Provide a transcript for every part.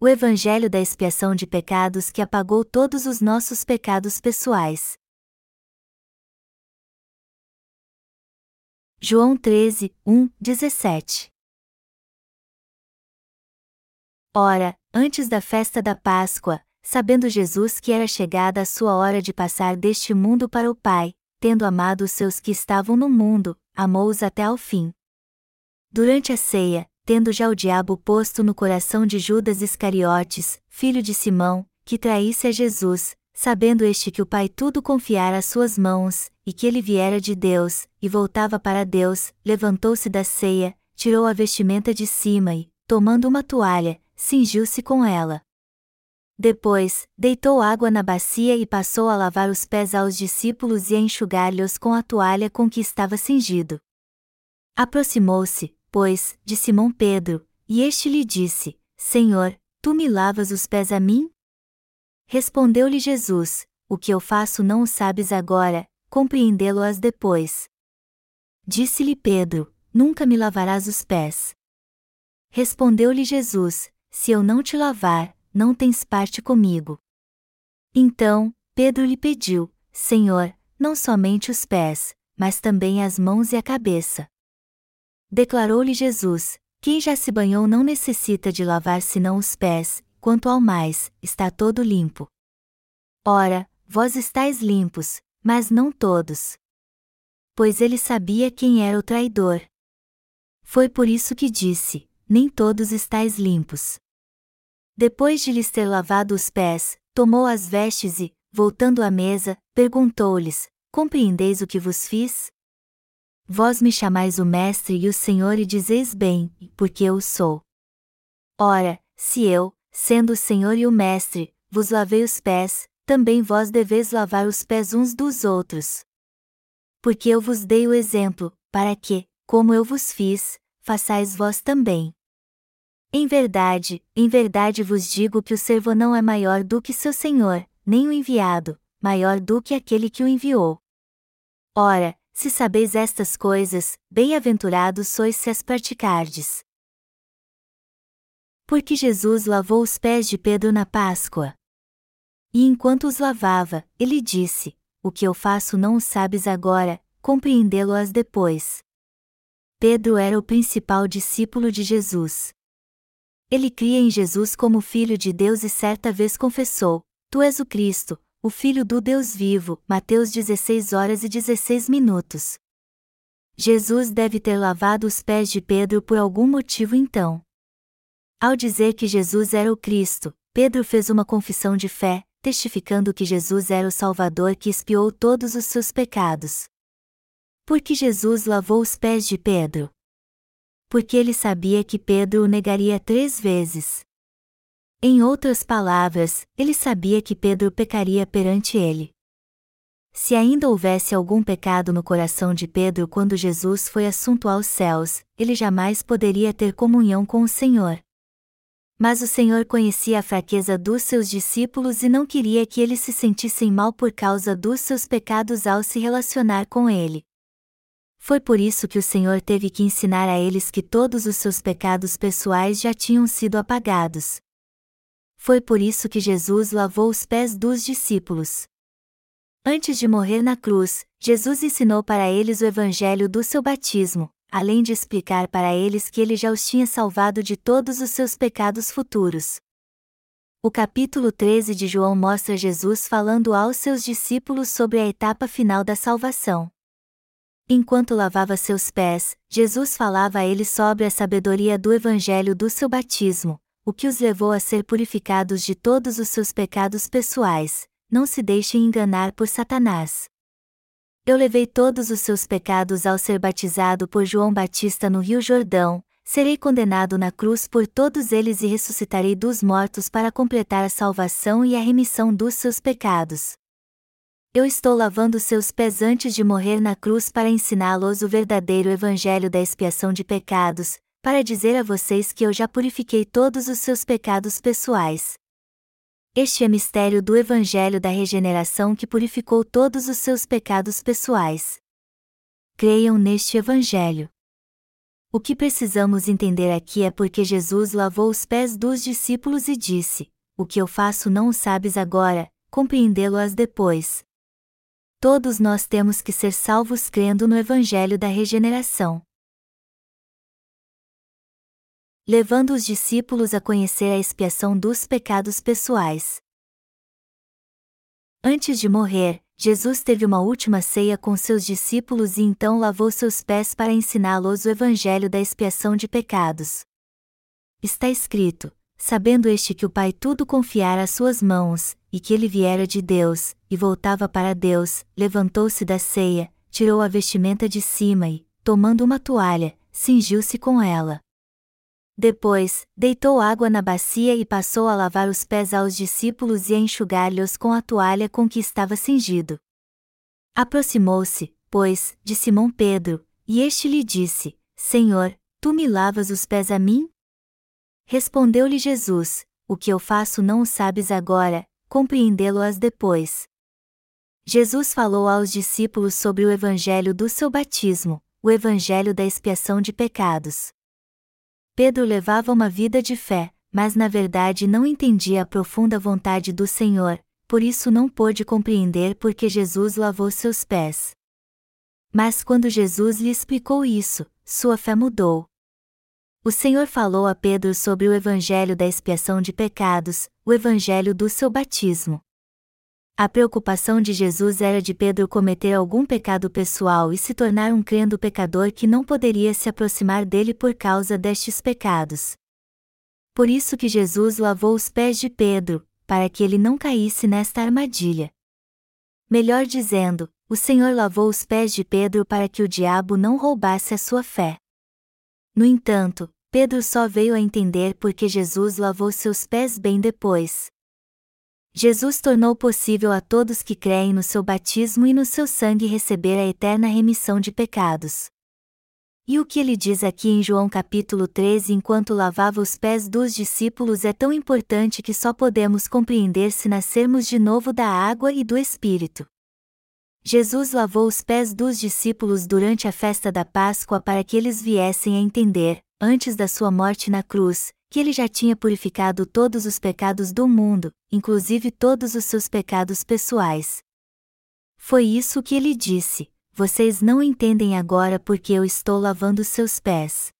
o Evangelho da expiação de pecados que apagou todos os nossos pecados pessoais. João 13, 1, 17 Ora, antes da festa da Páscoa, sabendo Jesus que era chegada a sua hora de passar deste mundo para o Pai, tendo amado os seus que estavam no mundo, amou-os até ao fim. Durante a ceia, tendo já o diabo posto no coração de Judas Iscariotes, filho de Simão, que traísse a Jesus, sabendo este que o Pai tudo confiara às suas mãos, e que ele viera de Deus, e voltava para Deus, levantou-se da ceia, tirou a vestimenta de cima e, tomando uma toalha, cingiu-se com ela. Depois, deitou água na bacia e passou a lavar os pés aos discípulos e a enxugar-lhes com a toalha com que estava cingido. Aproximou-se, pois, de Simão Pedro, e este lhe disse: Senhor, tu me lavas os pés a mim? Respondeu-lhe Jesus: O que eu faço não o sabes agora, compreendê-lo-as depois. Disse-lhe Pedro: Nunca me lavarás os pés. Respondeu-lhe Jesus: Se eu não te lavar, não tens parte comigo. Então, Pedro lhe pediu: Senhor, não somente os pés, mas também as mãos e a cabeça. Declarou-lhe Jesus: Quem já se banhou não necessita de lavar senão os pés, quanto ao mais, está todo limpo. Ora, vós estáis limpos, mas não todos. Pois ele sabia quem era o traidor. Foi por isso que disse: Nem todos estáis limpos. Depois de lhes ter lavado os pés, tomou as vestes e, voltando à mesa, perguntou-lhes: Compreendeis o que vos fiz? Vós me chamais o Mestre e o Senhor e dizeis bem, porque eu sou. Ora, se eu, sendo o Senhor e o Mestre, vos lavei os pés, também vós deveis lavar os pés uns dos outros. Porque eu vos dei o exemplo, para que, como eu vos fiz, façais vós também. Em verdade, em verdade vos digo que o servo não é maior do que seu senhor, nem o enviado, maior do que aquele que o enviou. Ora, se sabeis estas coisas, bem-aventurados sois se as praticardes. Porque Jesus lavou os pés de Pedro na Páscoa. E enquanto os lavava, ele disse: O que eu faço não o sabes agora, compreendê-lo-as depois. Pedro era o principal discípulo de Jesus. Ele cria em Jesus como Filho de Deus e certa vez confessou: Tu és o Cristo, o Filho do Deus vivo, Mateus 16 horas e 16 minutos. Jesus deve ter lavado os pés de Pedro por algum motivo então. Ao dizer que Jesus era o Cristo, Pedro fez uma confissão de fé, testificando que Jesus era o Salvador que expiou todos os seus pecados. Por que Jesus lavou os pés de Pedro? Porque ele sabia que Pedro o negaria três vezes. Em outras palavras, ele sabia que Pedro pecaria perante ele. Se ainda houvesse algum pecado no coração de Pedro quando Jesus foi assunto aos céus, ele jamais poderia ter comunhão com o Senhor. Mas o Senhor conhecia a fraqueza dos seus discípulos e não queria que eles se sentissem mal por causa dos seus pecados ao se relacionar com ele. Foi por isso que o Senhor teve que ensinar a eles que todos os seus pecados pessoais já tinham sido apagados. Foi por isso que Jesus lavou os pés dos discípulos. Antes de morrer na cruz, Jesus ensinou para eles o evangelho do seu batismo, além de explicar para eles que ele já os tinha salvado de todos os seus pecados futuros. O capítulo 13 de João mostra Jesus falando aos seus discípulos sobre a etapa final da salvação. Enquanto lavava seus pés, Jesus falava a eles sobre a sabedoria do evangelho do seu batismo, o que os levou a ser purificados de todos os seus pecados pessoais, não se deixem enganar por Satanás. Eu levei todos os seus pecados ao ser batizado por João Batista no Rio Jordão, serei condenado na cruz por todos eles e ressuscitarei dos mortos para completar a salvação e a remissão dos seus pecados. Eu estou lavando seus pés antes de morrer na cruz para ensiná-los o verdadeiro evangelho da expiação de pecados, para dizer a vocês que eu já purifiquei todos os seus pecados pessoais. Este é mistério do Evangelho da regeneração que purificou todos os seus pecados pessoais. Creiam neste Evangelho. O que precisamos entender aqui é porque Jesus lavou os pés dos discípulos e disse: O que eu faço não o sabes agora, compreendê-lo-as depois. Todos nós temos que ser salvos crendo no Evangelho da regeneração. Levando os discípulos a conhecer a expiação dos pecados pessoais. Antes de morrer, Jesus teve uma última ceia com seus discípulos e então lavou seus pés para ensiná-los o evangelho da expiação de pecados. Está escrito: sabendo este que o Pai tudo confiara às suas mãos, e que ele viera de Deus, e voltava para Deus, levantou-se da ceia, tirou a vestimenta de cima e, tomando uma toalha, cingiu-se com ela. Depois, deitou água na bacia e passou a lavar os pés aos discípulos e a enxugar-lhes com a toalha com que estava cingido. Aproximou-se, pois, de Simão Pedro, e este lhe disse: Senhor, tu me lavas os pés a mim? Respondeu-lhe Jesus: O que eu faço não o sabes agora, compreendê-lo-as depois. Jesus falou aos discípulos sobre o evangelho do seu batismo, o evangelho da expiação de pecados. Pedro levava uma vida de fé, mas na verdade não entendia a profunda vontade do Senhor, por isso não pôde compreender por que Jesus lavou seus pés. Mas quando Jesus lhe explicou isso, sua fé mudou. O Senhor falou a Pedro sobre o evangelho da expiação de pecados, o evangelho do seu batismo. A preocupação de Jesus era de Pedro cometer algum pecado pessoal e se tornar um crendo pecador que não poderia se aproximar dele por causa destes pecados. Por isso que Jesus lavou os pés de Pedro, para que ele não caísse nesta armadilha. Melhor dizendo, o Senhor lavou os pés de Pedro para que o diabo não roubasse a sua fé. No entanto, Pedro só veio a entender porque Jesus lavou seus pés bem depois. Jesus tornou possível a todos que creem no seu batismo e no seu sangue receber a eterna remissão de pecados. E o que ele diz aqui em João capítulo 13 enquanto lavava os pés dos discípulos é tão importante que só podemos compreender se nascermos de novo da água e do Espírito. Jesus lavou os pés dos discípulos durante a festa da Páscoa para que eles viessem a entender, antes da sua morte na cruz, que ele já tinha purificado todos os pecados do mundo, inclusive todos os seus pecados pessoais. Foi isso que ele disse: Vocês não entendem agora porque eu estou lavando seus pés.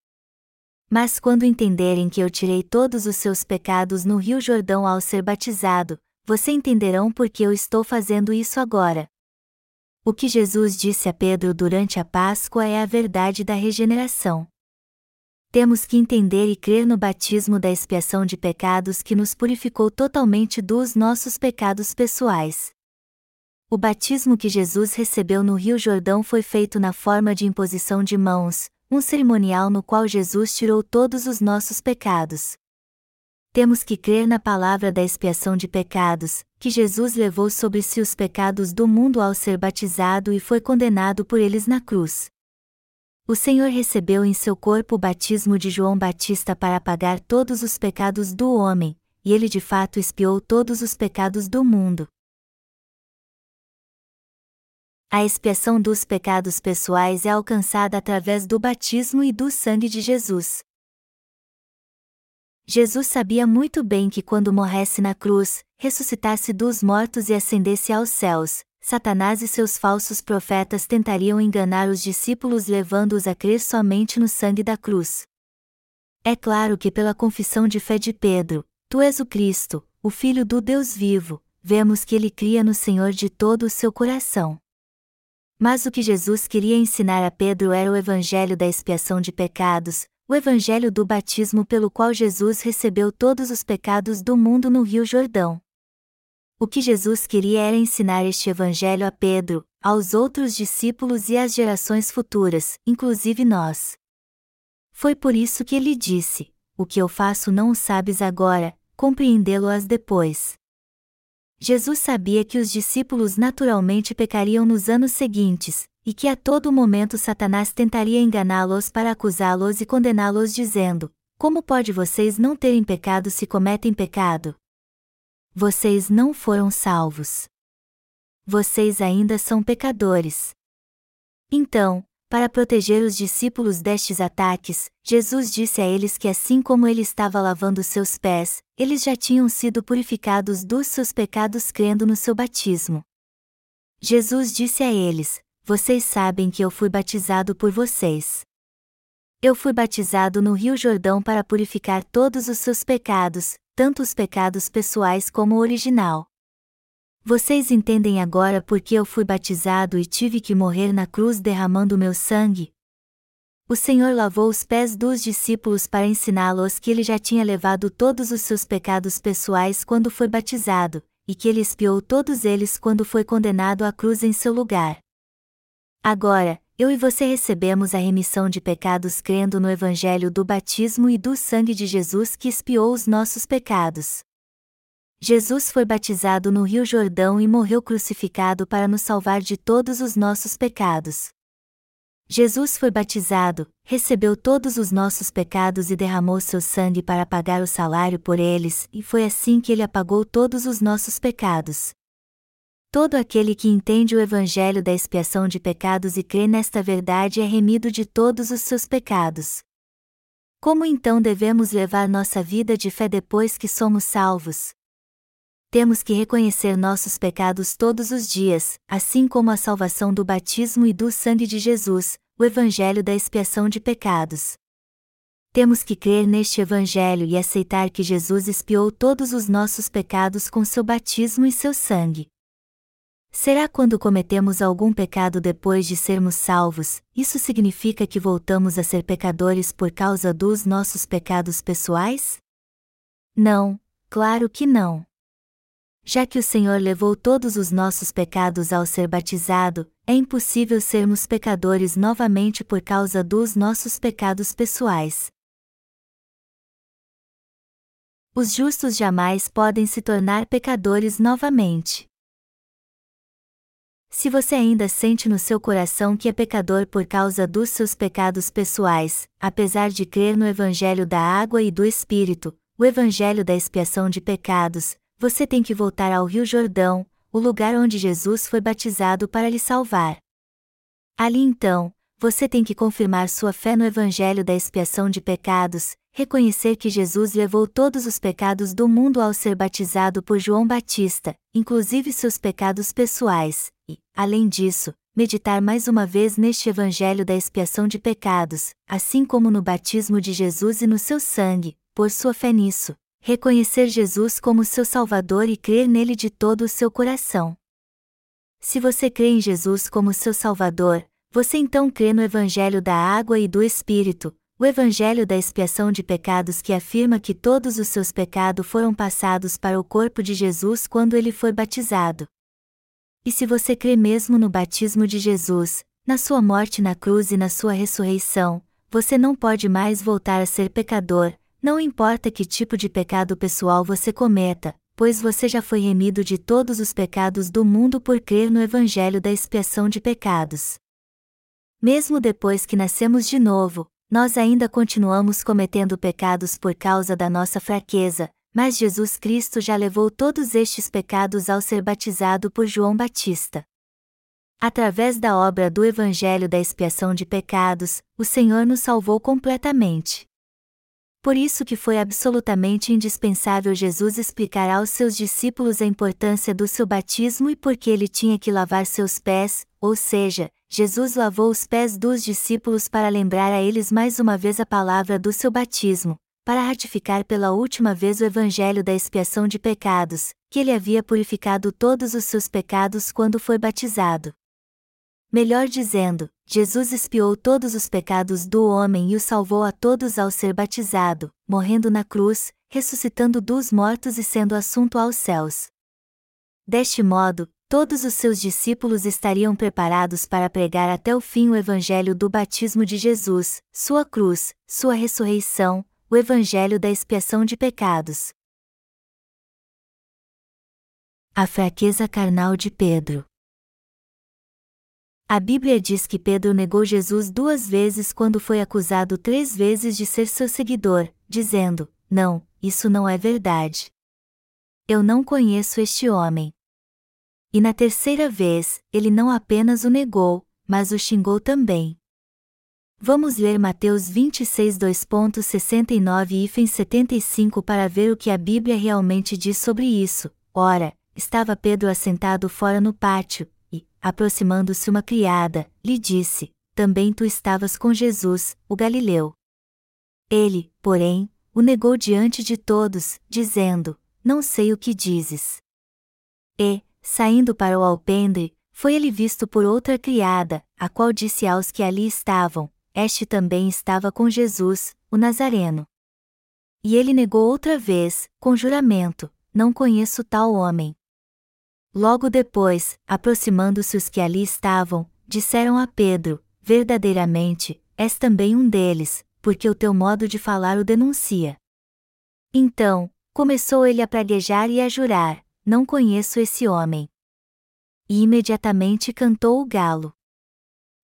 Mas quando entenderem que eu tirei todos os seus pecados no Rio Jordão ao ser batizado, vocês entenderão porque eu estou fazendo isso agora. O que Jesus disse a Pedro durante a Páscoa é a verdade da regeneração temos que entender e crer no batismo da expiação de pecados que nos purificou totalmente dos nossos pecados pessoais. O batismo que Jesus recebeu no Rio Jordão foi feito na forma de imposição de mãos, um cerimonial no qual Jesus tirou todos os nossos pecados. Temos que crer na palavra da expiação de pecados, que Jesus levou sobre si os pecados do mundo ao ser batizado e foi condenado por eles na cruz. O Senhor recebeu em seu corpo o batismo de João Batista para apagar todos os pecados do homem, e ele de fato expiou todos os pecados do mundo. A expiação dos pecados pessoais é alcançada através do batismo e do sangue de Jesus. Jesus sabia muito bem que quando morresse na cruz, ressuscitasse dos mortos e ascendesse aos céus, Satanás e seus falsos profetas tentariam enganar os discípulos levando-os a crer somente no sangue da cruz. É claro que pela confissão de fé de Pedro, Tu és o Cristo, o Filho do Deus vivo, vemos que ele cria no Senhor de todo o seu coração. Mas o que Jesus queria ensinar a Pedro era o evangelho da expiação de pecados, o evangelho do batismo pelo qual Jesus recebeu todos os pecados do mundo no Rio Jordão. O que Jesus queria era ensinar este evangelho a Pedro, aos outros discípulos e às gerações futuras, inclusive nós. Foi por isso que ele disse: O que eu faço não o sabes agora, compreendê-lo-as depois. Jesus sabia que os discípulos naturalmente pecariam nos anos seguintes, e que a todo momento Satanás tentaria enganá-los para acusá-los e condená-los dizendo: Como pode vocês não terem pecado se cometem pecado? Vocês não foram salvos. Vocês ainda são pecadores. Então, Para proteger os discípulos destes ataques, Jesus disse a eles que assim como ele estava lavando seus pés, eles já tinham sido purificados dos seus pecados crendo no seu batismo. Jesus disse a eles: Vocês sabem que eu fui batizado por vocês. Eu fui batizado no Rio Jordão para purificar todos os seus pecados, tanto os pecados pessoais como o original. Vocês entendem agora por que eu fui batizado e tive que morrer na cruz derramando meu sangue? O Senhor lavou os pés dos discípulos para ensiná-los que ele já tinha levado todos os seus pecados pessoais quando foi batizado, e que ele expiou todos eles quando foi condenado à cruz em seu lugar. Agora, eu e você recebemos a remissão de pecados crendo no Evangelho do batismo e do sangue de Jesus que expiou os nossos pecados. Jesus foi batizado no Rio Jordão e morreu crucificado para nos salvar de todos os nossos pecados. Jesus foi batizado, recebeu todos os nossos pecados e derramou seu sangue para pagar o salário por eles, e foi assim que ele apagou todos os nossos pecados. Todo aquele que entende o Evangelho da expiação de pecados e crê nesta verdade é remido de todos os seus pecados. Como então devemos levar nossa vida de fé depois que somos salvos? temos que reconhecer nossos pecados todos os dias, assim como a salvação do batismo e do sangue de Jesus, o Evangelho da expiação de pecados. Temos que crer neste Evangelho e aceitar que Jesus expiou todos os nossos pecados com seu batismo e seu sangue. Será quando cometemos algum pecado depois de sermos salvos, isso significa que voltamos a ser pecadores por causa dos nossos pecados pessoais? Não, claro que não já que o Senhor levou todos os nossos pecados ao ser batizado, é impossível sermos pecadores novamente por causa dos nossos pecados pessoais. Os justos jamais podem se tornar pecadores novamente. Se você ainda sente no seu coração que é pecador por causa dos seus pecados pessoais, apesar de crer no Evangelho da água e do Espírito, o Evangelho da expiação de pecados, você tem que voltar ao Rio Jordão, o lugar onde Jesus foi batizado para lhe salvar. Ali então, você tem que confirmar sua fé no Evangelho da expiação de pecados, reconhecer que Jesus levou todos os pecados do mundo ao ser batizado por João Batista, inclusive seus pecados pessoais, e, além disso, meditar mais uma vez neste Evangelho da expiação de pecados, assim como no batismo de Jesus e no seu sangue, por sua fé nisso, reconhecer Jesus como seu Salvador e crer nele de todo o seu coração. Se você crê em Jesus como seu Salvador, você então crê no Evangelho da água e do Espírito, o Evangelho da expiação de pecados que afirma que todos os seus pecados foram passados para o corpo de Jesus quando ele foi batizado. E se você crê mesmo no batismo de Jesus, na sua morte na cruz e na sua ressurreição, você não pode mais voltar a ser pecador, não importa que tipo de pecado pessoal você cometa, pois você já foi remido de todos os pecados do mundo por crer no Evangelho da expiação de pecados. Mesmo depois que nascemos de novo, nós ainda continuamos cometendo pecados por causa da nossa fraqueza, mas Jesus Cristo já levou todos estes pecados ao ser batizado por João Batista. Através da obra do Evangelho da expiação de pecados, o Senhor nos salvou completamente. Por isso que foi absolutamente indispensável Jesus explicar aos seus discípulos a importância do seu batismo e por que ele tinha que lavar seus pés, ou seja, Jesus lavou os pés dos discípulos para lembrar a eles mais uma vez a palavra do seu batismo, para ratificar pela última vez o evangelho da expiação de pecados, que ele havia purificado todos os seus pecados quando foi batizado. Melhor dizendo, Jesus expiou todos os pecados do homem e o salvou a todos ao ser batizado, morrendo na cruz, ressuscitando dos mortos e sendo assunto aos céus. Deste modo, todos os seus discípulos estariam preparados para pregar até o fim o evangelho do batismo de Jesus, sua cruz, sua ressurreição, o evangelho da expiação de pecados. A fraqueza carnal de Pedro. A Bíblia diz que Pedro negou Jesus duas vezes quando foi acusado três vezes de ser seu seguidor, dizendo: Não, isso não é verdade. Eu não conheço este homem. E na terceira vez, ele não apenas o negou, mas o xingou também. Vamos ler Mateus 26 2.69 e 75 para ver o que a Bíblia realmente diz sobre isso. Ora, estava Pedro assentado fora no pátio, e, aproximando-se uma criada, lhe disse: Também tu estavas com Jesus, o Galileu. Ele, porém, o negou diante de todos, dizendo: Não sei o que dizes. E, saindo para o alpendre, foi ele visto por outra criada, a qual disse aos que ali estavam: este também estava com Jesus, o Nazareno. E ele negou outra vez, com juramento: Não conheço tal homem. Logo depois, aproximando-se os que ali estavam, disseram a Pedro: Verdadeiramente, és também um deles, porque o teu modo de falar o denuncia. Então, começou ele a praguejar e a jurar: Não conheço esse homem. E imediatamente cantou o galo.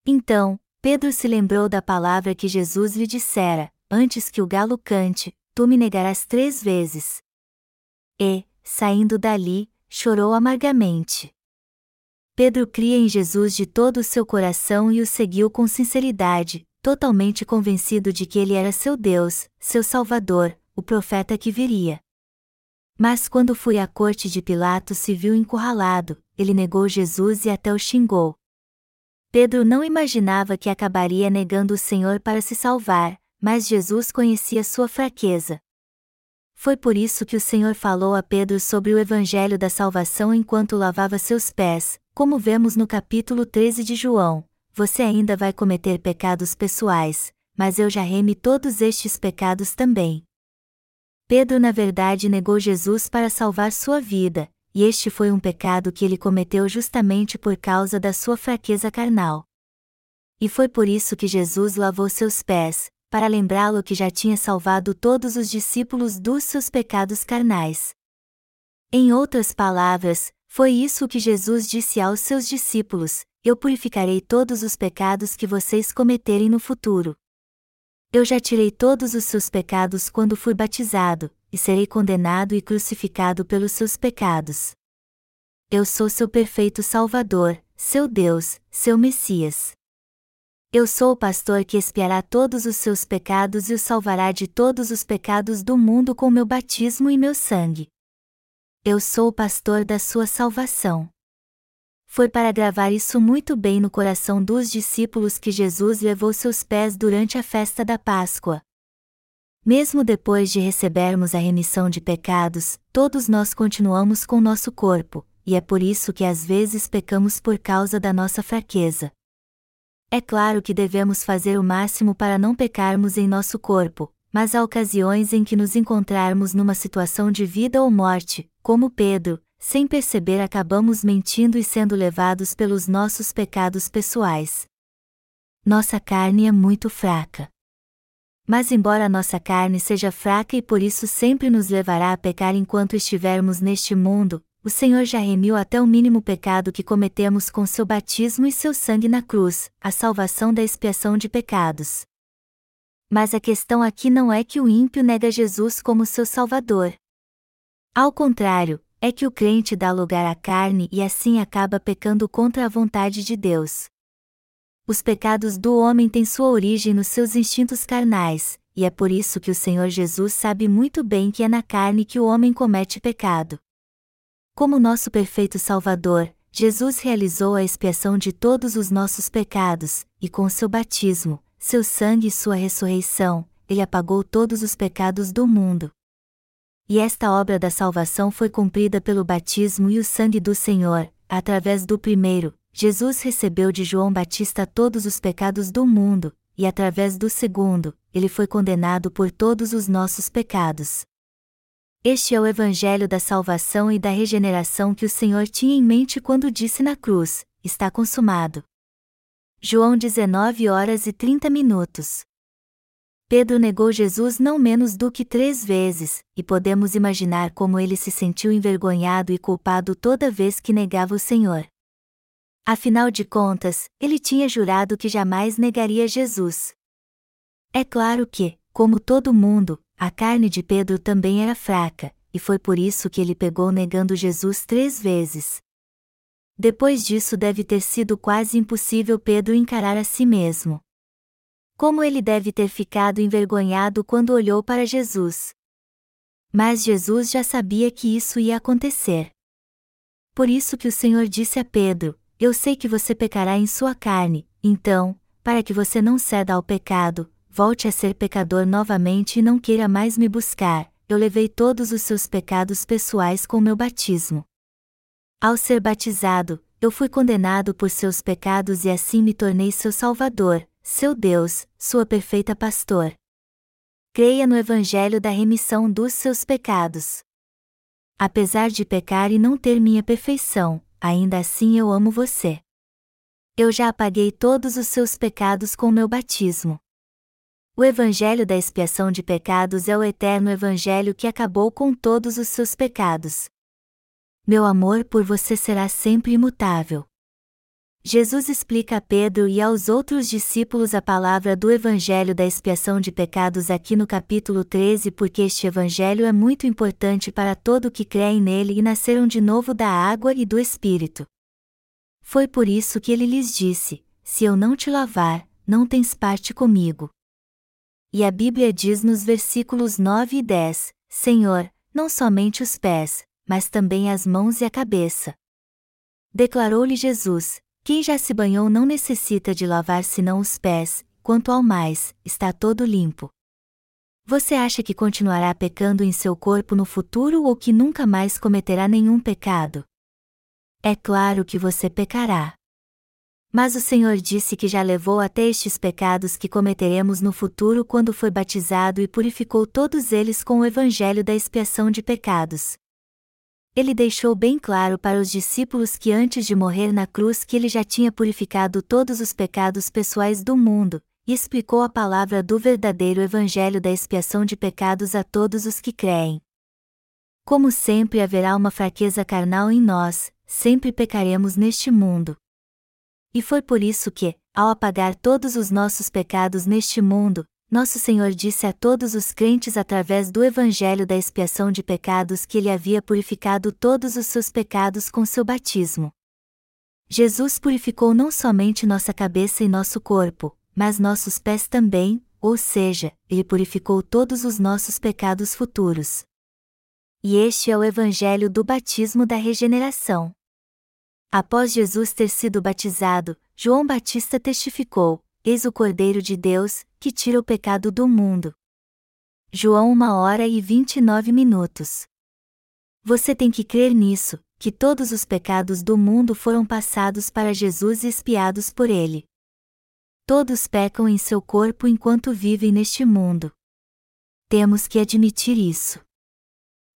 Então, Pedro se lembrou da palavra que Jesus lhe dissera: Antes que o galo cante, tu me negarás três vezes. E, saindo dali, chorou amargamente. Pedro cria em Jesus de todo o seu coração e o seguiu com sinceridade, totalmente convencido de que ele era seu Deus, seu Salvador, o profeta que viria. Mas quando foi à corte de Pilatos se viu encurralado, ele negou Jesus e até o xingou, Pedro não imaginava que acabaria negando o Senhor para se salvar, mas Jesus conhecia sua fraqueza. Foi por isso que o Senhor falou a Pedro sobre o Evangelho da salvação enquanto lavava seus pés, como vemos no capítulo 13 de João: Você ainda vai cometer pecados pessoais, mas eu já reme todos estes pecados também. Pedro, na verdade, negou Jesus para salvar sua vida, e este foi um pecado que ele cometeu justamente por causa da sua fraqueza carnal. E foi por isso que Jesus lavou seus pés, para lembrá-lo que já tinha salvado todos os discípulos dos seus pecados carnais. Em outras palavras, foi isso que Jesus disse aos seus discípulos: Eu purificarei todos os pecados que vocês cometerem no futuro. Eu já tirei todos os seus pecados quando fui batizado, e serei condenado e crucificado pelos seus pecados. Eu sou seu perfeito Salvador, seu Deus, seu Messias. Eu sou o pastor que expiará todos os seus pecados e o salvará de todos os pecados do mundo com meu batismo e meu sangue. Eu sou o pastor da sua salvação. Foi para gravar isso muito bem no coração dos discípulos que Jesus levou seus pés durante a festa da Páscoa, mesmo depois de recebermos a remissão de pecados, todos nós continuamos com nosso corpo, e é por isso que às vezes pecamos por causa da nossa fraqueza. É claro que devemos fazer o máximo para não pecarmos em nosso corpo, mas há ocasiões em que nos encontrarmos numa situação de vida ou morte, como Pedro, sem perceber acabamos mentindo e sendo levados pelos nossos pecados pessoais. Nossa carne é muito fraca. Mas, embora nossa carne seja fraca e por isso sempre nos levará a pecar enquanto estivermos neste mundo, o Senhor já remiu até o mínimo pecado que cometemos com seu batismo e seu sangue na cruz, a salvação da expiação de pecados. Mas a questão aqui não é que o ímpio nega Jesus como seu Salvador. Ao contrário, é que o crente dá lugar à carne e assim acaba pecando contra a vontade de Deus. Os pecados do homem têm sua origem nos seus instintos carnais, e é por isso que o Senhor Jesus sabe muito bem que é na carne que o homem comete pecado. Como nosso perfeito Salvador, Jesus realizou a expiação de todos os nossos pecados, e com seu batismo, seu sangue e sua ressurreição, ele apagou todos os pecados do mundo. E esta obra da salvação foi cumprida pelo batismo e o sangue do Senhor, através do primeiro, Jesus recebeu de João Batista todos os pecados do mundo, e através do segundo, ele foi condenado por todos os nossos pecados. Este é o Evangelho da salvação e da regeneração que o Senhor tinha em mente quando disse na cruz: Está consumado. João 19 horas e 30 minutos. Pedro negou Jesus não menos do que três vezes, e podemos imaginar como ele se sentiu envergonhado e culpado toda vez que negava o Senhor. Afinal de contas, ele tinha jurado que jamais negaria Jesus. É claro que, como todo mundo, a carne de Pedro também era fraca, e foi por isso que ele pegou negando Jesus três vezes. Depois disso deve ter sido quase impossível Pedro encarar a si mesmo. Como ele deve ter ficado envergonhado quando olhou para Jesus. Mas Jesus já sabia que isso ia acontecer. Por isso que o Senhor disse a Pedro: Eu sei que você pecará em sua carne, então, para que você não ceda ao pecado, volte a ser pecador novamente e não queira mais me buscar, eu levei todos os seus pecados pessoais com meu batismo. Ao ser batizado, eu fui condenado por seus pecados e assim me tornei seu Salvador, seu Deus, sua perfeita pastor. Creia no Evangelho da remissão dos seus pecados. Apesar de pecar e não ter minha perfeição, ainda assim eu amo você. Eu já apaguei todos os seus pecados com meu batismo. O Evangelho da expiação de pecados é o eterno Evangelho que acabou com todos os seus pecados. Meu amor por você será sempre imutável. Jesus explica a Pedro e aos outros discípulos a palavra do Evangelho da expiação de pecados aqui no capítulo 13 porque este Evangelho é muito importante para todo que creem nele e nasceram de novo da água e do Espírito. Foi por isso que ele lhes disse: Se eu não te lavar, não tens parte comigo. E a Bíblia diz nos versículos 9 e 10: Senhor, não somente os pés, mas também as mãos e a cabeça. Declarou-lhe Jesus: quem já se banhou não necessita de lavar senão os pés, quanto ao mais, está todo limpo. Você acha que continuará pecando em seu corpo no futuro ou que nunca mais cometerá nenhum pecado? É claro que você pecará. Mas o Senhor disse que já levou até estes pecados que cometeremos no futuro quando foi batizado e purificou todos eles com o evangelho da expiação de pecados ele deixou bem claro para os discípulos que antes de morrer na cruz que ele já tinha purificado todos os pecados pessoais do mundo, e explicou a palavra do verdadeiro evangelho da expiação de pecados a todos os que creem. Como sempre haverá uma fraqueza carnal em nós, sempre pecaremos neste mundo. E foi por isso que, ao apagar todos os nossos pecados neste mundo, nosso Senhor disse a todos os crentes através do Evangelho da expiação de pecados que ele havia purificado todos os seus pecados com seu batismo. Jesus purificou não somente nossa cabeça e nosso corpo, mas nossos pés também, ou seja, ele purificou todos os nossos pecados futuros. E este é o Evangelho do batismo da regeneração. Após Jesus ter sido batizado, João Batista testificou: Eis o Cordeiro de Deus, que tira o pecado do mundo. João 1 hora e 29 minutos. Você tem que crer nisso, que todos os pecados do mundo foram passados para Jesus e expiados por ele. Todos pecam em seu corpo enquanto vivem neste mundo. Temos que admitir isso.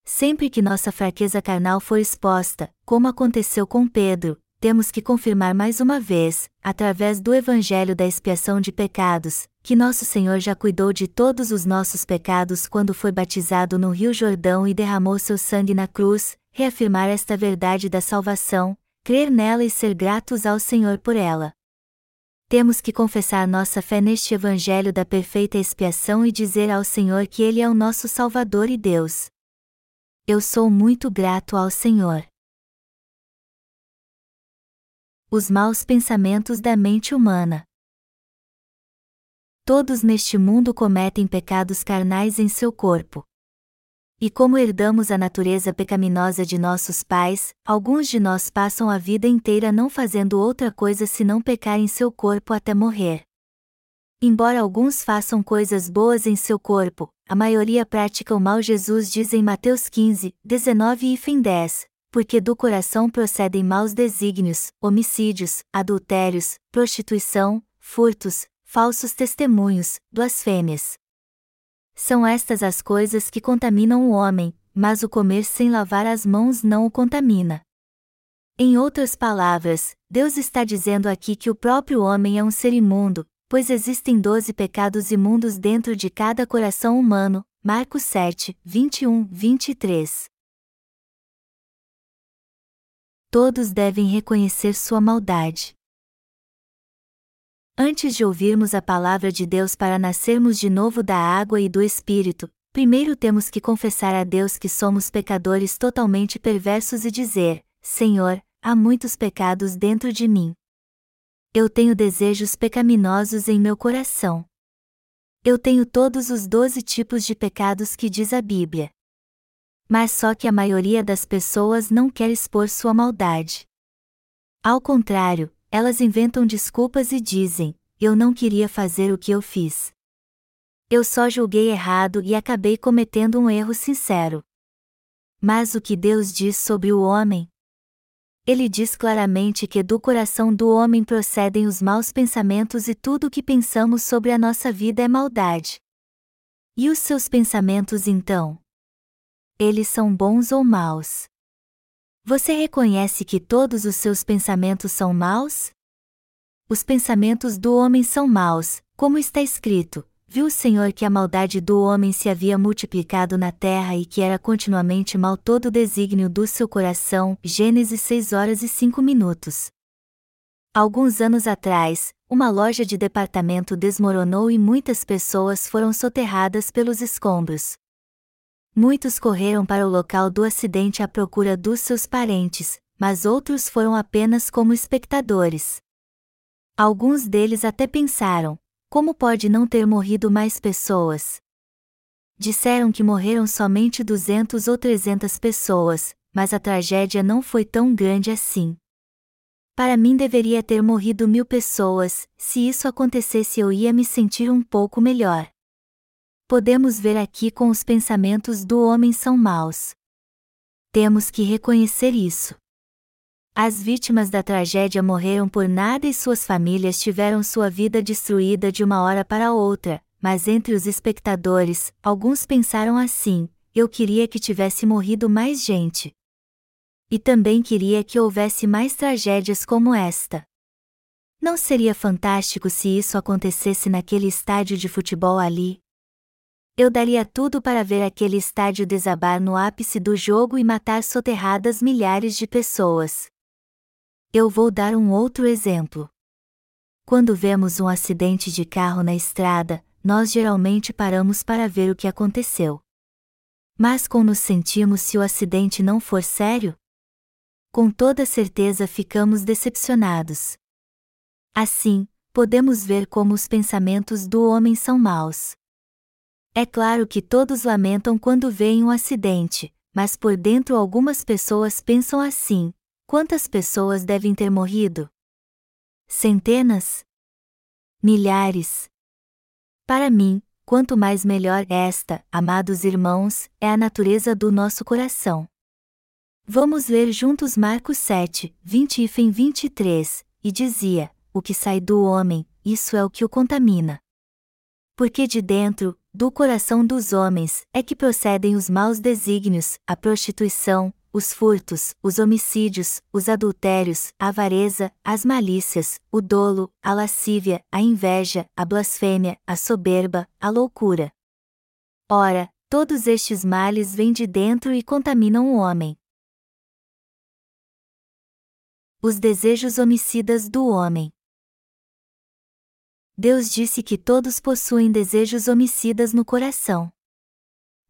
Sempre que nossa fraqueza carnal for exposta, como aconteceu com Pedro, temos que confirmar mais uma vez, através do Evangelho da expiação de pecados, que nosso Senhor já cuidou de todos os nossos pecados quando foi batizado no Rio Jordão e derramou seu sangue na cruz, reafirmar esta verdade da salvação, crer nela e ser gratos ao Senhor por ela. Temos que confessar nossa fé neste Evangelho da perfeita expiação e dizer ao Senhor que Ele é o nosso Salvador e Deus. Eu sou muito grato ao Senhor os maus pensamentos da mente humana. Todos neste mundo cometem pecados carnais em seu corpo. E como herdamos a natureza pecaminosa de nossos pais, alguns de nós passam a vida inteira não fazendo outra coisa senão pecar em seu corpo até morrer. Embora alguns façam coisas boas em seu corpo, a maioria pratica o mal. Jesus diz em Mateus 15, 19 e 10, porque do coração procedem maus desígnios, homicídios, adultérios, prostituição, furtos, falsos testemunhos, blasfêmias. São estas as coisas que contaminam o homem, mas o comer sem lavar as mãos não o contamina. Em outras palavras, Deus está dizendo aqui que o próprio homem é um ser imundo, pois existem doze pecados imundos dentro de cada coração humano. Marcos 7, 21, 23 todos devem reconhecer sua maldade. Antes de ouvirmos a palavra de Deus para nascermos de novo da água e do Espírito, primeiro temos que confessar a Deus que somos pecadores totalmente perversos e dizer: Senhor, há muitos pecados dentro de mim. Eu tenho desejos pecaminosos em meu coração. Eu tenho todos os doze tipos de pecados que diz a Bíblia. Mas só que a maioria das pessoas não quer expor sua maldade. Ao contrário, elas inventam desculpas e dizem: Eu não queria fazer o que eu fiz. Eu só julguei errado e acabei cometendo um erro sincero. Mas o que Deus diz sobre o homem? Ele diz claramente que do coração do homem procedem os maus pensamentos e tudo o que pensamos sobre a nossa vida é maldade. E os seus pensamentos então? Eles são bons ou maus? Você reconhece que todos os seus pensamentos são maus? Os pensamentos do homem são maus, como está escrito: Viu o Senhor que a maldade do homem se havia multiplicado na terra e que era continuamente mal todo o desígnio do seu coração. Gênesis 6 horas e 5 minutos. Alguns anos atrás, uma loja de departamento desmoronou e muitas pessoas foram soterradas pelos escombros. Muitos correram para o local do acidente à procura dos seus parentes, mas outros foram apenas como espectadores. Alguns deles até pensaram: como pode não ter morrido mais pessoas? Disseram que morreram somente 200 ou 300 pessoas, mas a tragédia não foi tão grande assim. Para mim deveria ter morrido mil pessoas, se isso acontecesse eu ia me sentir um pouco melhor. Podemos ver aqui com os pensamentos do homem são maus. Temos que reconhecer isso. As vítimas da tragédia morreram por nada e suas famílias tiveram sua vida destruída de uma hora para outra, mas entre os espectadores, alguns pensaram assim: eu queria que tivesse morrido mais gente. E também queria que houvesse mais tragédias como esta. Não seria fantástico se isso acontecesse naquele estádio de futebol ali? Eu daria tudo para ver aquele estádio desabar no ápice do jogo e matar soterradas milhares de pessoas. Eu vou dar um outro exemplo. Quando vemos um acidente de carro na estrada, nós geralmente paramos para ver o que aconteceu. Mas como nos sentimos se o acidente não for sério? Com toda certeza ficamos decepcionados. Assim, podemos ver como os pensamentos do homem são maus. É claro que todos lamentam quando veem um acidente, mas por dentro algumas pessoas pensam assim: Quantas pessoas devem ter morrido? Centenas? Milhares? Para mim, quanto mais melhor esta, amados irmãos, é a natureza do nosso coração. Vamos ler juntos Marcos 7, 20 e 23, e dizia: O que sai do homem, isso é o que o contamina. Porque de dentro, do coração dos homens, é que procedem os maus desígnios, a prostituição, os furtos, os homicídios, os adultérios, a avareza, as malícias, o dolo, a lascívia, a inveja, a blasfêmia, a soberba, a loucura. Ora, todos estes males vêm de dentro e contaminam o homem. Os desejos homicidas do homem. Deus disse que todos possuem desejos homicidas no coração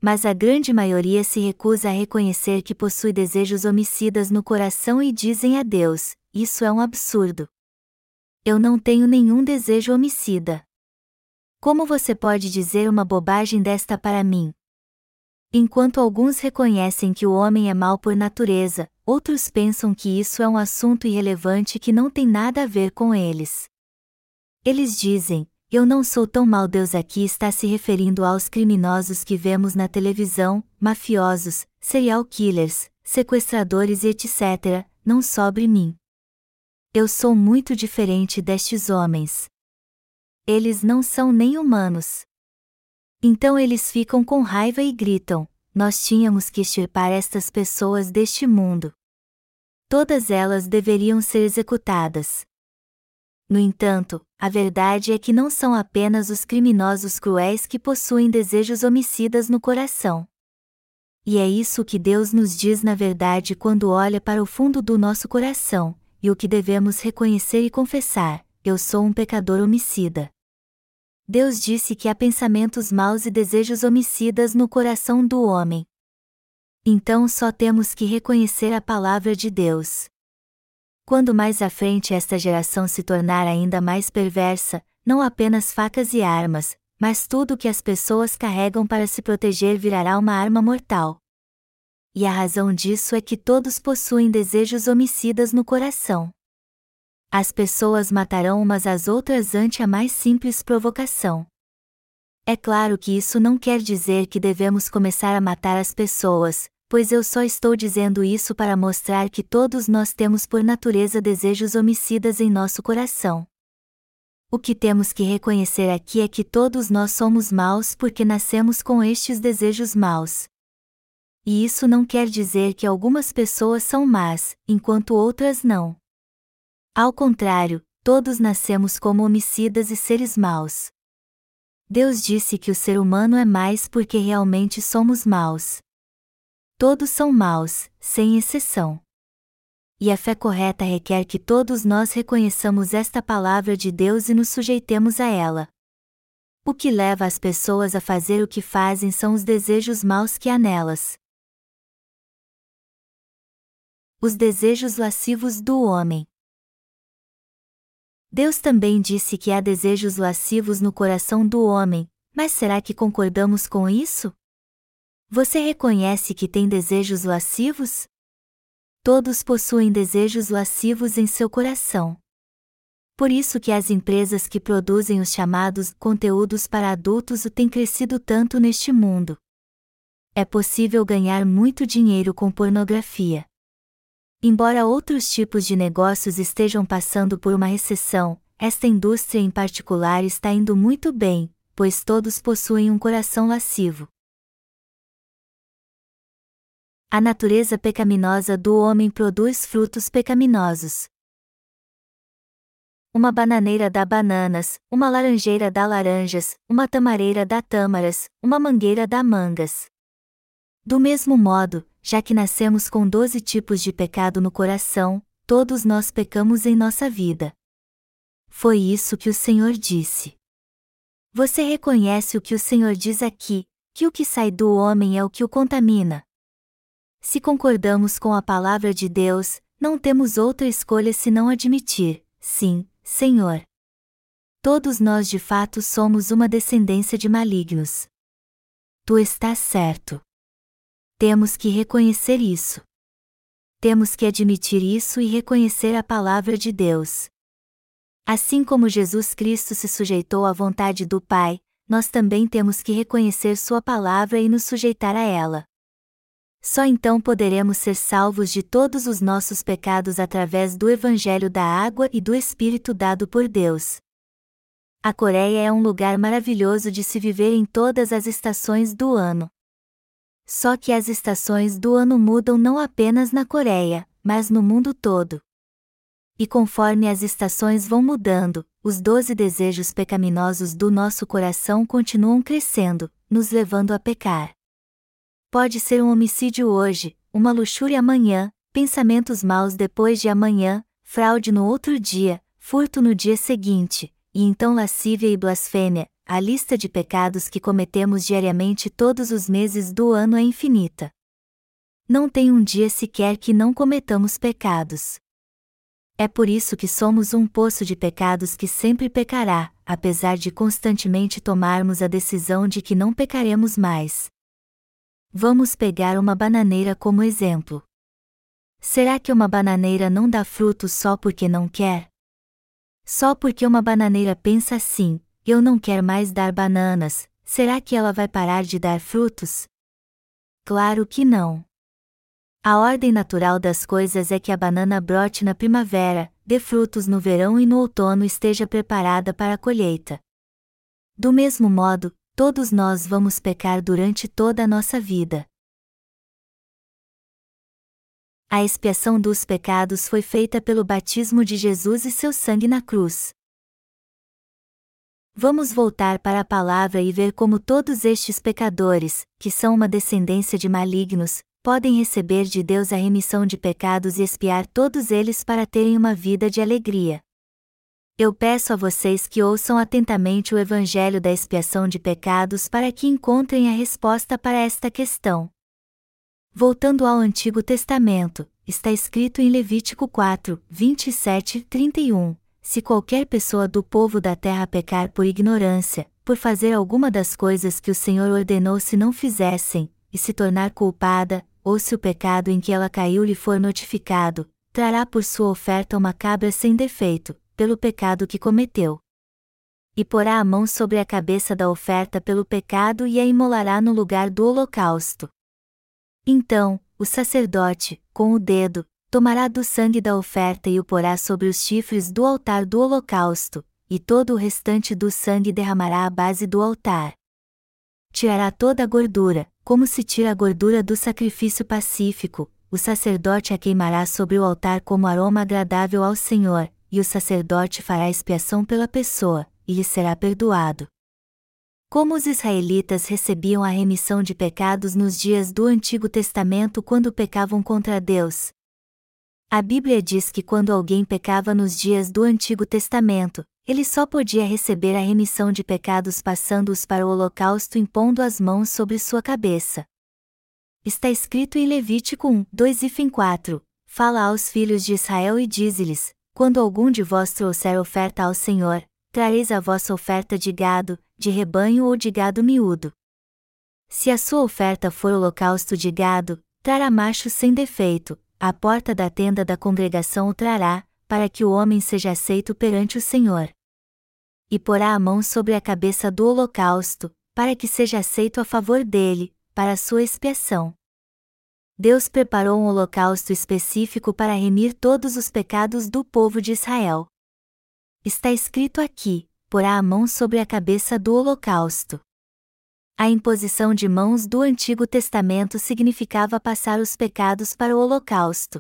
mas a grande maioria se recusa a reconhecer que possui desejos homicidas no coração e dizem a Deus: Isso é um absurdo. Eu não tenho nenhum desejo homicida. Como você pode dizer uma bobagem desta para mim? Enquanto alguns reconhecem que o homem é mau por natureza, outros pensam que isso é um assunto irrelevante que não tem nada a ver com eles. Eles dizem: eu não sou tão mal Deus aqui está se referindo aos criminosos que vemos na televisão, mafiosos, serial killers, sequestradores e etc., não sobre mim. Eu sou muito diferente destes homens. Eles não são nem humanos. Então eles ficam com raiva e gritam: Nós tínhamos que extirpar estas pessoas deste mundo. Todas elas deveriam ser executadas. No entanto, a verdade é que não são apenas os criminosos cruéis que possuem desejos homicidas no coração. E é isso que Deus nos diz na verdade quando olha para o fundo do nosso coração, e o que devemos reconhecer e confessar: eu sou um pecador homicida. Deus disse que há pensamentos maus e desejos homicidas no coração do homem. Então só temos que reconhecer a palavra de Deus. Quando mais à frente esta geração se tornar ainda mais perversa, não apenas facas e armas, mas tudo que as pessoas carregam para se proteger virará uma arma mortal. E a razão disso é que todos possuem desejos homicidas no coração. As pessoas matarão umas às outras ante a mais simples provocação. É claro que isso não quer dizer que devemos começar a matar as pessoas, pois eu só estou dizendo isso para mostrar que todos nós temos por natureza desejos homicidas em nosso coração. O que temos que reconhecer aqui é que todos nós somos maus porque nascemos com estes desejos maus. E isso não quer dizer que algumas pessoas são más, enquanto outras não. Ao contrário, todos nascemos como homicidas e seres maus. Deus disse que o ser humano é mais porque realmente somos maus. Todos são maus, sem exceção. E a fé correta requer que todos nós reconheçamos esta palavra de Deus e nos sujeitemos a ela. O que leva as pessoas a fazer o que fazem são os desejos maus que há nelas. Os desejos lascivos do homem. Deus também disse que há desejos lascivos no coração do homem, mas será que concordamos com isso? Você reconhece que tem desejos lascivos? Todos possuem desejos lascivos em seu coração. Por isso que as empresas que produzem os chamados conteúdos para adultos têm crescido tanto neste mundo. É possível ganhar muito dinheiro com pornografia. Embora outros tipos de negócios estejam passando por uma recessão, esta indústria em particular está indo muito bem, pois todos possuem um coração lascivo. A natureza pecaminosa do homem produz frutos pecaminosos. Uma bananeira dá bananas, uma laranjeira dá laranjas, uma tamareira dá tâmaras, uma mangueira dá mangas. Do mesmo modo, já que nascemos com doze tipos de pecado no coração, todos nós pecamos em nossa vida. Foi isso que o Senhor disse. Você reconhece o que o Senhor diz aqui, que o que sai do homem é o que o contamina. Se concordamos com a palavra de Deus, não temos outra escolha senão admitir: sim, Senhor. Todos nós de fato somos uma descendência de malignos. Tu estás certo. Temos que reconhecer isso. Temos que admitir isso e reconhecer a palavra de Deus. Assim como Jesus Cristo se sujeitou à vontade do Pai, nós também temos que reconhecer Sua palavra e nos sujeitar a ela. Só então poderemos ser salvos de todos os nossos pecados através do Evangelho da água e do Espírito dado por Deus. A Coreia é um lugar maravilhoso de se viver em todas as estações do ano. Só que as estações do ano mudam não apenas na Coreia, mas no mundo todo. E conforme as estações vão mudando, os doze desejos pecaminosos do nosso coração continuam crescendo, nos levando a pecar. Pode ser um homicídio hoje, uma luxúria amanhã, pensamentos maus depois de amanhã, fraude no outro dia, furto no dia seguinte, e então lascívia e blasfêmia. A lista de pecados que cometemos diariamente todos os meses do ano é infinita. Não tem um dia sequer que não cometamos pecados. É por isso que somos um poço de pecados que sempre pecará, apesar de constantemente tomarmos a decisão de que não pecaremos mais. Vamos pegar uma bananeira como exemplo. Será que uma bananeira não dá frutos só porque não quer? Só porque uma bananeira pensa assim, eu não quero mais dar bananas, será que ela vai parar de dar frutos? Claro que não. A ordem natural das coisas é que a banana brote na primavera, dê frutos no verão e no outono esteja preparada para a colheita. Do mesmo modo, todos nós vamos pecar durante toda a nossa vida. A expiação dos pecados foi feita pelo batismo de Jesus e seu sangue na cruz. Vamos voltar para a palavra e ver como todos estes pecadores, que são uma descendência de malignos, podem receber de Deus a remissão de pecados e expiar todos eles para terem uma vida de alegria. Eu peço a vocês que ouçam atentamente o Evangelho da expiação de pecados para que encontrem a resposta para esta questão. Voltando ao Antigo Testamento, está escrito em Levítico 4, 27 31. se qualquer pessoa do povo da terra pecar por ignorância, por fazer alguma das coisas que o Senhor ordenou se não fizessem, e se tornar culpada, ou se o pecado em que ela caiu lhe for notificado, trará por sua oferta uma cabra sem defeito, pelo pecado que cometeu. E porá a mão sobre a cabeça da oferta pelo pecado e a imolará no lugar do holocausto. Então, o sacerdote, com o dedo, tomará do sangue da oferta e o porá sobre os chifres do altar do holocausto, e todo o restante do sangue derramará à base do altar. Tirará toda a gordura, como se tira a gordura do sacrifício pacífico, o sacerdote a queimará sobre o altar como aroma agradável ao Senhor, e o sacerdote fará expiação pela pessoa, e lhe será perdoado. Como os israelitas recebiam a remissão de pecados nos dias do Antigo Testamento quando pecavam contra Deus? A Bíblia diz que quando alguém pecava nos dias do Antigo Testamento, ele só podia receber a remissão de pecados passando-os para o holocausto impondo as mãos sobre sua cabeça. Está escrito em Levítico 1, 2 e fim 4: Fala aos filhos de Israel e dize-lhes: Quando algum de vós trouxer oferta ao Senhor, trareis a vossa oferta de gado, de rebanho ou de gado miúdo. Se a sua oferta for holocausto de gado, trará macho sem defeito, a porta da tenda da congregação o trará, para que o homem seja aceito perante o Senhor. E porá a mão sobre a cabeça do holocausto, para que seja aceito a favor dele, para sua expiação. Deus preparou um holocausto específico para remir todos os pecados do povo de Israel. Está escrito aqui: porá a mão sobre a cabeça do holocausto. A imposição de mãos do Antigo Testamento significava passar os pecados para o holocausto.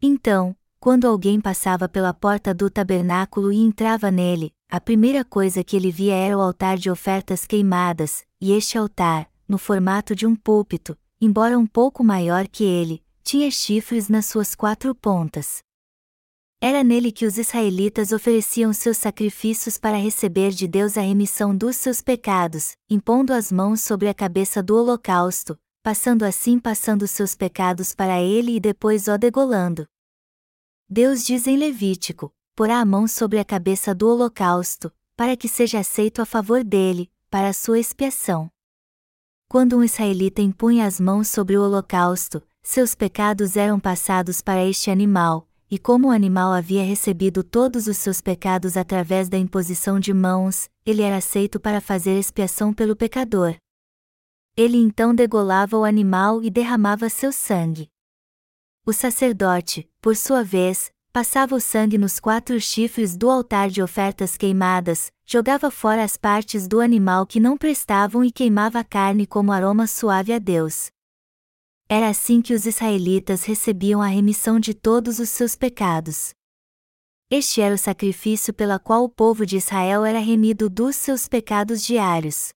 Então, quando alguém passava pela porta do tabernáculo e entrava nele, a primeira coisa que ele via era o altar de ofertas queimadas, e este altar, no formato de um púlpito, embora um pouco maior que ele, tinha chifres nas suas quatro pontas. Era nele que os israelitas ofereciam seus sacrifícios para receber de Deus a remissão dos seus pecados, impondo as mãos sobre a cabeça do holocausto, passando assim passando seus pecados para ele e depois o degolando. Deus diz em Levítico: porá a mão sobre a cabeça do holocausto, para que seja aceito a favor dele, para a sua expiação. Quando um israelita impunha as mãos sobre o holocausto, seus pecados eram passados para este animal, e como o animal havia recebido todos os seus pecados através da imposição de mãos, ele era aceito para fazer expiação pelo pecador. Ele então degolava o animal e derramava seu sangue. O sacerdote, por sua vez, passava o sangue nos quatro chifres do altar de ofertas queimadas, jogava fora as partes do animal que não prestavam e queimava a carne como aroma suave a Deus. Era assim que os israelitas recebiam a remissão de todos os seus pecados. Este era o sacrifício pela qual o povo de Israel era remido dos seus pecados diários.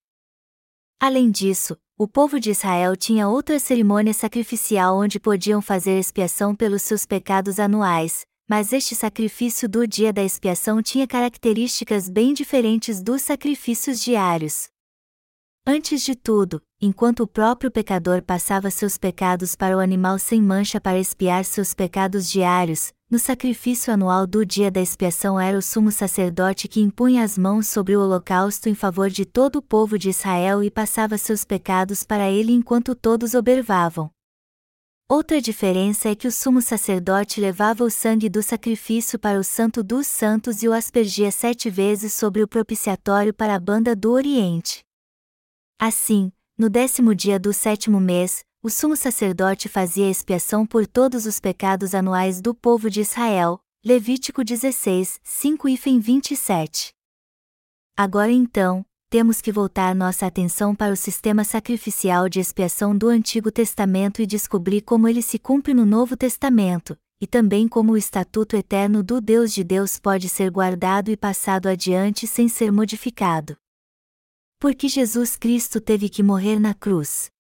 Além disso, o povo de Israel tinha outra cerimônia sacrificial onde podiam fazer expiação pelos seus pecados anuais, mas este sacrifício do dia da expiação tinha características bem diferentes dos sacrifícios diários. Antes de tudo, enquanto o próprio pecador passava seus pecados para o animal sem mancha para expiar seus pecados diários, no sacrifício anual do dia da expiação era o sumo sacerdote que impunha as mãos sobre o holocausto em favor de todo o povo de Israel e passava seus pecados para ele enquanto todos observavam. Outra diferença é que o sumo sacerdote levava o sangue do sacrifício para o Santo dos Santos e o aspergia sete vezes sobre o propiciatório para a banda do Oriente. Assim, no décimo dia do sétimo mês, o sumo sacerdote fazia expiação por todos os pecados anuais do povo de Israel. Levítico 16, 5 e fim 27. Agora então, temos que voltar nossa atenção para o sistema sacrificial de expiação do Antigo Testamento e descobrir como ele se cumpre no Novo Testamento, e também como o estatuto eterno do Deus de Deus pode ser guardado e passado adiante sem ser modificado. Porque Jesus Cristo teve que morrer na cruz.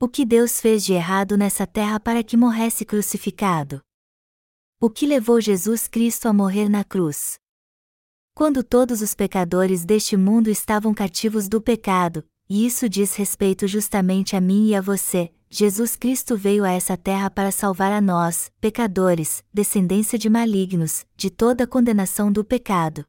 O que Deus fez de errado nessa terra para que morresse crucificado? O que levou Jesus Cristo a morrer na cruz? Quando todos os pecadores deste mundo estavam cativos do pecado, e isso diz respeito justamente a mim e a você, Jesus Cristo veio a essa terra para salvar a nós, pecadores, descendência de malignos, de toda a condenação do pecado.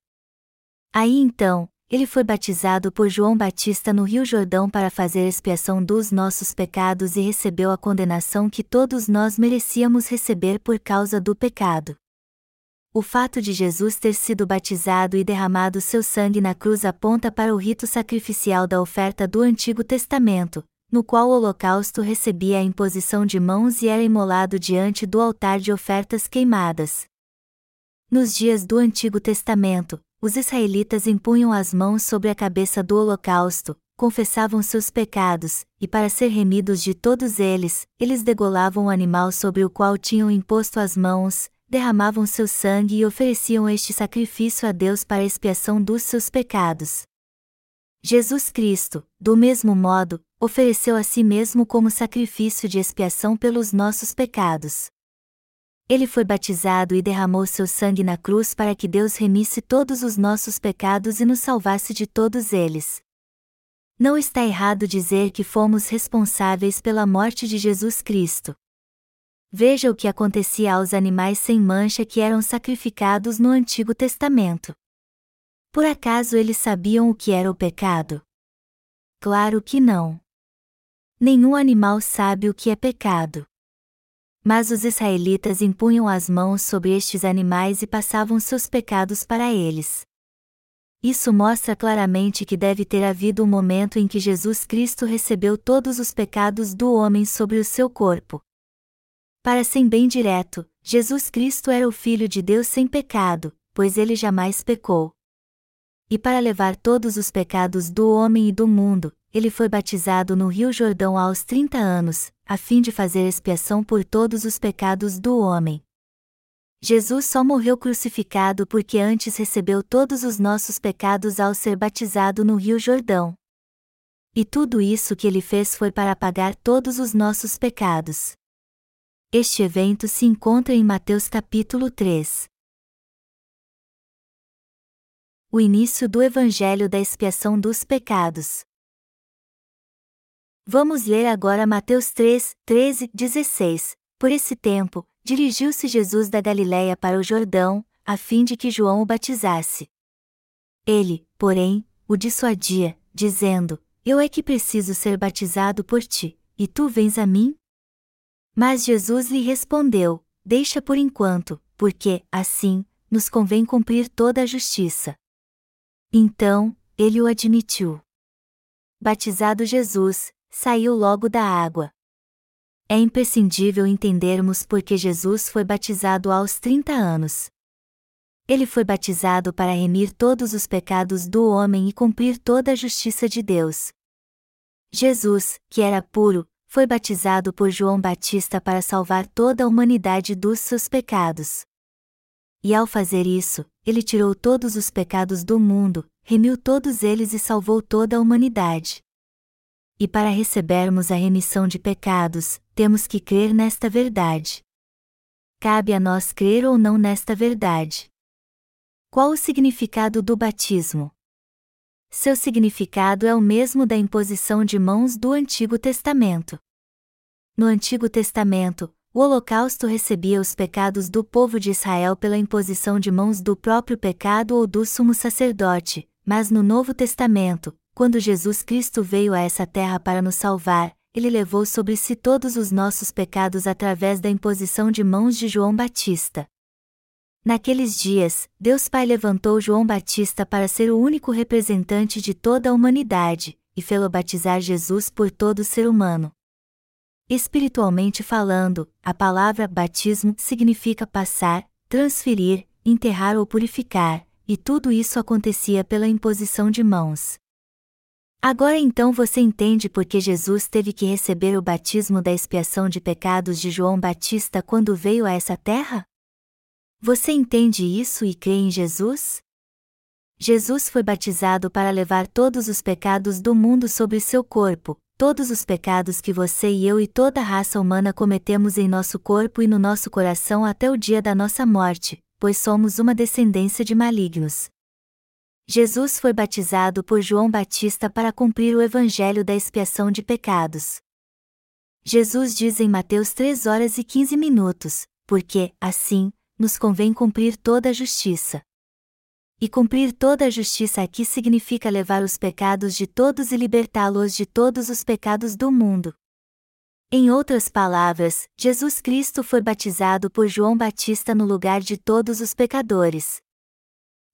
Aí então, ele foi batizado por João Batista no Rio Jordão para fazer expiação dos nossos pecados e recebeu a condenação que todos nós merecíamos receber por causa do pecado. O fato de Jesus ter sido batizado e derramado seu sangue na cruz aponta para o rito sacrificial da oferta do Antigo Testamento, no qual o holocausto recebia a imposição de mãos e era imolado diante do altar de ofertas queimadas. Nos dias do Antigo Testamento, os israelitas impunham as mãos sobre a cabeça do holocausto, confessavam seus pecados, e para ser remidos de todos eles, eles degolavam o animal sobre o qual tinham imposto as mãos, derramavam seu sangue e ofereciam este sacrifício a Deus para expiação dos seus pecados. Jesus Cristo, do mesmo modo, ofereceu a si mesmo como sacrifício de expiação pelos nossos pecados. Ele foi batizado e derramou seu sangue na cruz para que Deus remisse todos os nossos pecados e nos salvasse de todos eles. Não está errado dizer que fomos responsáveis pela morte de Jesus Cristo. Veja o que acontecia aos animais sem mancha que eram sacrificados no Antigo Testamento. Por acaso eles sabiam o que era o pecado? Claro que não. Nenhum animal sabe o que é pecado. Mas os israelitas impunham as mãos sobre estes animais e passavam seus pecados para eles. Isso mostra claramente que deve ter havido um momento em que Jesus Cristo recebeu todos os pecados do homem sobre o seu corpo. Para ser bem direto, Jesus Cristo era o Filho de Deus sem pecado, pois ele jamais pecou. E para levar todos os pecados do homem e do mundo, ele foi batizado no Rio Jordão aos 30 anos, a fim de fazer expiação por todos os pecados do homem. Jesus só morreu crucificado porque antes recebeu todos os nossos pecados ao ser batizado no Rio Jordão. E tudo isso que ele fez foi para apagar todos os nossos pecados. Este evento se encontra em Mateus capítulo 3. O início do Evangelho da expiação dos pecados. Vamos ler agora Mateus 3, 13, 16. Por esse tempo, dirigiu-se Jesus da Galiléia para o Jordão, a fim de que João o batizasse. Ele, porém, o dissuadia, dizendo: Eu é que preciso ser batizado por ti, e tu vens a mim? Mas Jesus lhe respondeu: Deixa por enquanto, porque, assim, nos convém cumprir toda a justiça. Então, ele o admitiu. Batizado Jesus, saiu logo da água. É imprescindível entendermos por que Jesus foi batizado aos 30 anos. Ele foi batizado para remir todos os pecados do homem e cumprir toda a justiça de Deus. Jesus, que era puro, foi batizado por João Batista para salvar toda a humanidade dos seus pecados. E ao fazer isso, ele tirou todos os pecados do mundo, remiu todos eles e salvou toda a humanidade. E para recebermos a remissão de pecados, temos que crer nesta verdade. Cabe a nós crer ou não nesta verdade. Qual o significado do batismo? Seu significado é o mesmo da imposição de mãos do Antigo Testamento. No Antigo Testamento, o holocausto recebia os pecados do povo de Israel pela imposição de mãos do próprio pecado ou do sumo sacerdote, mas no Novo Testamento, quando Jesus Cristo veio a essa terra para nos salvar, ele levou sobre si todos os nossos pecados através da imposição de mãos de João Batista. Naqueles dias, Deus Pai levantou João Batista para ser o único representante de toda a humanidade, e fê-lo batizar Jesus por todo ser humano. Espiritualmente falando, a palavra batismo significa passar, transferir, enterrar ou purificar, e tudo isso acontecia pela imposição de mãos. Agora então você entende por que Jesus teve que receber o batismo da expiação de pecados de João Batista quando veio a essa terra? Você entende isso e crê em Jesus? Jesus foi batizado para levar todos os pecados do mundo sobre seu corpo, todos os pecados que você e eu e toda a raça humana cometemos em nosso corpo e no nosso coração até o dia da nossa morte, pois somos uma descendência de malignos. Jesus foi batizado por João Batista para cumprir o evangelho da expiação de pecados. Jesus diz em Mateus 3 horas e 15 minutos, porque, assim, nos convém cumprir toda a justiça. E cumprir toda a justiça aqui significa levar os pecados de todos e libertá-los de todos os pecados do mundo. Em outras palavras, Jesus Cristo foi batizado por João Batista no lugar de todos os pecadores.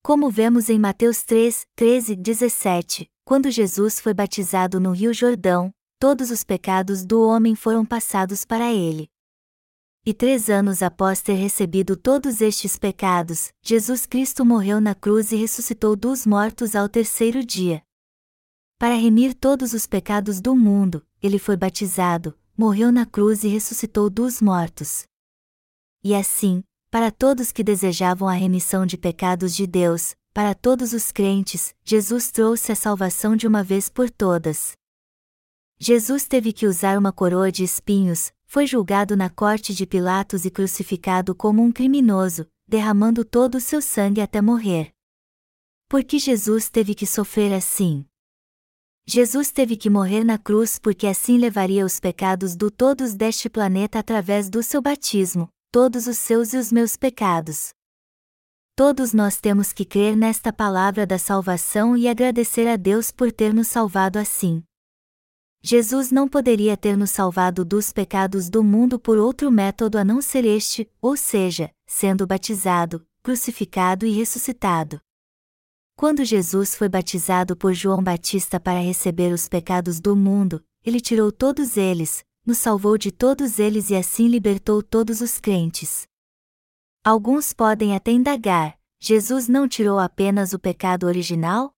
Como vemos em Mateus 3, 13 17, quando Jesus foi batizado no Rio Jordão, todos os pecados do homem foram passados para ele. E três anos após ter recebido todos estes pecados, Jesus Cristo morreu na cruz e ressuscitou dos mortos ao terceiro dia. Para remir todos os pecados do mundo, ele foi batizado, morreu na cruz e ressuscitou dos mortos. E assim, para todos que desejavam a remissão de pecados de Deus, para todos os crentes, Jesus trouxe a salvação de uma vez por todas. Jesus teve que usar uma coroa de espinhos, foi julgado na corte de Pilatos e crucificado como um criminoso, derramando todo o seu sangue até morrer. Por que Jesus teve que sofrer assim? Jesus teve que morrer na cruz porque assim levaria os pecados do todos deste planeta através do seu batismo, todos os seus e os meus pecados. Todos nós temos que crer nesta palavra da salvação e agradecer a Deus por ter nos salvado assim. Jesus não poderia ter nos salvado dos pecados do mundo por outro método a não ser este, ou seja, sendo batizado, crucificado e ressuscitado. Quando Jesus foi batizado por João Batista para receber os pecados do mundo, ele tirou todos eles, nos salvou de todos eles e assim libertou todos os crentes. Alguns podem até indagar: Jesus não tirou apenas o pecado original?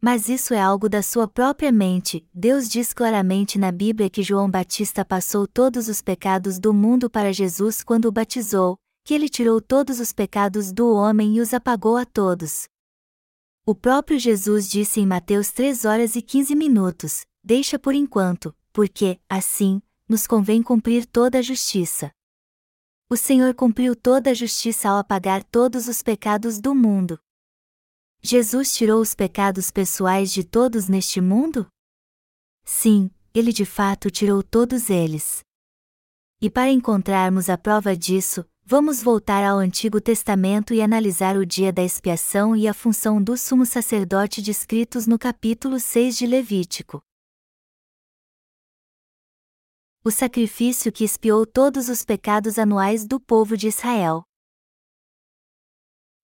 Mas isso é algo da sua própria mente. Deus diz claramente na Bíblia que João Batista passou todos os pecados do mundo para Jesus quando o batizou, que ele tirou todos os pecados do homem e os apagou a todos. O próprio Jesus disse em Mateus 3 horas e 15 minutos: Deixa por enquanto, porque, assim, nos convém cumprir toda a justiça. O Senhor cumpriu toda a justiça ao apagar todos os pecados do mundo. Jesus tirou os pecados pessoais de todos neste mundo? Sim, ele de fato tirou todos eles. E para encontrarmos a prova disso, vamos voltar ao Antigo Testamento e analisar o dia da expiação e a função do sumo sacerdote descritos no capítulo 6 de Levítico. O sacrifício que expiou todos os pecados anuais do povo de Israel.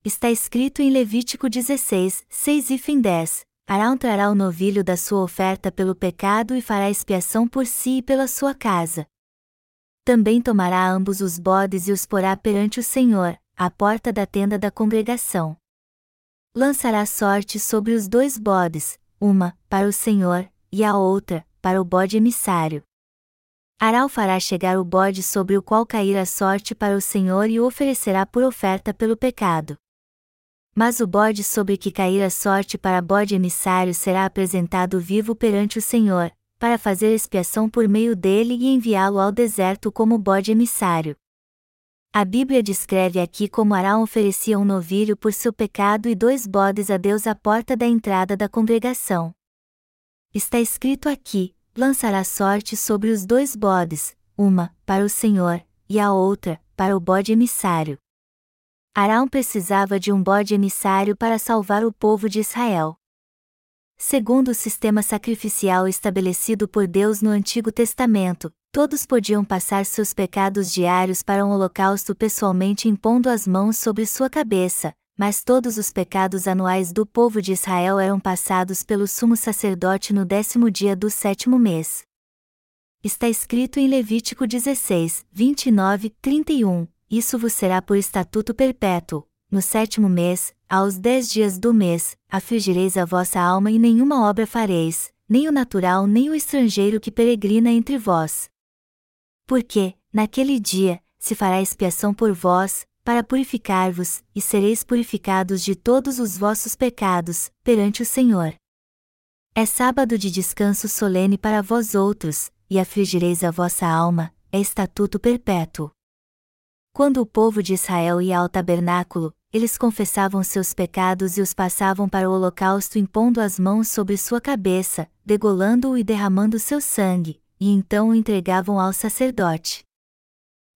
Está escrito em Levítico 16, 6 e fim 10. Arão trará o novilho da sua oferta pelo pecado e fará expiação por si e pela sua casa. Também tomará ambos os bodes e os porá perante o Senhor, à porta da tenda da congregação. Lançará sorte sobre os dois bodes, uma, para o Senhor, e a outra, para o bode emissário. Arão fará chegar o bode sobre o qual cair a sorte para o Senhor e o oferecerá por oferta pelo pecado. Mas o bode sobre que cair a sorte para bode emissário será apresentado vivo perante o Senhor, para fazer expiação por meio dele e enviá-lo ao deserto como bode emissário. A Bíblia descreve aqui como Arão oferecia um novilho por seu pecado e dois bodes a Deus à porta da entrada da congregação. Está escrito aqui: lançará sorte sobre os dois bodes, uma, para o Senhor, e a outra, para o bode emissário. Arão precisava de um bode emissário para salvar o povo de Israel. Segundo o sistema sacrificial estabelecido por Deus no Antigo Testamento, todos podiam passar seus pecados diários para um holocausto pessoalmente impondo as mãos sobre sua cabeça, mas todos os pecados anuais do povo de Israel eram passados pelo sumo sacerdote no décimo dia do sétimo mês. Está escrito em Levítico 16, 29, 31, isso vos será por estatuto perpétuo. No sétimo mês, aos dez dias do mês, afligireis a vossa alma e nenhuma obra fareis, nem o natural nem o estrangeiro que peregrina entre vós. Porque, naquele dia, se fará expiação por vós, para purificar-vos, e sereis purificados de todos os vossos pecados, perante o Senhor. É sábado de descanso solene para vós outros, e afligireis a vossa alma, é estatuto perpétuo. Quando o povo de Israel ia ao tabernáculo, eles confessavam seus pecados e os passavam para o holocausto impondo as mãos sobre sua cabeça, degolando-o e derramando seu sangue, e então o entregavam ao sacerdote.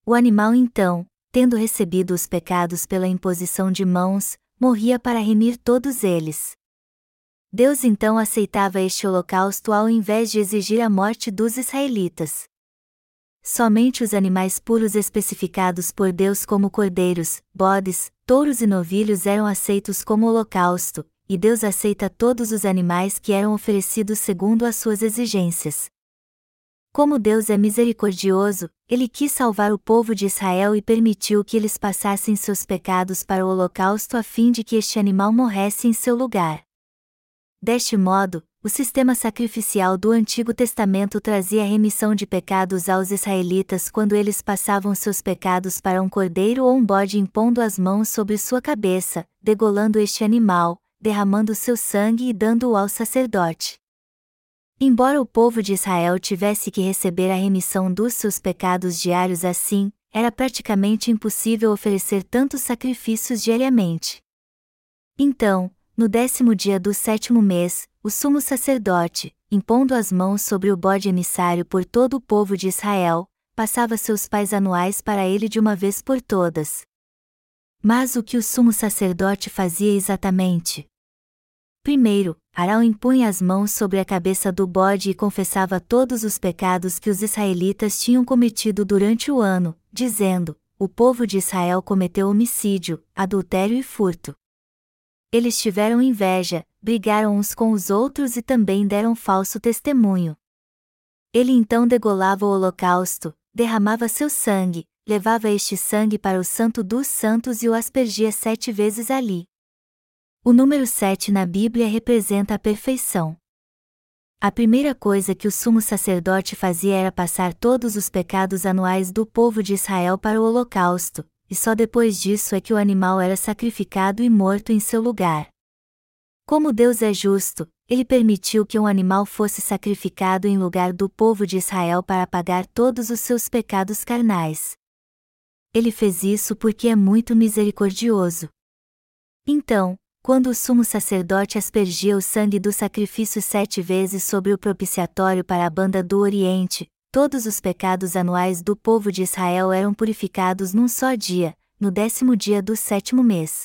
O animal então, tendo recebido os pecados pela imposição de mãos, morria para remir todos eles. Deus então aceitava este holocausto ao invés de exigir a morte dos israelitas. Somente os animais puros especificados por Deus como cordeiros, bodes, touros e novilhos eram aceitos como holocausto, e Deus aceita todos os animais que eram oferecidos segundo as suas exigências. Como Deus é misericordioso, ele quis salvar o povo de Israel e permitiu que eles passassem seus pecados para o holocausto a fim de que este animal morresse em seu lugar. Deste modo, o sistema sacrificial do Antigo Testamento trazia remissão de pecados aos israelitas quando eles passavam seus pecados para um cordeiro ou um bode impondo as mãos sobre sua cabeça, degolando este animal, derramando seu sangue e dando-o ao sacerdote. Embora o povo de Israel tivesse que receber a remissão dos seus pecados diários assim, era praticamente impossível oferecer tantos sacrifícios diariamente. Então, no décimo dia do sétimo mês, o sumo sacerdote, impondo as mãos sobre o bode emissário por todo o povo de Israel, passava seus pais anuais para ele de uma vez por todas. Mas o que o sumo sacerdote fazia exatamente? Primeiro, Arão impunha as mãos sobre a cabeça do bode e confessava todos os pecados que os israelitas tinham cometido durante o ano, dizendo: O povo de Israel cometeu homicídio, adultério e furto. Eles tiveram inveja, brigaram uns com os outros e também deram falso testemunho. Ele então degolava o holocausto, derramava seu sangue, levava este sangue para o Santo dos Santos e o aspergia sete vezes ali. O número 7 na Bíblia representa a perfeição. A primeira coisa que o sumo sacerdote fazia era passar todos os pecados anuais do povo de Israel para o holocausto, e só depois disso é que o animal era sacrificado e morto em seu lugar. Como Deus é justo, ele permitiu que um animal fosse sacrificado em lugar do povo de Israel para pagar todos os seus pecados carnais. Ele fez isso porque é muito misericordioso. Então, quando o sumo sacerdote aspergia o sangue do sacrifício sete vezes sobre o propiciatório para a banda do Oriente, todos os pecados anuais do povo de Israel eram purificados num só dia, no décimo dia do sétimo mês.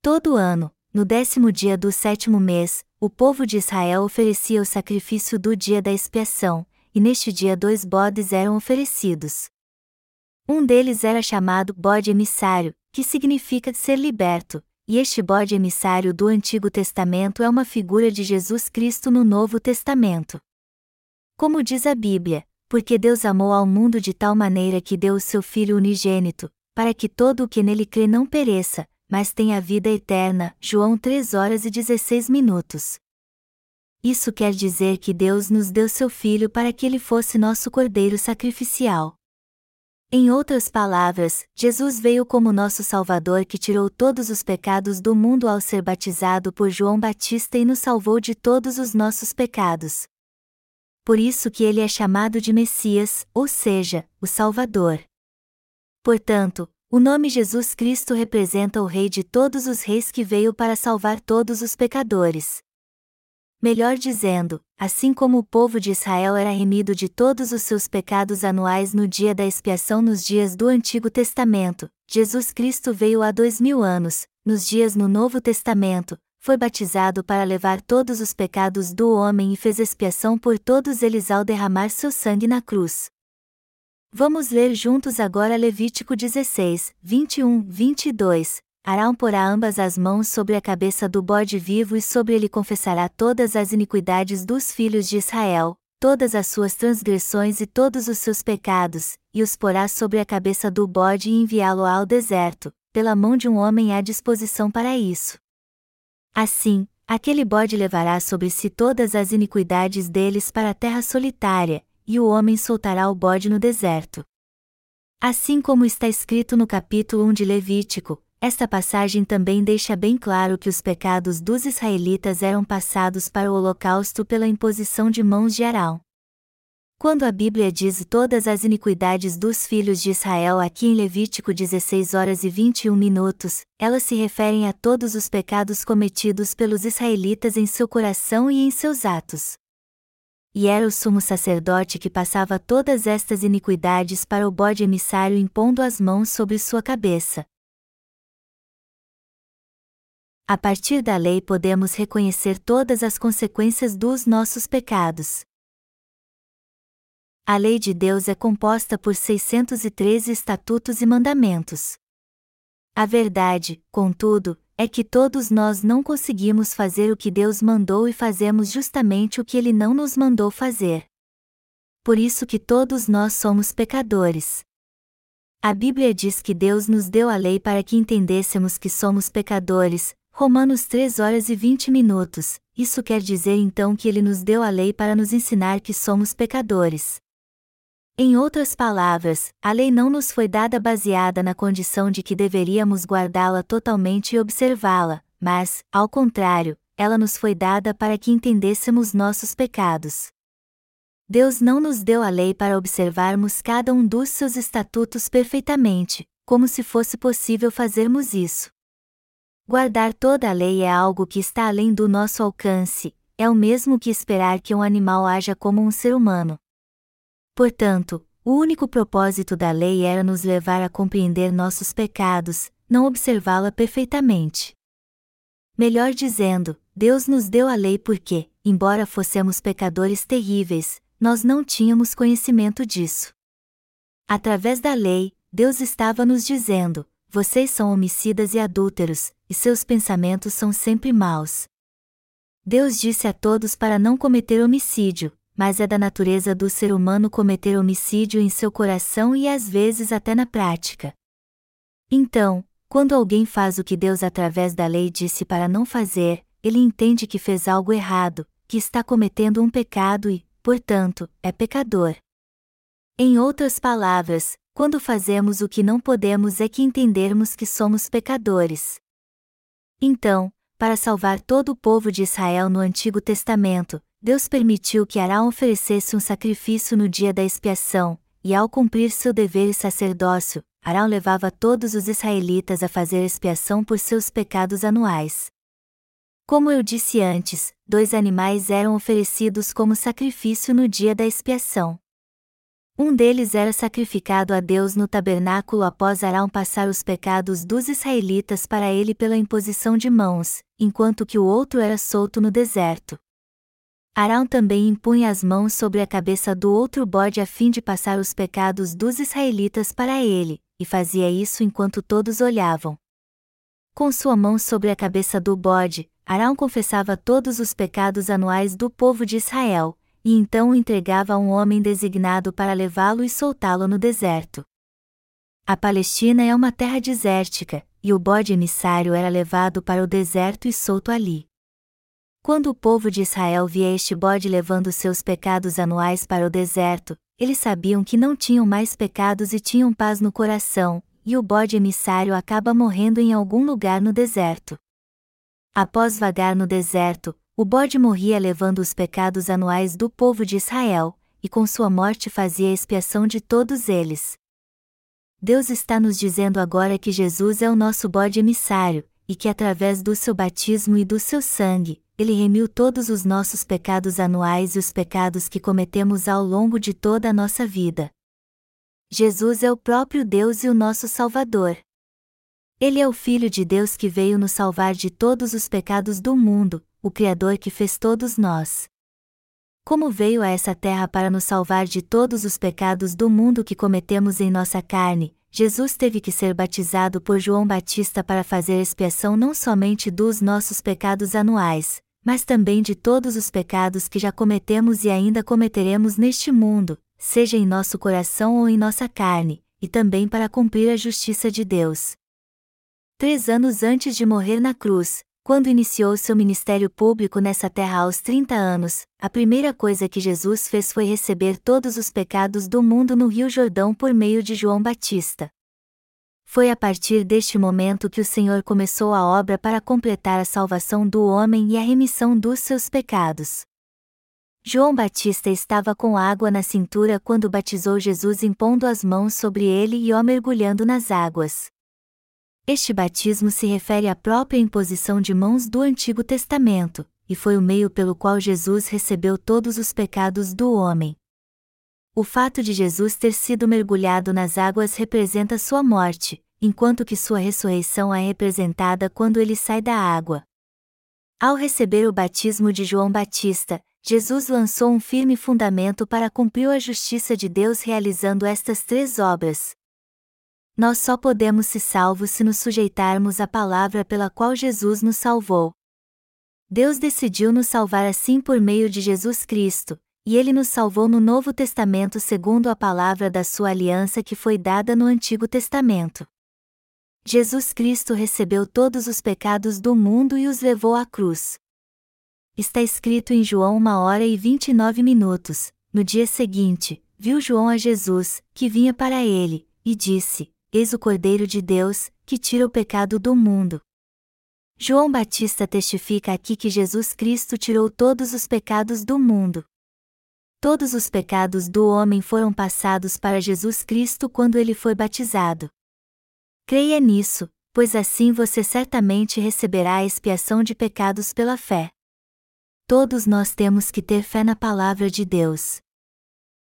Todo ano, no décimo dia do sétimo mês, o povo de Israel oferecia o sacrifício do dia da expiação, e neste dia dois bodes eram oferecidos. Um deles era chamado bode emissário, que significa ser liberto, e este bode emissário do Antigo Testamento é uma figura de Jesus Cristo no Novo Testamento. Como diz a Bíblia, porque Deus amou ao mundo de tal maneira que deu o seu Filho unigênito, para que todo o que nele crê não pereça, mas tenha vida eterna. João 3 horas e 16 minutos. Isso quer dizer que Deus nos deu seu Filho para que ele fosse nosso Cordeiro sacrificial. Em outras palavras, Jesus veio como nosso Salvador que tirou todos os pecados do mundo ao ser batizado por João Batista e nos salvou de todos os nossos pecados. Por isso que ele é chamado de Messias, ou seja, o Salvador. Portanto, o nome Jesus Cristo representa o Rei de todos os reis que veio para salvar todos os pecadores. Melhor dizendo, assim como o povo de Israel era remido de todos os seus pecados anuais no dia da expiação nos dias do Antigo Testamento, Jesus Cristo veio há dois mil anos, nos dias no Novo Testamento, foi batizado para levar todos os pecados do homem e fez expiação por todos eles ao derramar seu sangue na cruz. Vamos ler juntos agora Levítico 16, 21, 22, Arão porá ambas as mãos sobre a cabeça do bode vivo e sobre ele confessará todas as iniquidades dos filhos de Israel, todas as suas transgressões e todos os seus pecados, e os porá sobre a cabeça do bode e enviá-lo ao deserto, pela mão de um homem à disposição para isso. Assim, aquele bode levará sobre si todas as iniquidades deles para a terra solitária, e o homem soltará o bode no deserto. Assim como está escrito no capítulo 1 de Levítico, esta passagem também deixa bem claro que os pecados dos israelitas eram passados para o holocausto pela imposição de mãos de Arão. Quando a Bíblia diz todas as iniquidades dos filhos de Israel aqui em Levítico 16 horas e 21 minutos, elas se referem a todos os pecados cometidos pelos israelitas em seu coração e em seus atos. e era o sumo sacerdote que passava todas estas iniquidades para o bode emissário impondo as mãos sobre sua cabeça. A partir da lei podemos reconhecer todas as consequências dos nossos pecados. A lei de Deus é composta por 613 estatutos e mandamentos. A verdade, contudo, é que todos nós não conseguimos fazer o que Deus mandou e fazemos justamente o que ele não nos mandou fazer. Por isso que todos nós somos pecadores. A Bíblia diz que Deus nos deu a lei para que entendêssemos que somos pecadores, Romanos 3 horas e 20 minutos. Isso quer dizer então que ele nos deu a lei para nos ensinar que somos pecadores. Em outras palavras, a lei não nos foi dada baseada na condição de que deveríamos guardá-la totalmente e observá-la, mas, ao contrário, ela nos foi dada para que entendêssemos nossos pecados. Deus não nos deu a lei para observarmos cada um dos seus estatutos perfeitamente, como se fosse possível fazermos isso. Guardar toda a lei é algo que está além do nosso alcance, é o mesmo que esperar que um animal haja como um ser humano. Portanto, o único propósito da lei era nos levar a compreender nossos pecados, não observá-la perfeitamente. Melhor dizendo, Deus nos deu a lei porque, embora fossemos pecadores terríveis, nós não tínhamos conhecimento disso. Através da lei, Deus estava nos dizendo: vocês são homicidas e adúlteros, e seus pensamentos são sempre maus. Deus disse a todos para não cometer homicídio, mas é da natureza do ser humano cometer homicídio em seu coração e às vezes até na prática. Então, quando alguém faz o que Deus através da lei disse para não fazer, ele entende que fez algo errado, que está cometendo um pecado e, portanto, é pecador. Em outras palavras, quando fazemos o que não podemos é que entendermos que somos pecadores. Então, para salvar todo o povo de Israel no Antigo Testamento, Deus permitiu que Arão oferecesse um sacrifício no dia da expiação, e ao cumprir seu dever e sacerdócio, Arão levava todos os israelitas a fazer expiação por seus pecados anuais. Como eu disse antes, dois animais eram oferecidos como sacrifício no dia da expiação. Um deles era sacrificado a Deus no tabernáculo após Arão passar os pecados dos israelitas para ele pela imposição de mãos, enquanto que o outro era solto no deserto. Arão também impunha as mãos sobre a cabeça do outro bode a fim de passar os pecados dos israelitas para ele, e fazia isso enquanto todos olhavam. Com sua mão sobre a cabeça do bode, Arão confessava todos os pecados anuais do povo de Israel, e então o entregava a um homem designado para levá-lo e soltá-lo no deserto. A Palestina é uma terra desértica, e o bode emissário era levado para o deserto e solto ali. Quando o povo de Israel via este bode levando seus pecados anuais para o deserto, eles sabiam que não tinham mais pecados e tinham paz no coração, e o bode emissário acaba morrendo em algum lugar no deserto. Após vagar no deserto, o bode morria levando os pecados anuais do povo de Israel, e com sua morte fazia expiação de todos eles. Deus está nos dizendo agora que Jesus é o nosso bode emissário, e que através do seu batismo e do seu sangue, ele remiu todos os nossos pecados anuais e os pecados que cometemos ao longo de toda a nossa vida. Jesus é o próprio Deus e o nosso Salvador. Ele é o Filho de Deus que veio nos salvar de todos os pecados do mundo, o Criador que fez todos nós. Como veio a essa terra para nos salvar de todos os pecados do mundo que cometemos em nossa carne, Jesus teve que ser batizado por João Batista para fazer expiação não somente dos nossos pecados anuais, mas também de todos os pecados que já cometemos e ainda cometeremos neste mundo, seja em nosso coração ou em nossa carne, e também para cumprir a justiça de Deus. Três anos antes de morrer na cruz, quando iniciou seu ministério público nessa terra aos 30 anos, a primeira coisa que Jesus fez foi receber todos os pecados do mundo no Rio Jordão por meio de João Batista. Foi a partir deste momento que o Senhor começou a obra para completar a salvação do homem e a remissão dos seus pecados. João Batista estava com água na cintura quando batizou Jesus impondo as mãos sobre ele e o mergulhando nas águas. Este batismo se refere à própria imposição de mãos do Antigo Testamento, e foi o meio pelo qual Jesus recebeu todos os pecados do homem. O fato de Jesus ter sido mergulhado nas águas representa sua morte, enquanto que sua ressurreição é representada quando ele sai da água. Ao receber o batismo de João Batista, Jesus lançou um firme fundamento para cumprir a justiça de Deus realizando estas três obras. Nós só podemos ser salvos se nos sujeitarmos à palavra pela qual Jesus nos salvou. Deus decidiu nos salvar assim por meio de Jesus Cristo, e ele nos salvou no Novo Testamento segundo a palavra da sua aliança que foi dada no Antigo Testamento. Jesus Cristo recebeu todos os pecados do mundo e os levou à cruz. Está escrito em João uma hora e vinte e nove minutos. No dia seguinte, viu João a Jesus, que vinha para ele, e disse: Eis o Cordeiro de Deus, que tira o pecado do mundo. João Batista testifica aqui que Jesus Cristo tirou todos os pecados do mundo. Todos os pecados do homem foram passados para Jesus Cristo quando ele foi batizado. Creia nisso, pois assim você certamente receberá a expiação de pecados pela fé. Todos nós temos que ter fé na palavra de Deus.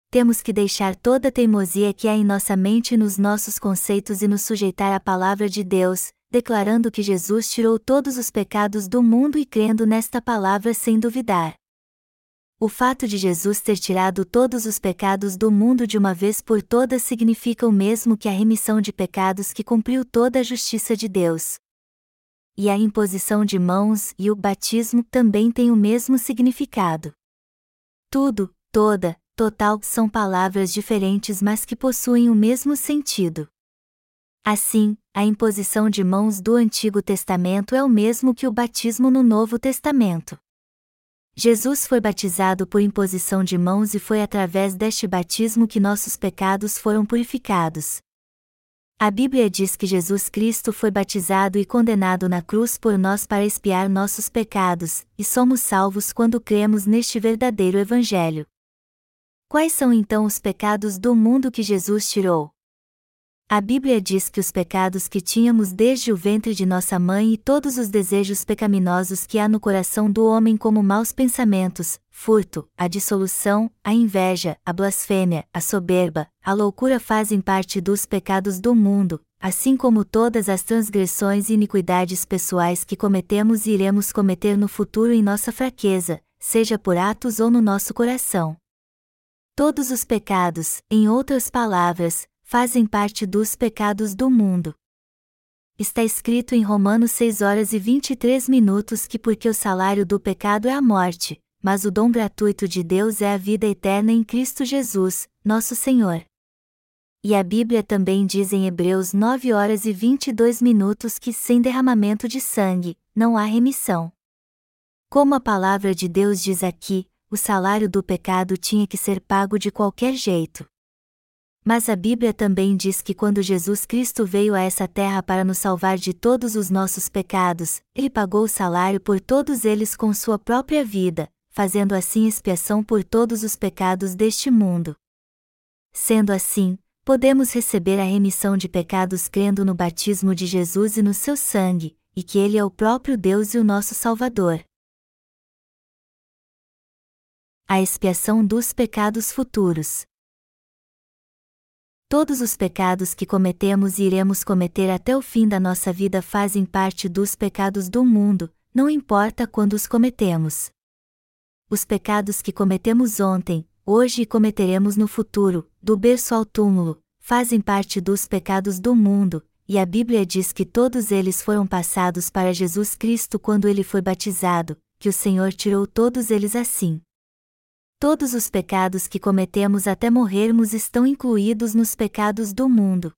Temos que deixar toda a teimosia que há em nossa mente e nos nossos conceitos e nos sujeitar à palavra de Deus, declarando que Jesus tirou todos os pecados do mundo e crendo nesta palavra sem duvidar. O fato de Jesus ter tirado todos os pecados do mundo de uma vez por todas significa o mesmo que a remissão de pecados que cumpriu toda a justiça de Deus. E a imposição de mãos e o batismo também têm o mesmo significado. Tudo, toda, total são palavras diferentes mas que possuem o mesmo sentido. Assim, a imposição de mãos do Antigo Testamento é o mesmo que o batismo no Novo Testamento. Jesus foi batizado por imposição de mãos e foi através deste batismo que nossos pecados foram purificados. A Bíblia diz que Jesus Cristo foi batizado e condenado na cruz por nós para expiar nossos pecados, e somos salvos quando cremos neste verdadeiro Evangelho. Quais são então os pecados do mundo que Jesus tirou? A Bíblia diz que os pecados que tínhamos desde o ventre de nossa mãe e todos os desejos pecaminosos que há no coração do homem, como maus pensamentos, furto, a dissolução, a inveja, a blasfêmia, a soberba, a loucura fazem parte dos pecados do mundo, assim como todas as transgressões e iniquidades pessoais que cometemos e iremos cometer no futuro em nossa fraqueza, seja por atos ou no nosso coração. Todos os pecados, em outras palavras, fazem parte dos pecados do mundo. Está escrito em Romanos 6 horas e 23 minutos que porque o salário do pecado é a morte, mas o dom gratuito de Deus é a vida eterna em Cristo Jesus, nosso Senhor. E a Bíblia também diz em Hebreus 9 horas e 22 minutos que sem derramamento de sangue, não há remissão. Como a palavra de Deus diz aqui, o salário do pecado tinha que ser pago de qualquer jeito. Mas a Bíblia também diz que quando Jesus Cristo veio a essa terra para nos salvar de todos os nossos pecados, ele pagou o salário por todos eles com sua própria vida, fazendo assim expiação por todos os pecados deste mundo. Sendo assim, podemos receber a remissão de pecados crendo no batismo de Jesus e no seu sangue, e que ele é o próprio Deus e o nosso Salvador. A expiação dos pecados futuros. Todos os pecados que cometemos e iremos cometer até o fim da nossa vida fazem parte dos pecados do mundo, não importa quando os cometemos. Os pecados que cometemos ontem, hoje e cometeremos no futuro, do berço ao túmulo, fazem parte dos pecados do mundo, e a Bíblia diz que todos eles foram passados para Jesus Cristo quando ele foi batizado, que o Senhor tirou todos eles assim. Todos os pecados que cometemos até morrermos estão incluídos nos pecados do mundo.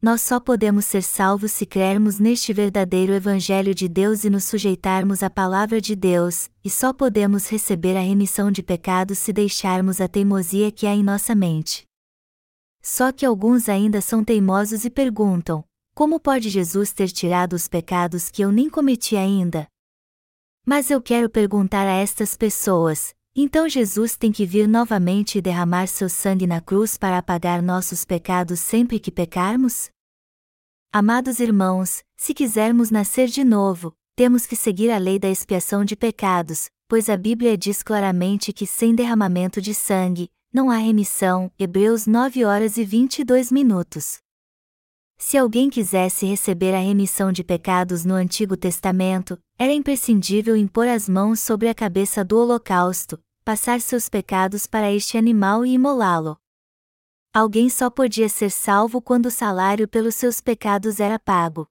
Nós só podemos ser salvos se crermos neste verdadeiro Evangelho de Deus e nos sujeitarmos à Palavra de Deus, e só podemos receber a remissão de pecados se deixarmos a teimosia que há em nossa mente. Só que alguns ainda são teimosos e perguntam: como pode Jesus ter tirado os pecados que eu nem cometi ainda? Mas eu quero perguntar a estas pessoas: então Jesus tem que vir novamente e derramar seu sangue na cruz para apagar nossos pecados sempre que pecarmos? Amados irmãos, se quisermos nascer de novo, temos que seguir a lei da expiação de pecados, pois a Bíblia diz claramente que sem derramamento de sangue, não há remissão. Hebreus 9 horas e 22 minutos. Se alguém quisesse receber a remissão de pecados no Antigo Testamento, era imprescindível impor as mãos sobre a cabeça do holocausto, passar seus pecados para este animal e imolá-lo. Alguém só podia ser salvo quando o salário pelos seus pecados era pago.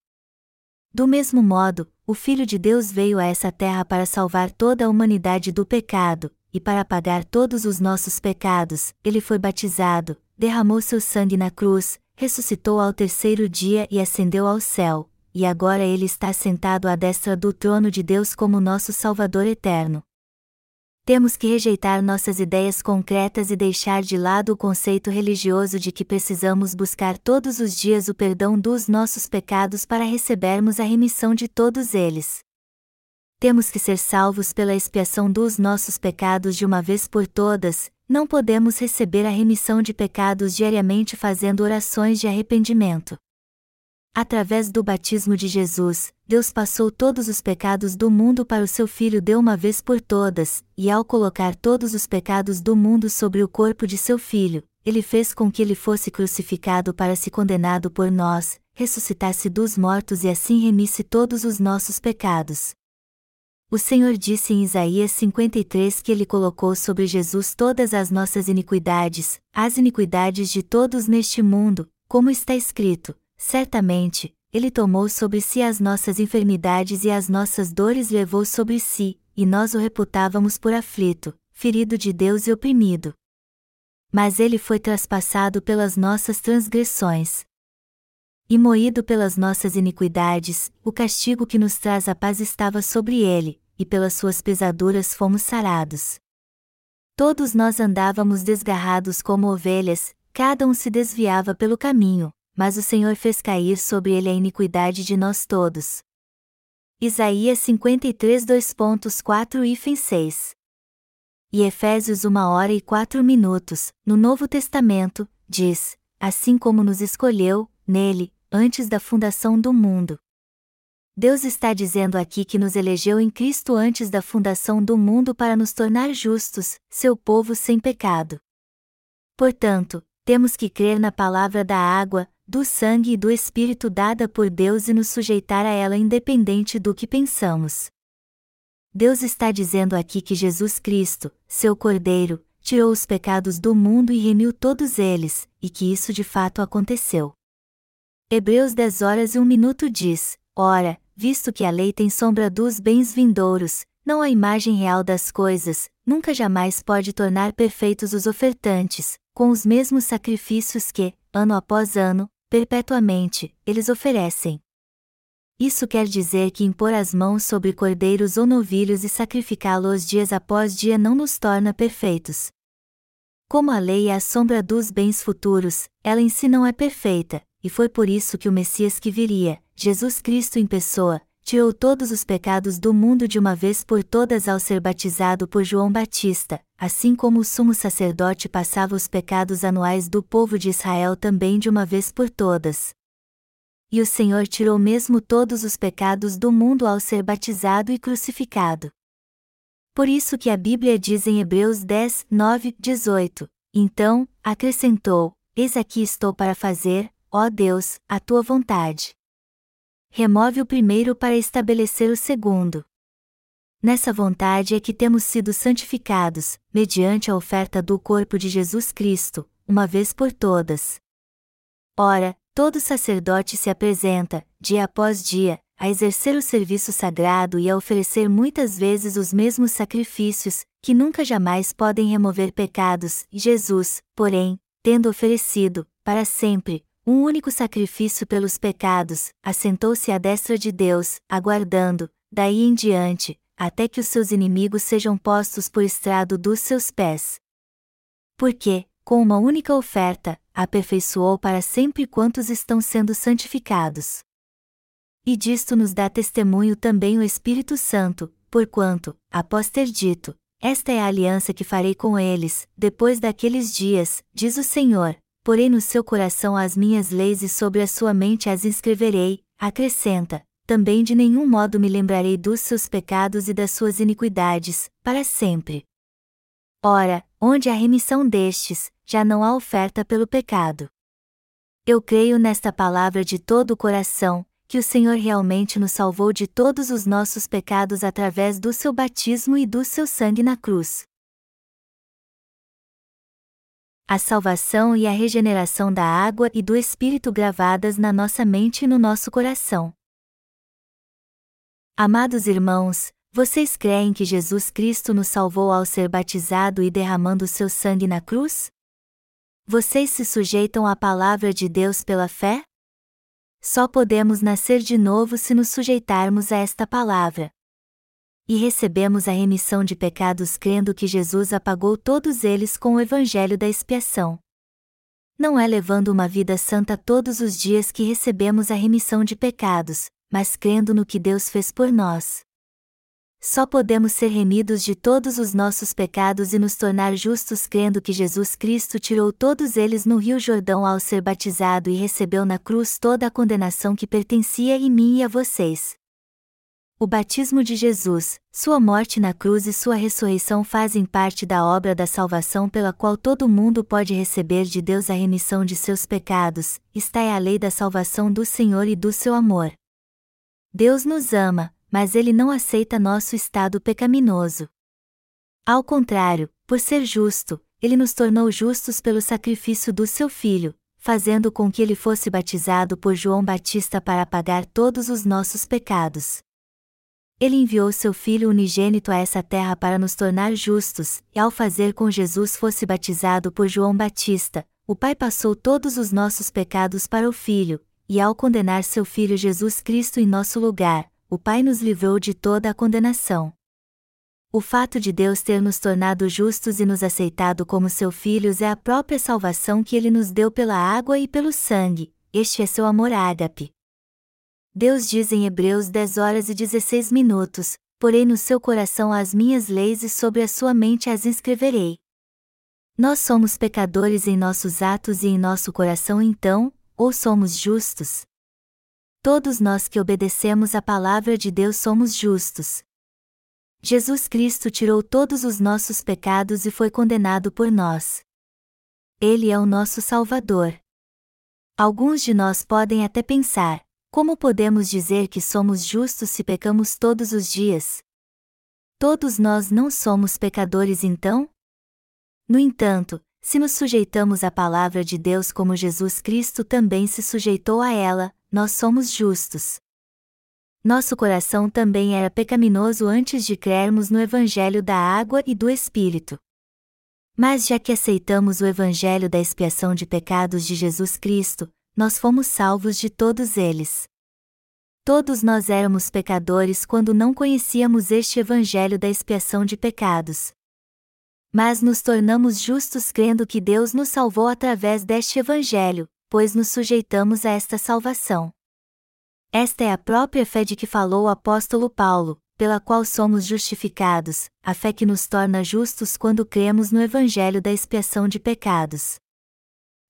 Do mesmo modo, o Filho de Deus veio a essa terra para salvar toda a humanidade do pecado, e para pagar todos os nossos pecados, ele foi batizado, derramou seu sangue na cruz, ressuscitou ao terceiro dia e ascendeu ao céu, e agora ele está sentado à destra do trono de Deus como nosso Salvador eterno. Temos que rejeitar nossas ideias concretas e deixar de lado o conceito religioso de que precisamos buscar todos os dias o perdão dos nossos pecados para recebermos a remissão de todos eles temos que ser salvos pela expiação dos nossos pecados de uma vez por todas, não podemos receber a remissão de pecados diariamente fazendo orações de arrependimento. Através do batismo de Jesus, Deus passou todos os pecados do mundo para o seu Filho de uma vez por todas, e ao colocar todos os pecados do mundo sobre o corpo de seu Filho, ele fez com que ele fosse crucificado para se condenado por nós, ressuscitasse dos mortos e assim remisse todos os nossos pecados. O Senhor disse em Isaías 53 que ele colocou sobre Jesus todas as nossas iniquidades, as iniquidades de todos neste mundo, como está escrito: certamente, ele tomou sobre si as nossas enfermidades e as nossas dores levou sobre si, e nós o reputávamos por aflito, ferido de Deus e oprimido. Mas ele foi traspassado pelas nossas transgressões. E moído pelas nossas iniquidades, o castigo que nos traz a paz estava sobre ele, e pelas suas pesaduras fomos sarados. Todos nós andávamos desgarrados como ovelhas, cada um se desviava pelo caminho, mas o Senhor fez cair sobre ele a iniquidade de nós todos. Isaías 53 2.4 e 6 E Efésios 1 hora e 4 minutos, no Novo Testamento, diz: Assim como nos escolheu, nele, antes da fundação do mundo, Deus está dizendo aqui que nos elegeu em Cristo antes da fundação do mundo para nos tornar justos, seu povo sem pecado. Portanto, temos que crer na palavra da água, do sangue e do Espírito dada por Deus e nos sujeitar a ela independente do que pensamos. Deus está dizendo aqui que Jesus Cristo, seu Cordeiro, tirou os pecados do mundo e remiu todos eles, e que isso de fato aconteceu. Hebreus 10 horas e 1 minuto diz: Ora, visto que a lei tem sombra dos bens vindouros, não a imagem real das coisas, nunca jamais pode tornar perfeitos os ofertantes, com os mesmos sacrifícios que, ano após ano, perpetuamente, eles oferecem. Isso quer dizer que impor as mãos sobre cordeiros ou novilhos e sacrificá-los dias após dia não nos torna perfeitos. Como a lei é a sombra dos bens futuros, ela em si não é perfeita, e foi por isso que o Messias que viria, Jesus Cristo em pessoa, tirou todos os pecados do mundo de uma vez por todas ao ser batizado por João Batista, assim como o sumo sacerdote passava os pecados anuais do povo de Israel também de uma vez por todas. E o Senhor tirou mesmo todos os pecados do mundo ao ser batizado e crucificado. Por isso que a Bíblia diz em Hebreus 10, 9, 18: Então, acrescentou: Eis aqui estou para fazer, ó Deus, a tua vontade remove o primeiro para estabelecer o segundo. Nessa vontade é que temos sido santificados, mediante a oferta do corpo de Jesus Cristo, uma vez por todas. Ora, todo sacerdote se apresenta, dia após dia, a exercer o serviço sagrado e a oferecer muitas vezes os mesmos sacrifícios, que nunca jamais podem remover pecados, Jesus, porém, tendo oferecido, para sempre, um único sacrifício pelos pecados, assentou-se à destra de Deus, aguardando, daí em diante, até que os seus inimigos sejam postos por estrado dos seus pés. Porque, com uma única oferta, aperfeiçoou para sempre quantos estão sendo santificados. E disto nos dá testemunho também o Espírito Santo, porquanto, após ter dito, esta é a aliança que farei com eles, depois daqueles dias, diz o Senhor, porei no seu coração as minhas leis e sobre a sua mente as escreverei, acrescenta, também de nenhum modo me lembrarei dos seus pecados e das suas iniquidades, para sempre. Ora, onde há remissão destes, já não há oferta pelo pecado. Eu creio nesta palavra de todo o coração, que o Senhor realmente nos salvou de todos os nossos pecados através do seu batismo e do seu sangue na cruz. A salvação e a regeneração da água e do Espírito gravadas na nossa mente e no nosso coração. Amados irmãos, vocês creem que Jesus Cristo nos salvou ao ser batizado e derramando seu sangue na cruz? Vocês se sujeitam à palavra de Deus pela fé? Só podemos nascer de novo se nos sujeitarmos a esta palavra. E recebemos a remissão de pecados crendo que Jesus apagou todos eles com o evangelho da expiação. Não é levando uma vida santa todos os dias que recebemos a remissão de pecados, mas crendo no que Deus fez por nós. Só podemos ser remidos de todos os nossos pecados e nos tornar justos crendo que Jesus Cristo tirou todos eles no Rio Jordão ao ser batizado e recebeu na cruz toda a condenação que pertencia a mim e a vocês. O batismo de Jesus, sua morte na cruz e sua ressurreição fazem parte da obra da salvação pela qual todo mundo pode receber de Deus a remissão de seus pecados, esta é a lei da salvação do Senhor e do seu amor. Deus nos ama, mas ele não aceita nosso estado pecaminoso. Ao contrário, por ser justo, ele nos tornou justos pelo sacrifício do seu filho, fazendo com que ele fosse batizado por João Batista para pagar todos os nossos pecados. Ele enviou seu Filho unigênito a essa terra para nos tornar justos, e ao fazer com Jesus fosse batizado por João Batista, o Pai passou todos os nossos pecados para o Filho, e ao condenar seu Filho Jesus Cristo em nosso lugar, o Pai nos livrou de toda a condenação. O fato de Deus ter nos tornado justos e nos aceitado como seus filhos é a própria salvação que ele nos deu pela água e pelo sangue, este é seu amor ágape. Deus diz em Hebreus 10 horas e 16 minutos: Porém no seu coração as minhas leis e sobre a sua mente as inscreverei. Nós somos pecadores em nossos atos e em nosso coração então, ou somos justos? Todos nós que obedecemos a palavra de Deus somos justos. Jesus Cristo tirou todos os nossos pecados e foi condenado por nós. Ele é o nosso Salvador. Alguns de nós podem até pensar: como podemos dizer que somos justos se pecamos todos os dias? Todos nós não somos pecadores então? No entanto, se nos sujeitamos à palavra de Deus como Jesus Cristo também se sujeitou a ela, nós somos justos. Nosso coração também era pecaminoso antes de crermos no Evangelho da água e do Espírito. Mas já que aceitamos o Evangelho da expiação de pecados de Jesus Cristo, nós fomos salvos de todos eles. Todos nós éramos pecadores quando não conhecíamos este Evangelho da expiação de pecados. Mas nos tornamos justos crendo que Deus nos salvou através deste Evangelho, pois nos sujeitamos a esta salvação. Esta é a própria fé de que falou o apóstolo Paulo, pela qual somos justificados, a fé que nos torna justos quando cremos no Evangelho da expiação de pecados.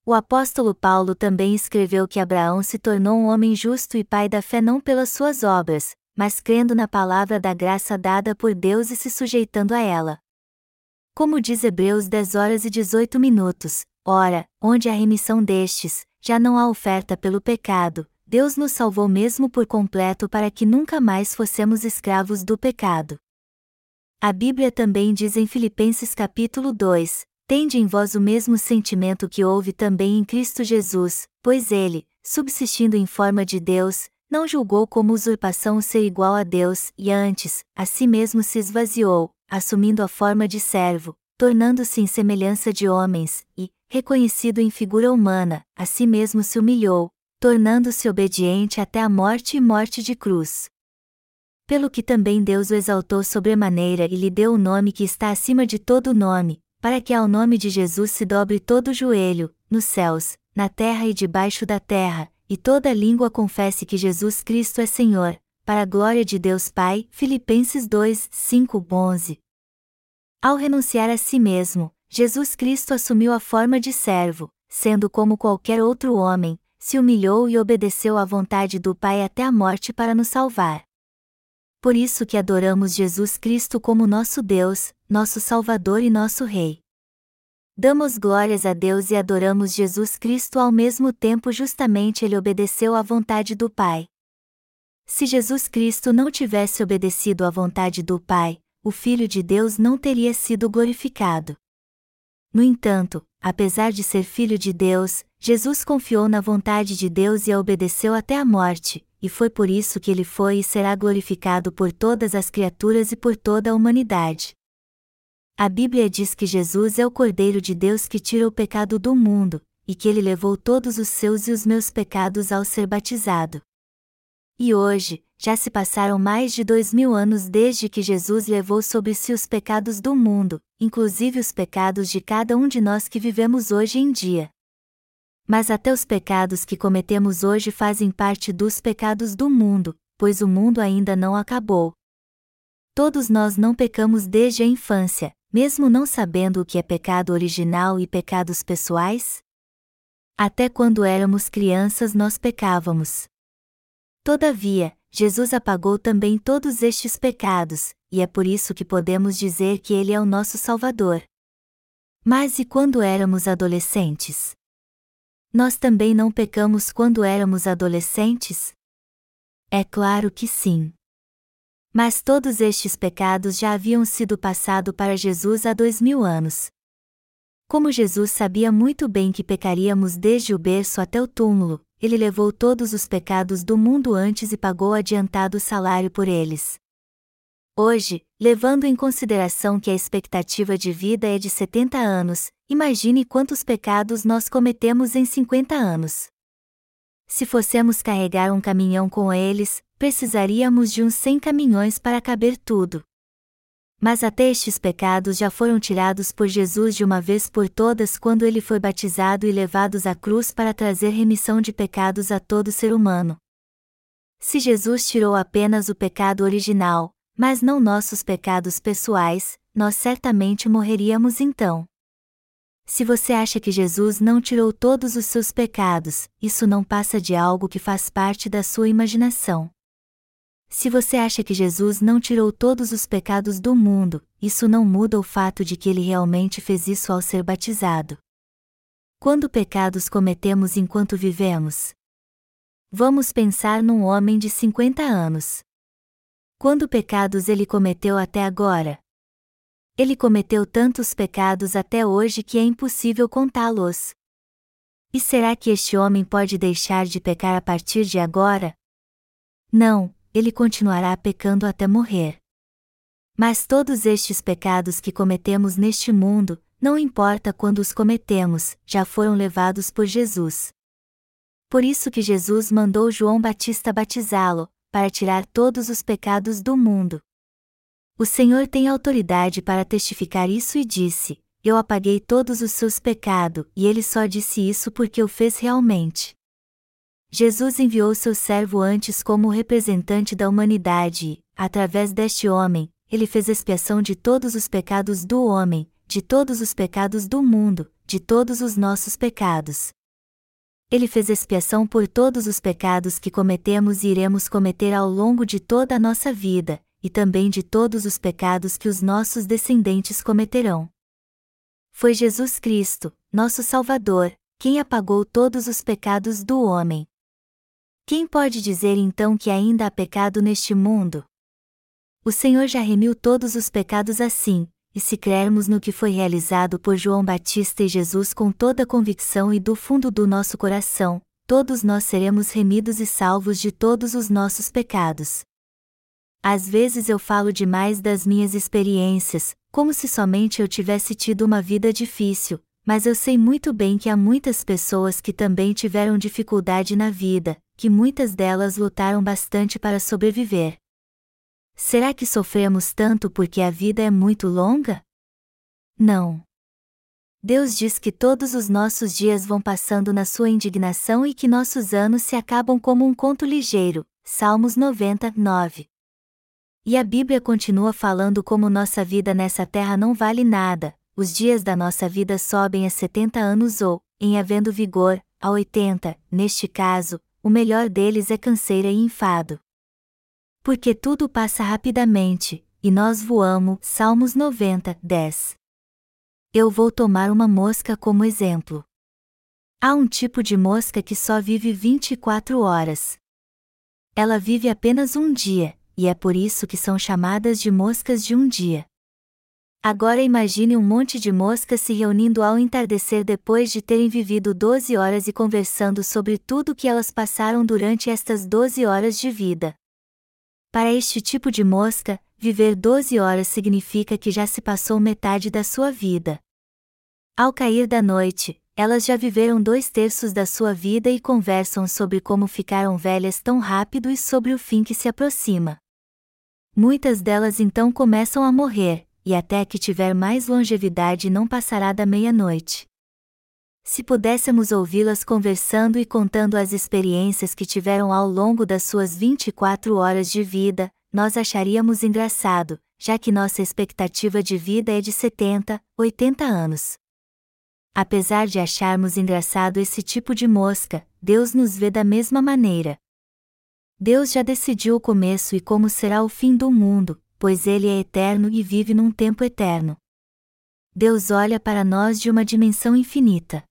O apóstolo Paulo também escreveu que Abraão se tornou um homem justo e pai da fé não pelas suas obras, mas crendo na palavra da graça dada por Deus e se sujeitando a ela. Como diz Hebreus 10 horas e 18 minutos, ora, onde a remissão destes, já não há oferta pelo pecado, Deus nos salvou mesmo por completo para que nunca mais fossemos escravos do pecado. A Bíblia também diz em Filipenses capítulo 2: Tende em vós o mesmo sentimento que houve também em Cristo Jesus, pois ele, subsistindo em forma de Deus, não julgou como usurpação o ser igual a Deus, e antes, a si mesmo se esvaziou, assumindo a forma de servo, tornando-se em semelhança de homens, e, reconhecido em figura humana, a si mesmo se humilhou, tornando-se obediente até a morte e morte de cruz. Pelo que também Deus o exaltou sobremaneira e lhe deu o nome que está acima de todo nome, para que ao nome de Jesus se dobre todo o joelho, nos céus, na terra e debaixo da terra, e toda língua confesse que Jesus Cristo é Senhor, para a glória de Deus Pai. Filipenses 2, 5, 11. Ao renunciar a si mesmo, Jesus Cristo assumiu a forma de servo, sendo como qualquer outro homem, se humilhou e obedeceu à vontade do Pai até a morte para nos salvar. Por isso que adoramos Jesus Cristo como nosso Deus, nosso Salvador e nosso Rei. Damos glórias a Deus e adoramos Jesus Cristo ao mesmo tempo, justamente ele obedeceu à vontade do Pai. Se Jesus Cristo não tivesse obedecido à vontade do Pai, o Filho de Deus não teria sido glorificado. No entanto, apesar de ser Filho de Deus, Jesus confiou na vontade de Deus e a obedeceu até a morte, e foi por isso que ele foi e será glorificado por todas as criaturas e por toda a humanidade. A Bíblia diz que Jesus é o Cordeiro de Deus que tira o pecado do mundo, e que ele levou todos os seus e os meus pecados ao ser batizado. E hoje, já se passaram mais de dois mil anos desde que Jesus levou sobre si os pecados do mundo, inclusive os pecados de cada um de nós que vivemos hoje em dia. Mas até os pecados que cometemos hoje fazem parte dos pecados do mundo, pois o mundo ainda não acabou. Todos nós não pecamos desde a infância, mesmo não sabendo o que é pecado original e pecados pessoais? Até quando éramos crianças nós pecávamos. Todavia, Jesus apagou também todos estes pecados, e é por isso que podemos dizer que Ele é o nosso Salvador. Mas e quando éramos adolescentes? Nós também não pecamos quando éramos adolescentes? É claro que sim. Mas todos estes pecados já haviam sido passado para Jesus há dois mil anos. Como Jesus sabia muito bem que pecaríamos desde o berço até o túmulo, ele levou todos os pecados do mundo antes e pagou adiantado o salário por eles. Hoje, levando em consideração que a expectativa de vida é de 70 anos, imagine quantos pecados nós cometemos em 50 anos. Se fossemos carregar um caminhão com eles, precisaríamos de uns 100 caminhões para caber tudo. Mas até estes pecados já foram tirados por Jesus de uma vez por todas quando ele foi batizado e levados à cruz para trazer remissão de pecados a todo ser humano. Se Jesus tirou apenas o pecado original, mas não nossos pecados pessoais, nós certamente morreríamos então. Se você acha que Jesus não tirou todos os seus pecados, isso não passa de algo que faz parte da sua imaginação. Se você acha que Jesus não tirou todos os pecados do mundo, isso não muda o fato de que ele realmente fez isso ao ser batizado. Quando pecados cometemos enquanto vivemos? Vamos pensar num homem de 50 anos. Quando pecados ele cometeu até agora? Ele cometeu tantos pecados até hoje que é impossível contá-los. E será que este homem pode deixar de pecar a partir de agora? Não, ele continuará pecando até morrer. Mas todos estes pecados que cometemos neste mundo, não importa quando os cometemos, já foram levados por Jesus. Por isso que Jesus mandou João Batista batizá-lo, para tirar todos os pecados do mundo. O Senhor tem autoridade para testificar isso e disse: Eu apaguei todos os seus pecados, e ele só disse isso porque o fez realmente. Jesus enviou seu servo antes como representante da humanidade e, através deste homem, ele fez expiação de todos os pecados do homem, de todos os pecados do mundo, de todos os nossos pecados. Ele fez expiação por todos os pecados que cometemos e iremos cometer ao longo de toda a nossa vida, e também de todos os pecados que os nossos descendentes cometerão. Foi Jesus Cristo, nosso Salvador, quem apagou todos os pecados do homem. Quem pode dizer então que ainda há pecado neste mundo? O Senhor já remiu todos os pecados assim, e se crermos no que foi realizado por João Batista e Jesus com toda convicção e do fundo do nosso coração, todos nós seremos remidos e salvos de todos os nossos pecados. Às vezes eu falo demais das minhas experiências, como se somente eu tivesse tido uma vida difícil, mas eu sei muito bem que há muitas pessoas que também tiveram dificuldade na vida, que muitas delas lutaram bastante para sobreviver. Será que sofremos tanto porque a vida é muito longa? Não. Deus diz que todos os nossos dias vão passando na sua indignação e que nossos anos se acabam como um conto ligeiro. Salmos 99. E a Bíblia continua falando como nossa vida nessa terra não vale nada, os dias da nossa vida sobem a 70 anos ou, em havendo vigor, a 80, neste caso, o melhor deles é canseira e enfado. Porque tudo passa rapidamente, e nós voamos. Salmos 90, 10. Eu vou tomar uma mosca como exemplo. Há um tipo de mosca que só vive 24 horas. Ela vive apenas um dia, e é por isso que são chamadas de moscas de um dia. Agora imagine um monte de moscas se reunindo ao entardecer depois de terem vivido 12 horas e conversando sobre tudo o que elas passaram durante estas 12 horas de vida. Para este tipo de mosca, viver 12 horas significa que já se passou metade da sua vida. Ao cair da noite, elas já viveram dois terços da sua vida e conversam sobre como ficaram velhas tão rápido e sobre o fim que se aproxima. Muitas delas então começam a morrer, e até que tiver mais longevidade não passará da meia-noite. Se pudéssemos ouvi-las conversando e contando as experiências que tiveram ao longo das suas 24 horas de vida, nós acharíamos engraçado, já que nossa expectativa de vida é de 70, 80 anos. Apesar de acharmos engraçado esse tipo de mosca, Deus nos vê da mesma maneira. Deus já decidiu o começo e como será o fim do mundo, pois ele é eterno e vive num tempo eterno. Deus olha para nós de uma dimensão infinita.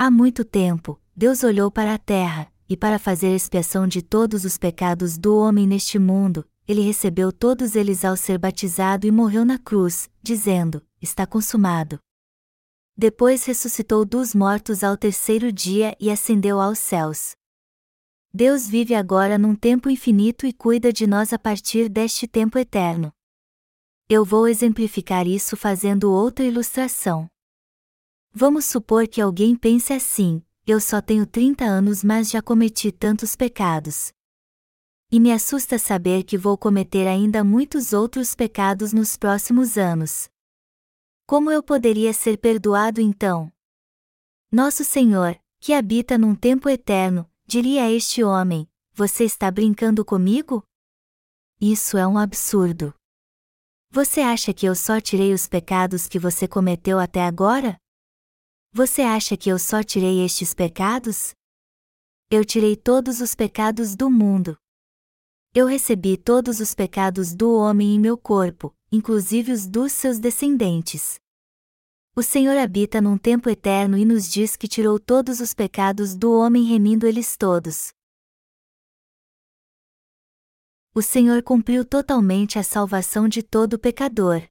Há muito tempo, Deus olhou para a terra, e para fazer expiação de todos os pecados do homem neste mundo, ele recebeu todos eles ao ser batizado e morreu na cruz, dizendo: Está consumado. Depois ressuscitou dos mortos ao terceiro dia e ascendeu aos céus. Deus vive agora num tempo infinito e cuida de nós a partir deste tempo eterno. Eu vou exemplificar isso fazendo outra ilustração. Vamos supor que alguém pense assim: eu só tenho 30 anos, mas já cometi tantos pecados. E me assusta saber que vou cometer ainda muitos outros pecados nos próximos anos. Como eu poderia ser perdoado então? Nosso Senhor, que habita num tempo eterno, Diria a este homem: Você está brincando comigo? Isso é um absurdo. Você acha que eu só tirei os pecados que você cometeu até agora? Você acha que eu só tirei estes pecados? Eu tirei todos os pecados do mundo. Eu recebi todos os pecados do homem em meu corpo, inclusive os dos seus descendentes. O Senhor habita num tempo eterno e nos diz que tirou todos os pecados do homem remindo eles todos. O Senhor cumpriu totalmente a salvação de todo pecador.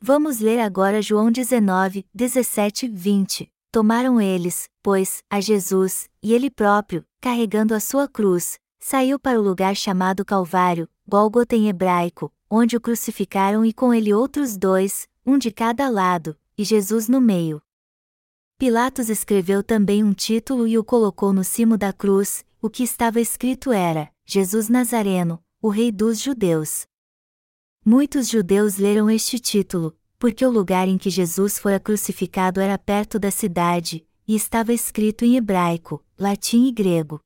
Vamos ler agora João 19, 17, 20. Tomaram eles, pois, a Jesus, e ele próprio, carregando a sua cruz, saiu para o lugar chamado Calvário, Gólgota em hebraico, onde o crucificaram e com ele outros dois, um de cada lado, e Jesus no meio. Pilatos escreveu também um título e o colocou no cimo da cruz, o que estava escrito era: Jesus Nazareno, o Rei dos Judeus. Muitos judeus leram este título, porque o lugar em que Jesus fora crucificado era perto da cidade, e estava escrito em hebraico, latim e grego.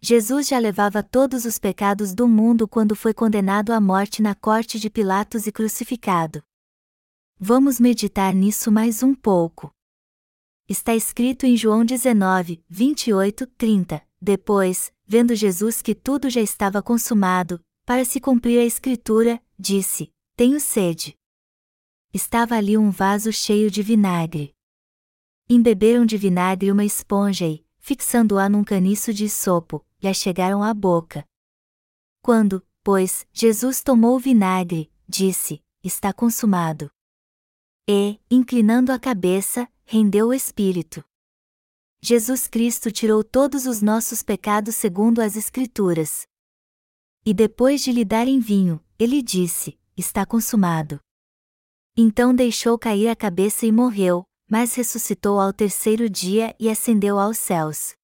Jesus já levava todos os pecados do mundo quando foi condenado à morte na corte de Pilatos e crucificado. Vamos meditar nisso mais um pouco. Está escrito em João 19, 28, 30. Depois, vendo Jesus que tudo já estava consumado, para se cumprir a Escritura, disse: Tenho sede. Estava ali um vaso cheio de vinagre. Embeberam de vinagre uma esponja e, fixando-a num caniço de sopo, lhe chegaram à boca. Quando, pois, Jesus tomou o vinagre, disse: Está consumado e, inclinando a cabeça, rendeu o espírito. Jesus Cristo tirou todos os nossos pecados segundo as Escrituras. E depois de lhe darem vinho, ele disse: Está consumado. Então deixou cair a cabeça e morreu, mas ressuscitou ao terceiro dia e ascendeu aos céus.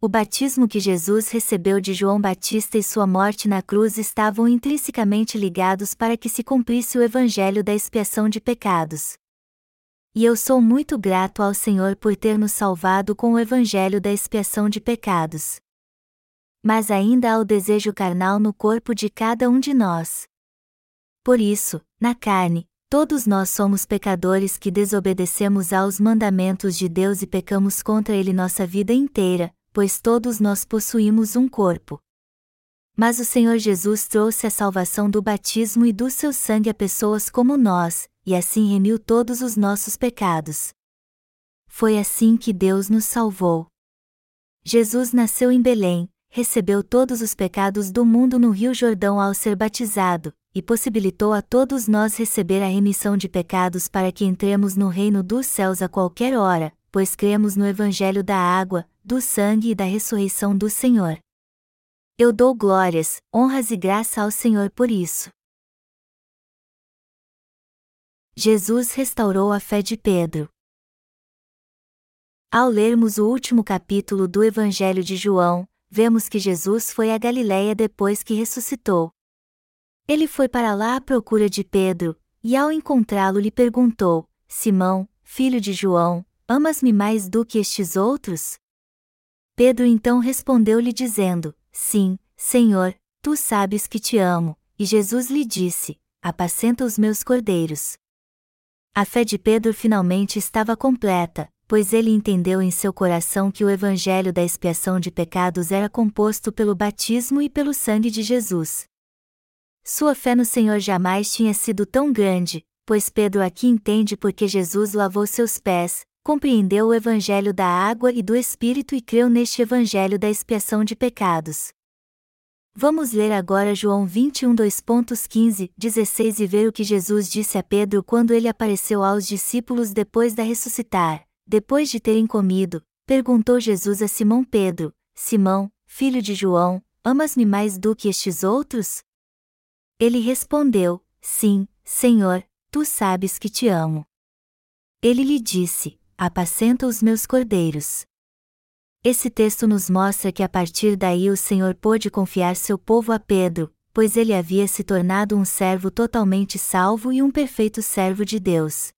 O batismo que Jesus recebeu de João Batista e sua morte na cruz estavam intrinsecamente ligados para que se cumprisse o evangelho da expiação de pecados. E eu sou muito grato ao Senhor por ter nos salvado com o evangelho da expiação de pecados. Mas ainda há o desejo carnal no corpo de cada um de nós. Por isso, na carne, Todos nós somos pecadores que desobedecemos aos mandamentos de Deus e pecamos contra Ele nossa vida inteira, pois todos nós possuímos um corpo. Mas o Senhor Jesus trouxe a salvação do batismo e do seu sangue a pessoas como nós, e assim remiu todos os nossos pecados. Foi assim que Deus nos salvou. Jesus nasceu em Belém, recebeu todos os pecados do mundo no Rio Jordão ao ser batizado, e possibilitou a todos nós receber a remissão de pecados para que entremos no reino dos céus a qualquer hora, pois cremos no Evangelho da água, do sangue e da ressurreição do Senhor. Eu dou glórias, honras e graça ao Senhor por isso. Jesus restaurou a fé de Pedro. Ao lermos o último capítulo do Evangelho de João, vemos que Jesus foi a Galiléia depois que ressuscitou. Ele foi para lá à procura de Pedro, e ao encontrá-lo lhe perguntou: Simão, filho de João, amas-me mais do que estes outros? Pedro então respondeu-lhe dizendo: Sim, Senhor, tu sabes que te amo. E Jesus lhe disse: Apacenta os meus cordeiros. A fé de Pedro finalmente estava completa, pois ele entendeu em seu coração que o evangelho da expiação de pecados era composto pelo batismo e pelo sangue de Jesus. Sua fé no Senhor jamais tinha sido tão grande, pois Pedro aqui entende porque Jesus lavou seus pés, compreendeu o evangelho da água e do Espírito e creu neste evangelho da expiação de pecados. Vamos ler agora João 21 2.15, 16 e ver o que Jesus disse a Pedro quando ele apareceu aos discípulos depois da ressuscitar. Depois de terem comido, perguntou Jesus a Simão Pedro: Simão, filho de João, amas-me mais do que estes outros? Ele respondeu: Sim, Senhor, tu sabes que te amo. Ele lhe disse: apacenta os meus cordeiros. Esse texto nos mostra que a partir daí o Senhor pôde confiar seu povo a Pedro, pois ele havia se tornado um servo totalmente salvo e um perfeito servo de Deus.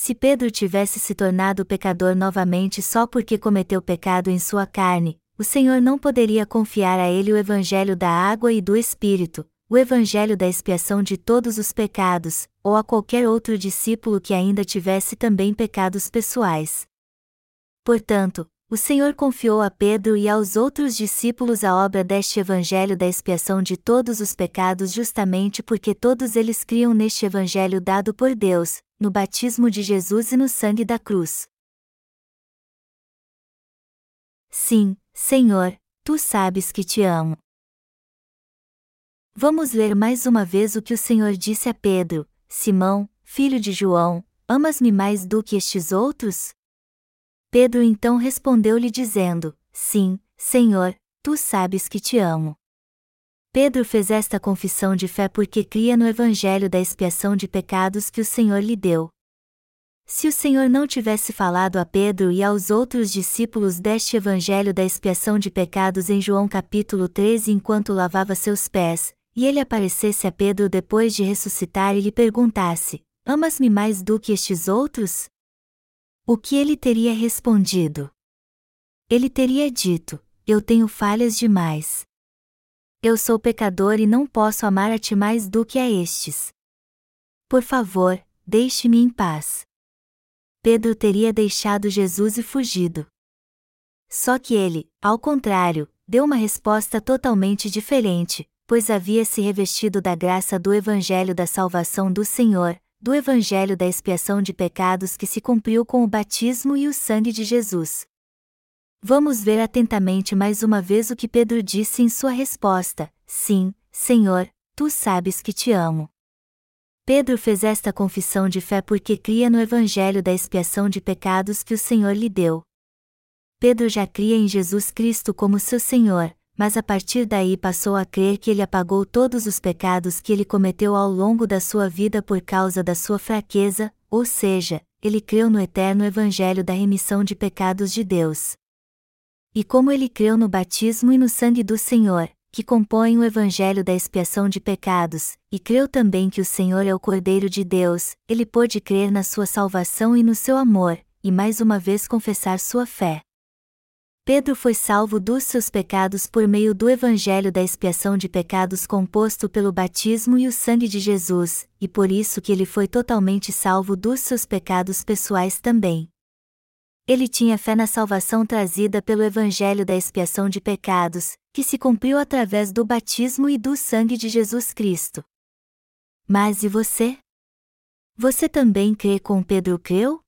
Se Pedro tivesse se tornado pecador novamente só porque cometeu pecado em sua carne, o Senhor não poderia confiar a ele o evangelho da água e do Espírito, o evangelho da expiação de todos os pecados, ou a qualquer outro discípulo que ainda tivesse também pecados pessoais. Portanto, o Senhor confiou a Pedro e aos outros discípulos a obra deste evangelho da expiação de todos os pecados justamente porque todos eles criam neste evangelho dado por Deus, no batismo de Jesus e no sangue da cruz. Sim, Senhor, tu sabes que te amo. Vamos ler mais uma vez o que o Senhor disse a Pedro: Simão, filho de João, amas-me mais do que estes outros? Pedro então respondeu-lhe dizendo: Sim, Senhor, tu sabes que te amo. Pedro fez esta confissão de fé porque cria no evangelho da expiação de pecados que o Senhor lhe deu. Se o Senhor não tivesse falado a Pedro e aos outros discípulos deste evangelho da expiação de pecados em João capítulo 13 enquanto lavava seus pés, e ele aparecesse a Pedro depois de ressuscitar e lhe perguntasse: Amas-me mais do que estes outros? O que ele teria respondido? Ele teria dito: Eu tenho falhas demais. Eu sou pecador e não posso amar a ti mais do que a estes. Por favor, deixe-me em paz. Pedro teria deixado Jesus e fugido. Só que ele, ao contrário, deu uma resposta totalmente diferente, pois havia se revestido da graça do Evangelho da salvação do Senhor, do Evangelho da expiação de pecados que se cumpriu com o batismo e o sangue de Jesus. Vamos ver atentamente mais uma vez o que Pedro disse em sua resposta: Sim, Senhor, tu sabes que te amo. Pedro fez esta confissão de fé porque cria no Evangelho da expiação de pecados que o Senhor lhe deu. Pedro já cria em Jesus Cristo como seu Senhor, mas a partir daí passou a crer que ele apagou todos os pecados que ele cometeu ao longo da sua vida por causa da sua fraqueza, ou seja, ele creu no eterno Evangelho da remissão de pecados de Deus. E como ele creu no batismo e no sangue do Senhor, que compõem o Evangelho da expiação de pecados, e creu também que o Senhor é o Cordeiro de Deus, ele pôde crer na sua salvação e no seu amor, e mais uma vez confessar sua fé. Pedro foi salvo dos seus pecados por meio do Evangelho da expiação de pecados composto pelo batismo e o sangue de Jesus, e por isso que ele foi totalmente salvo dos seus pecados pessoais também. Ele tinha fé na salvação trazida pelo Evangelho da expiação de pecados, que se cumpriu através do batismo e do sangue de Jesus Cristo. Mas e você? Você também crê como Pedro creu?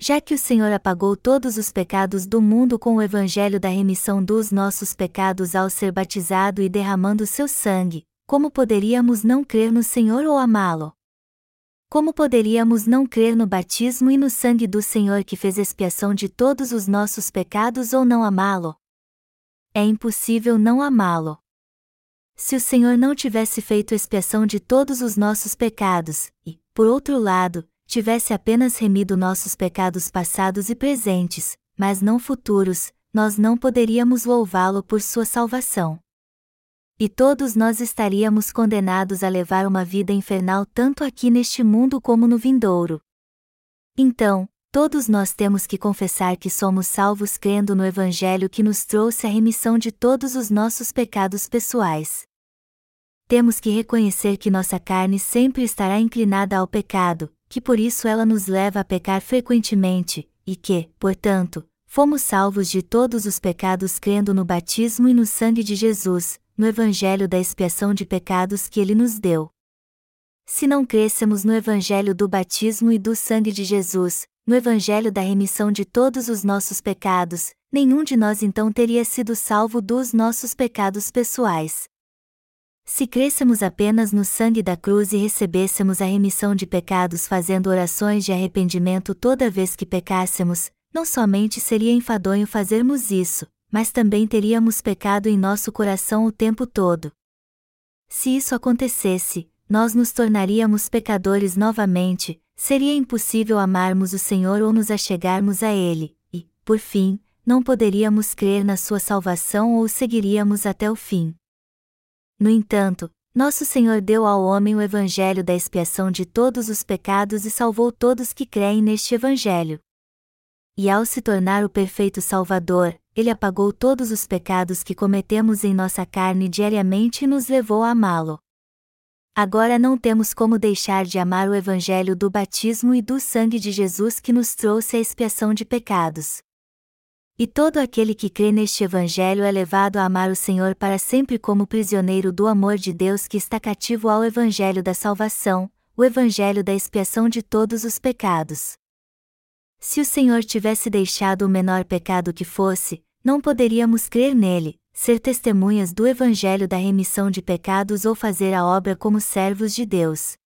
Já que o Senhor apagou todos os pecados do mundo com o evangelho da remissão dos nossos pecados ao ser batizado e derramando seu sangue, como poderíamos não crer no Senhor ou amá-lo? Como poderíamos não crer no batismo e no sangue do Senhor que fez expiação de todos os nossos pecados ou não amá-lo? É impossível não amá-lo. Se o Senhor não tivesse feito expiação de todos os nossos pecados, e, por outro lado, tivesse apenas remido nossos pecados passados e presentes, mas não futuros, nós não poderíamos louvá-lo por sua salvação. E todos nós estaríamos condenados a levar uma vida infernal tanto aqui neste mundo como no vindouro. Então, todos nós temos que confessar que somos salvos crendo no Evangelho que nos trouxe a remissão de todos os nossos pecados pessoais. Temos que reconhecer que nossa carne sempre estará inclinada ao pecado, que por isso ela nos leva a pecar frequentemente, e que, portanto, fomos salvos de todos os pecados crendo no batismo e no sangue de Jesus, no Evangelho da expiação de pecados que ele nos deu. Se não crêssemos no Evangelho do batismo e do sangue de Jesus, no Evangelho da remissão de todos os nossos pecados, nenhum de nós então teria sido salvo dos nossos pecados pessoais. Se crêssemos apenas no sangue da cruz e recebêssemos a remissão de pecados fazendo orações de arrependimento toda vez que pecássemos, não somente seria enfadonho fazermos isso, mas também teríamos pecado em nosso coração o tempo todo. Se isso acontecesse, nós nos tornaríamos pecadores novamente, seria impossível amarmos o Senhor ou nos achegarmos a Ele, e, por fim, não poderíamos crer na Sua salvação ou seguiríamos até o fim. No entanto, nosso Senhor deu ao homem o evangelho da expiação de todos os pecados e salvou todos que creem neste evangelho. E ao se tornar o perfeito Salvador, ele apagou todos os pecados que cometemos em nossa carne diariamente e nos levou a amá-lo. Agora não temos como deixar de amar o evangelho do batismo e do sangue de Jesus que nos trouxe a expiação de pecados. E todo aquele que crê neste Evangelho é levado a amar o Senhor para sempre como prisioneiro do amor de Deus que está cativo ao Evangelho da salvação, o Evangelho da expiação de todos os pecados. Se o Senhor tivesse deixado o menor pecado que fosse, não poderíamos crer nele, ser testemunhas do Evangelho da remissão de pecados ou fazer a obra como servos de Deus.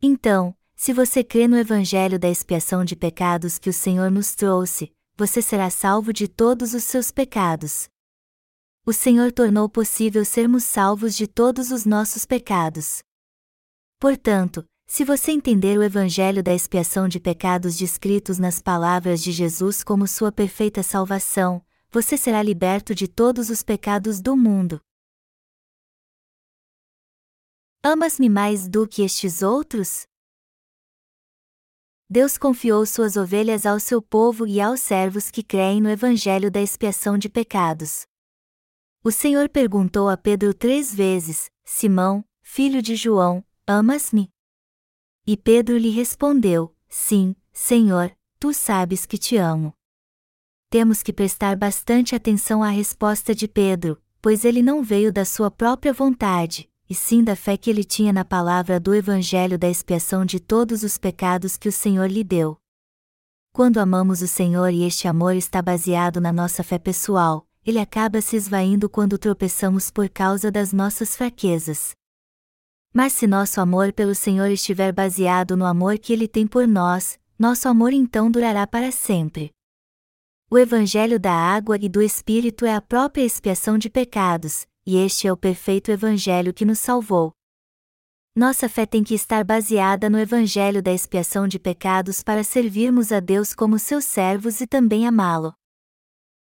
Então, se você crê no Evangelho da expiação de pecados que o Senhor nos trouxe, você será salvo de todos os seus pecados. O Senhor tornou possível sermos salvos de todos os nossos pecados. Portanto, se você entender o Evangelho da expiação de pecados descritos nas palavras de Jesus como sua perfeita salvação, você será liberto de todos os pecados do mundo. Amas-me mais do que estes outros? Deus confiou suas ovelhas ao seu povo e aos servos que creem no Evangelho da expiação de pecados. O Senhor perguntou a Pedro três vezes: Simão, filho de João, amas-me? E Pedro lhe respondeu: Sim, Senhor, tu sabes que te amo. Temos que prestar bastante atenção à resposta de Pedro, pois ele não veio da sua própria vontade, e sim da fé que ele tinha na palavra do Evangelho da expiação de todos os pecados que o Senhor lhe deu. Quando amamos o Senhor e este amor está baseado na nossa fé pessoal, ele acaba se esvaindo quando tropeçamos por causa das nossas fraquezas. Mas se nosso amor pelo Senhor estiver baseado no amor que ele tem por nós, nosso amor então durará para sempre. O Evangelho da água e do Espírito é a própria expiação de pecados, e este é o perfeito Evangelho que nos salvou. Nossa fé tem que estar baseada no Evangelho da expiação de pecados para servirmos a Deus como seus servos e também amá-lo.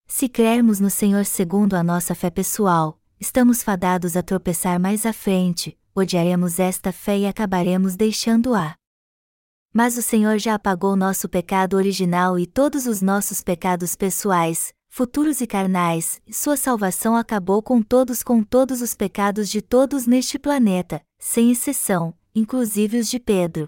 Se crermos no Senhor segundo a nossa fé pessoal, estamos fadados a tropeçar mais à frente, odiaremos esta fé e acabaremos deixando-a. Mas o Senhor já apagou nosso pecado original e todos os nossos pecados pessoais, futuros e carnais, sua salvação acabou com todos com todos os pecados de todos neste planeta, sem exceção, inclusive os de Pedro.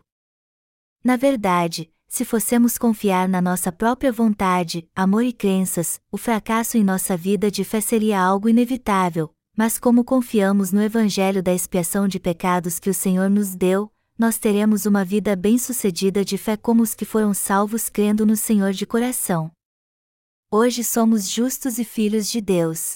Na verdade, se fossemos confiar na nossa própria vontade, amor e crenças, o fracasso em nossa vida de fé seria algo inevitável, mas como confiamos no Evangelho da expiação de pecados que o Senhor nos deu, nós teremos uma vida bem-sucedida de fé como os que foram salvos crendo no Senhor de coração. Hoje somos justos e filhos de Deus.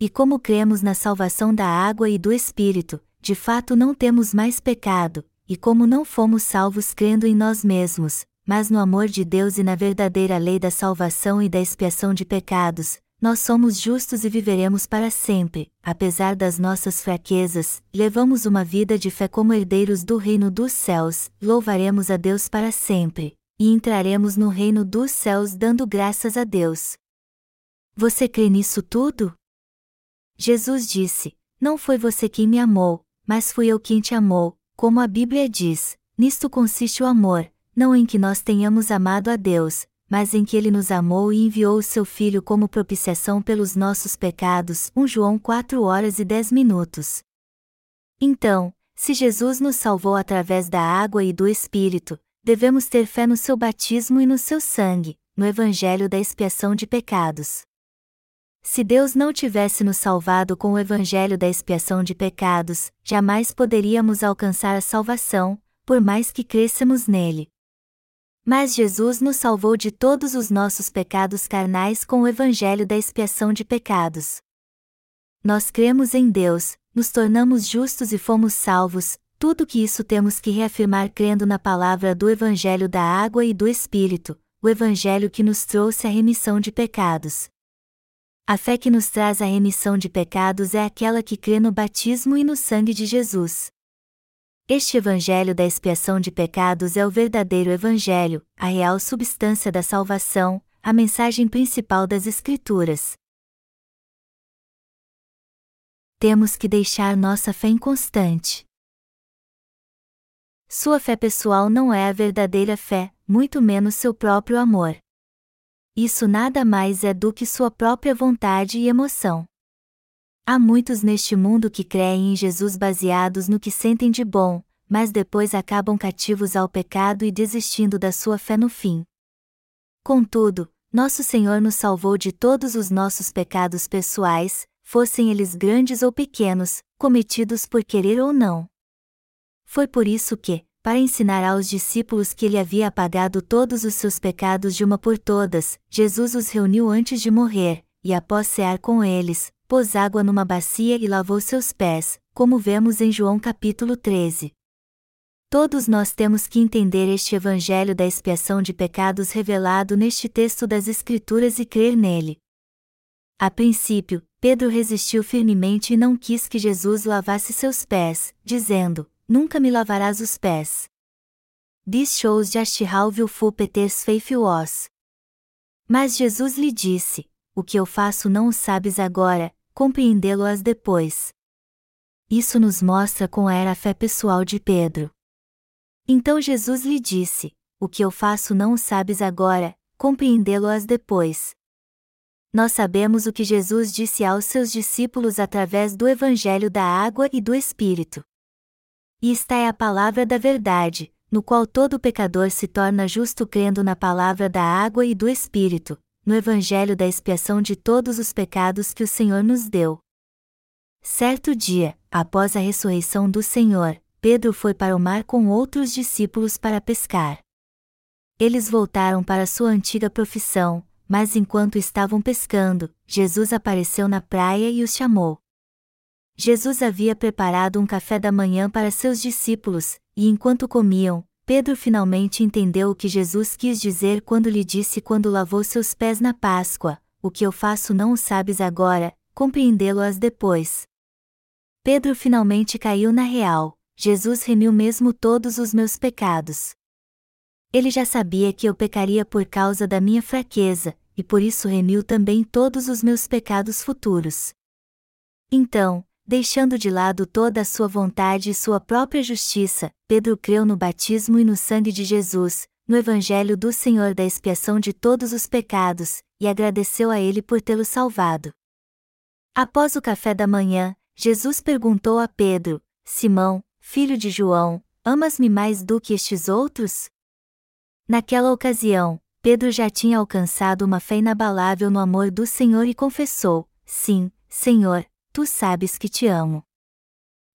E como cremos na salvação da água e do Espírito, de fato não temos mais pecado, e como não fomos salvos crendo em nós mesmos, mas no amor de Deus e na verdadeira lei da salvação e da expiação de pecados, nós somos justos e viveremos para sempre, apesar das nossas fraquezas, levamos uma vida de fé como herdeiros do reino dos céus, louvaremos a Deus para sempre, e entraremos no reino dos céus dando graças a Deus. Você crê nisso tudo? Jesus disse: Não foi você quem me amou, mas fui eu quem te amou, como a Bíblia diz, nisto consiste o amor, não em que nós tenhamos amado a Deus, mas em que ele nos amou e enviou o seu Filho como propiciação pelos nossos pecados. 1 João 4 horas e 10 minutos. Então, se Jesus nos salvou através da água e do Espírito, devemos ter fé no seu batismo e no seu sangue, no Evangelho da expiação de pecados. Se Deus não tivesse nos salvado com o evangelho da expiação de pecados, jamais poderíamos alcançar a salvação, por mais que crescemos nele. Mas Jesus nos salvou de todos os nossos pecados carnais com o evangelho da expiação de pecados. Nós cremos em Deus, nos tornamos justos e fomos salvos, tudo que isso temos que reafirmar crendo na palavra do Evangelho da Água e do Espírito, o Evangelho que nos trouxe a remissão de pecados. A fé que nos traz a remissão de pecados é aquela que crê no batismo e no sangue de Jesus. Este Evangelho da expiação de pecados é o verdadeiro Evangelho, a real substância da salvação, a mensagem principal das Escrituras. Temos que deixar nossa fé inconstante. Sua fé pessoal não é a verdadeira fé, muito menos seu próprio amor isso nada mais é do que sua própria vontade e emoção. Há muitos neste mundo que creem em Jesus baseados no que sentem de bom, mas depois acabam cativos ao pecado e desistindo da sua fé no fim. Contudo, nosso Senhor nos salvou de todos os nossos pecados pessoais, fossem eles grandes ou pequenos, cometidos por querer ou não. Foi por isso que, para ensinar aos discípulos que ele havia apagado todos os seus pecados de uma por todas, Jesus os reuniu antes de morrer, e após cear com eles, pôs água numa bacia e lavou seus pés, como vemos em João capítulo 13. Todos nós temos que entender este evangelho da expiação de pecados revelado neste texto das Escrituras e crer nele. A princípio, Pedro resistiu firmemente e não quis que Jesus lavasse seus pés, dizendo: nunca me lavarás os pés. Dies shows how willful peters was. Mas Jesus lhe disse: O que eu faço não o sabes agora, compreendê-lo-as depois. Isso nos mostra como era a fé pessoal de Pedro. Então Jesus lhe disse: O que eu faço não o sabes agora, compreendê-lo-as depois. Nós sabemos o que Jesus disse aos seus discípulos através do Evangelho da Água e do Espírito. E esta é a palavra da verdade, no qual todo pecador se torna justo crendo na palavra da água e do Espírito, no Evangelho da expiação de todos os pecados que o Senhor nos deu. Certo dia, após a ressurreição do Senhor, Pedro foi para o mar com outros discípulos para pescar. Eles voltaram para sua antiga profissão, mas enquanto estavam pescando, Jesus apareceu na praia e os chamou. Jesus havia preparado um café da manhã para seus discípulos, e enquanto comiam, Pedro finalmente entendeu o que Jesus quis dizer quando lhe disse quando lavou seus pés na Páscoa: O que eu faço não o sabes agora, compreendê-lo-as depois. Pedro finalmente caiu na real: Jesus remiu mesmo todos os meus pecados. Ele já sabia que eu pecaria por causa da minha fraqueza, e por isso remiu também todos os meus pecados futuros. Então, Deixando de lado toda a sua vontade e sua própria justiça, Pedro creu no batismo e no sangue de Jesus, no Evangelho do Senhor da expiação de todos os pecados, e agradeceu a ele por tê-lo salvado. Após o café da manhã, Jesus perguntou a Pedro: Simão, filho de João, amas-me mais do que estes outros? Naquela ocasião, Pedro já tinha alcançado uma fé inabalável no amor do Senhor e confessou: Sim, Senhor, tu sabes que te amo.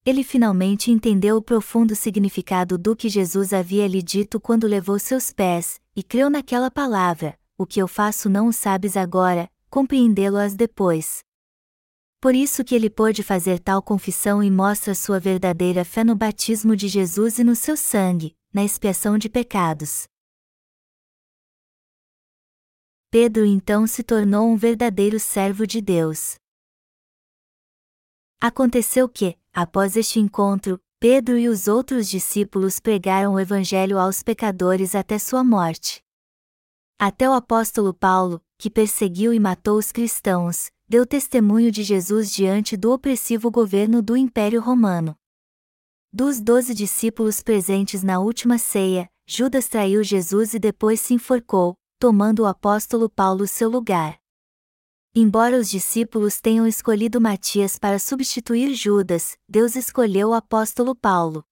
Ele finalmente entendeu o profundo significado do que Jesus havia lhe dito quando levou seus pés, e creu naquela palavra: O que eu faço não o sabes agora, compreendê-lo-as depois. Por isso que ele pôde fazer tal confissão e mostra sua verdadeira fé no batismo de Jesus e no seu sangue, na expiação de pecados. Pedro então se tornou um verdadeiro servo de Deus. Aconteceu que, após este encontro, Pedro e os outros discípulos pregaram o Evangelho aos pecadores até sua morte. Até o apóstolo Paulo, que perseguiu e matou os cristãos, deu testemunho de Jesus diante do opressivo governo do Império Romano. Dos doze discípulos presentes na última ceia, Judas traiu Jesus e depois se enforcou, tomando o apóstolo Paulo seu lugar. Embora os discípulos tenham escolhido Matias para substituir Judas, Deus escolheu o apóstolo Paulo.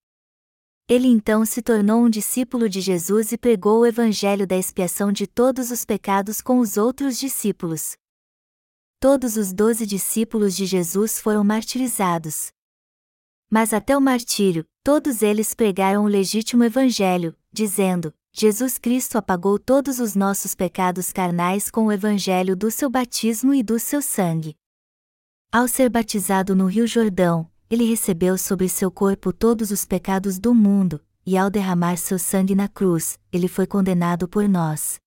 Ele então se tornou um discípulo de Jesus e pregou o evangelho da expiação de todos os pecados com os outros discípulos, todos os doze discípulos de Jesus foram martirizados. Mas até o martírio, todos eles pregaram o legítimo Evangelho, dizendo: Jesus Cristo apagou todos os nossos pecados carnais com o Evangelho do seu batismo e do seu sangue. Ao ser batizado no Rio Jordão, ele recebeu sobre seu corpo todos os pecados do mundo, e ao derramar seu sangue na cruz, ele foi condenado por nós.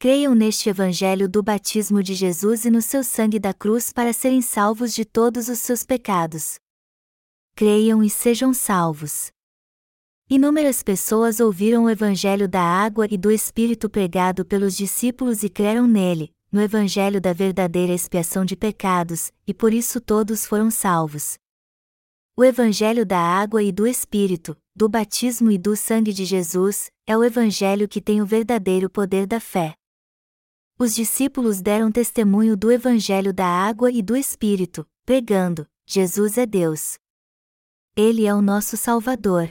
Creiam neste Evangelho do batismo de Jesus e no seu sangue da cruz para serem salvos de todos os seus pecados. Creiam e sejam salvos. Inúmeras pessoas ouviram o Evangelho da água e do Espírito pregado pelos discípulos e creram nele, no Evangelho da verdadeira expiação de pecados, e por isso todos foram salvos. O Evangelho da água e do Espírito, do batismo e do sangue de Jesus, é o Evangelho que tem o verdadeiro poder da fé. Os discípulos deram testemunho do Evangelho da água e do Espírito, pregando: Jesus é Deus. Ele é o nosso Salvador.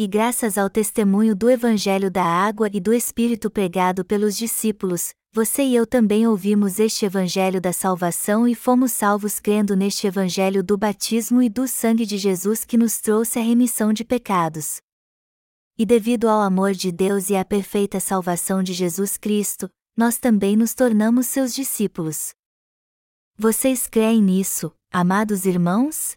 E graças ao testemunho do Evangelho da água e do Espírito pregado pelos discípulos, você e eu também ouvimos este Evangelho da salvação e fomos salvos crendo neste Evangelho do batismo e do sangue de Jesus que nos trouxe a remissão de pecados. E devido ao amor de Deus e à perfeita salvação de Jesus Cristo, nós também nos tornamos seus discípulos. Vocês creem nisso, amados irmãos?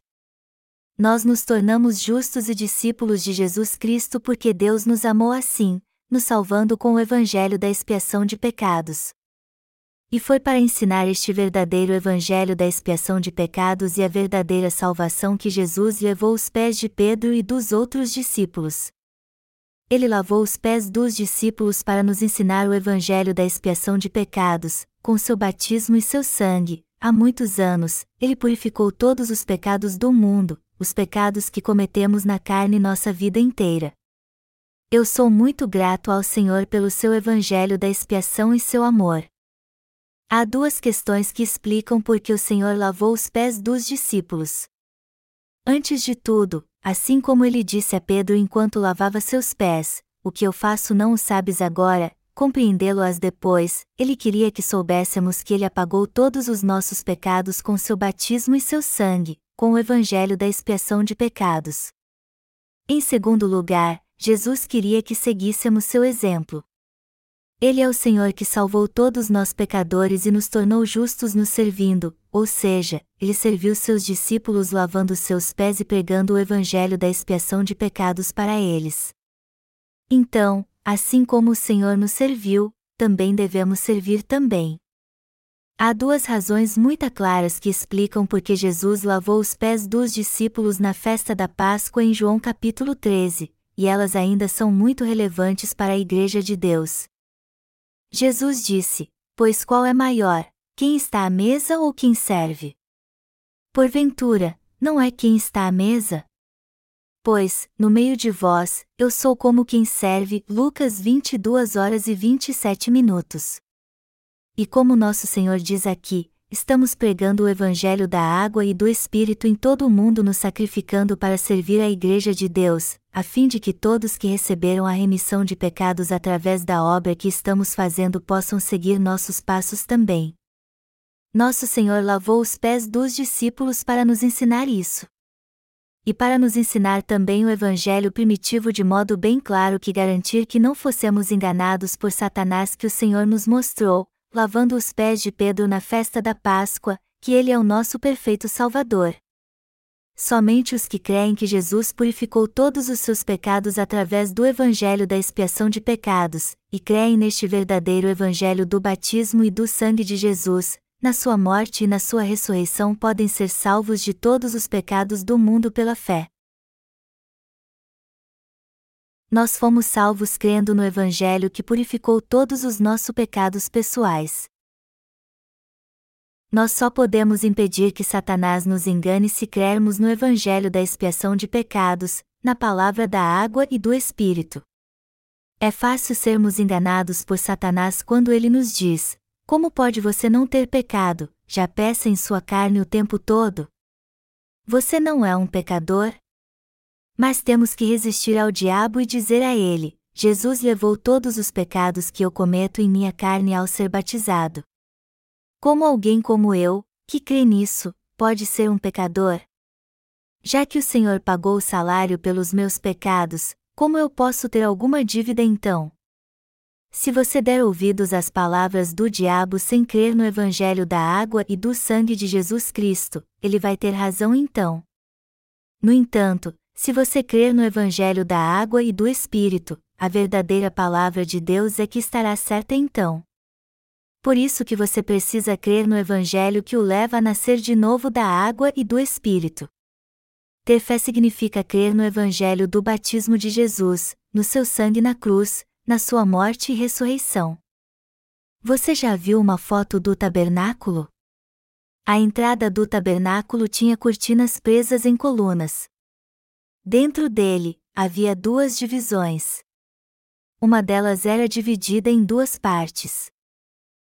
Nós nos tornamos justos e discípulos de Jesus Cristo porque Deus nos amou assim, nos salvando com o Evangelho da expiação de pecados. E foi para ensinar este verdadeiro Evangelho da expiação de pecados e a verdadeira salvação que Jesus levou os pés de Pedro e dos outros discípulos ele lavou os pés dos discípulos para nos ensinar o evangelho da expiação de pecados, com seu batismo e seu sangue. Há muitos anos, ele purificou todos os pecados do mundo, os pecados que cometemos na carne nossa vida inteira. Eu sou muito grato ao Senhor pelo seu evangelho da expiação e seu amor. Há duas questões que explicam por que o Senhor lavou os pés dos discípulos. Antes de tudo, Assim como ele disse a Pedro enquanto lavava seus pés: O que eu faço não o sabes agora, compreendê-lo-as depois, ele queria que soubéssemos que ele apagou todos os nossos pecados com seu batismo e seu sangue, com o evangelho da expiação de pecados. Em segundo lugar, Jesus queria que seguíssemos seu exemplo. Ele é o Senhor que salvou todos nós pecadores e nos tornou justos nos servindo, ou seja, ele serviu seus discípulos lavando seus pés e pregando o evangelho da expiação de pecados para eles. Então, assim como o Senhor nos serviu, também devemos servir também. Há duas razões muito claras que explicam por que Jesus lavou os pés dos discípulos na festa da Páscoa em João capítulo 13, e elas ainda são muito relevantes para a Igreja de Deus. Jesus disse: Pois qual é maior, quem está à mesa ou quem serve? Porventura, não é quem está à mesa? Pois, no meio de vós, eu sou como quem serve. Lucas 22 horas e 27 minutos. E como nosso Senhor diz aqui, estamos pregando o Evangelho da água e do Espírito em todo o mundo, nos sacrificando para servir a Igreja de Deus, a fim de que todos que receberam a remissão de pecados através da obra que estamos fazendo possam seguir nossos passos também. Nosso Senhor lavou os pés dos discípulos para nos ensinar isso e para nos ensinar também o Evangelho primitivo de modo bem claro que garantir que não fossemos enganados por Satanás que o Senhor nos mostrou, lavando os pés de Pedro na festa da Páscoa, que ele é o nosso perfeito Salvador. Somente os que creem que Jesus purificou todos os seus pecados através do Evangelho da expiação de pecados, e creem neste verdadeiro Evangelho do batismo e do sangue de Jesus, na sua morte e na sua ressurreição podem ser salvos de todos os pecados do mundo pela fé. Nós fomos salvos crendo no Evangelho que purificou todos os nossos pecados pessoais. Nós só podemos impedir que Satanás nos engane se crermos no Evangelho da expiação de pecados, na palavra da água e do Espírito. É fácil sermos enganados por Satanás quando ele nos diz: como pode você não ter pecado, já peça em sua carne o tempo todo? Você não é um pecador? Mas temos que resistir ao diabo e dizer a ele: Jesus levou todos os pecados que eu cometo em minha carne ao ser batizado. Como alguém como eu, que crê nisso, pode ser um pecador? Já que o Senhor pagou o salário pelos meus pecados, como eu posso ter alguma dívida então? Se você der ouvidos às palavras do diabo sem crer no Evangelho da água e do sangue de Jesus Cristo, ele vai ter razão então. No entanto, se você crer no Evangelho da água e do Espírito, a verdadeira palavra de Deus é que estará certa então. Por isso que você precisa crer no Evangelho que o leva a nascer de novo da água e do Espírito. Ter fé significa crer no Evangelho do batismo de Jesus, no seu sangue na cruz, na sua morte e ressurreição. Você já viu uma foto do tabernáculo? A entrada do tabernáculo tinha cortinas presas em colunas. Dentro dele, havia duas divisões. Uma delas era dividida em duas partes.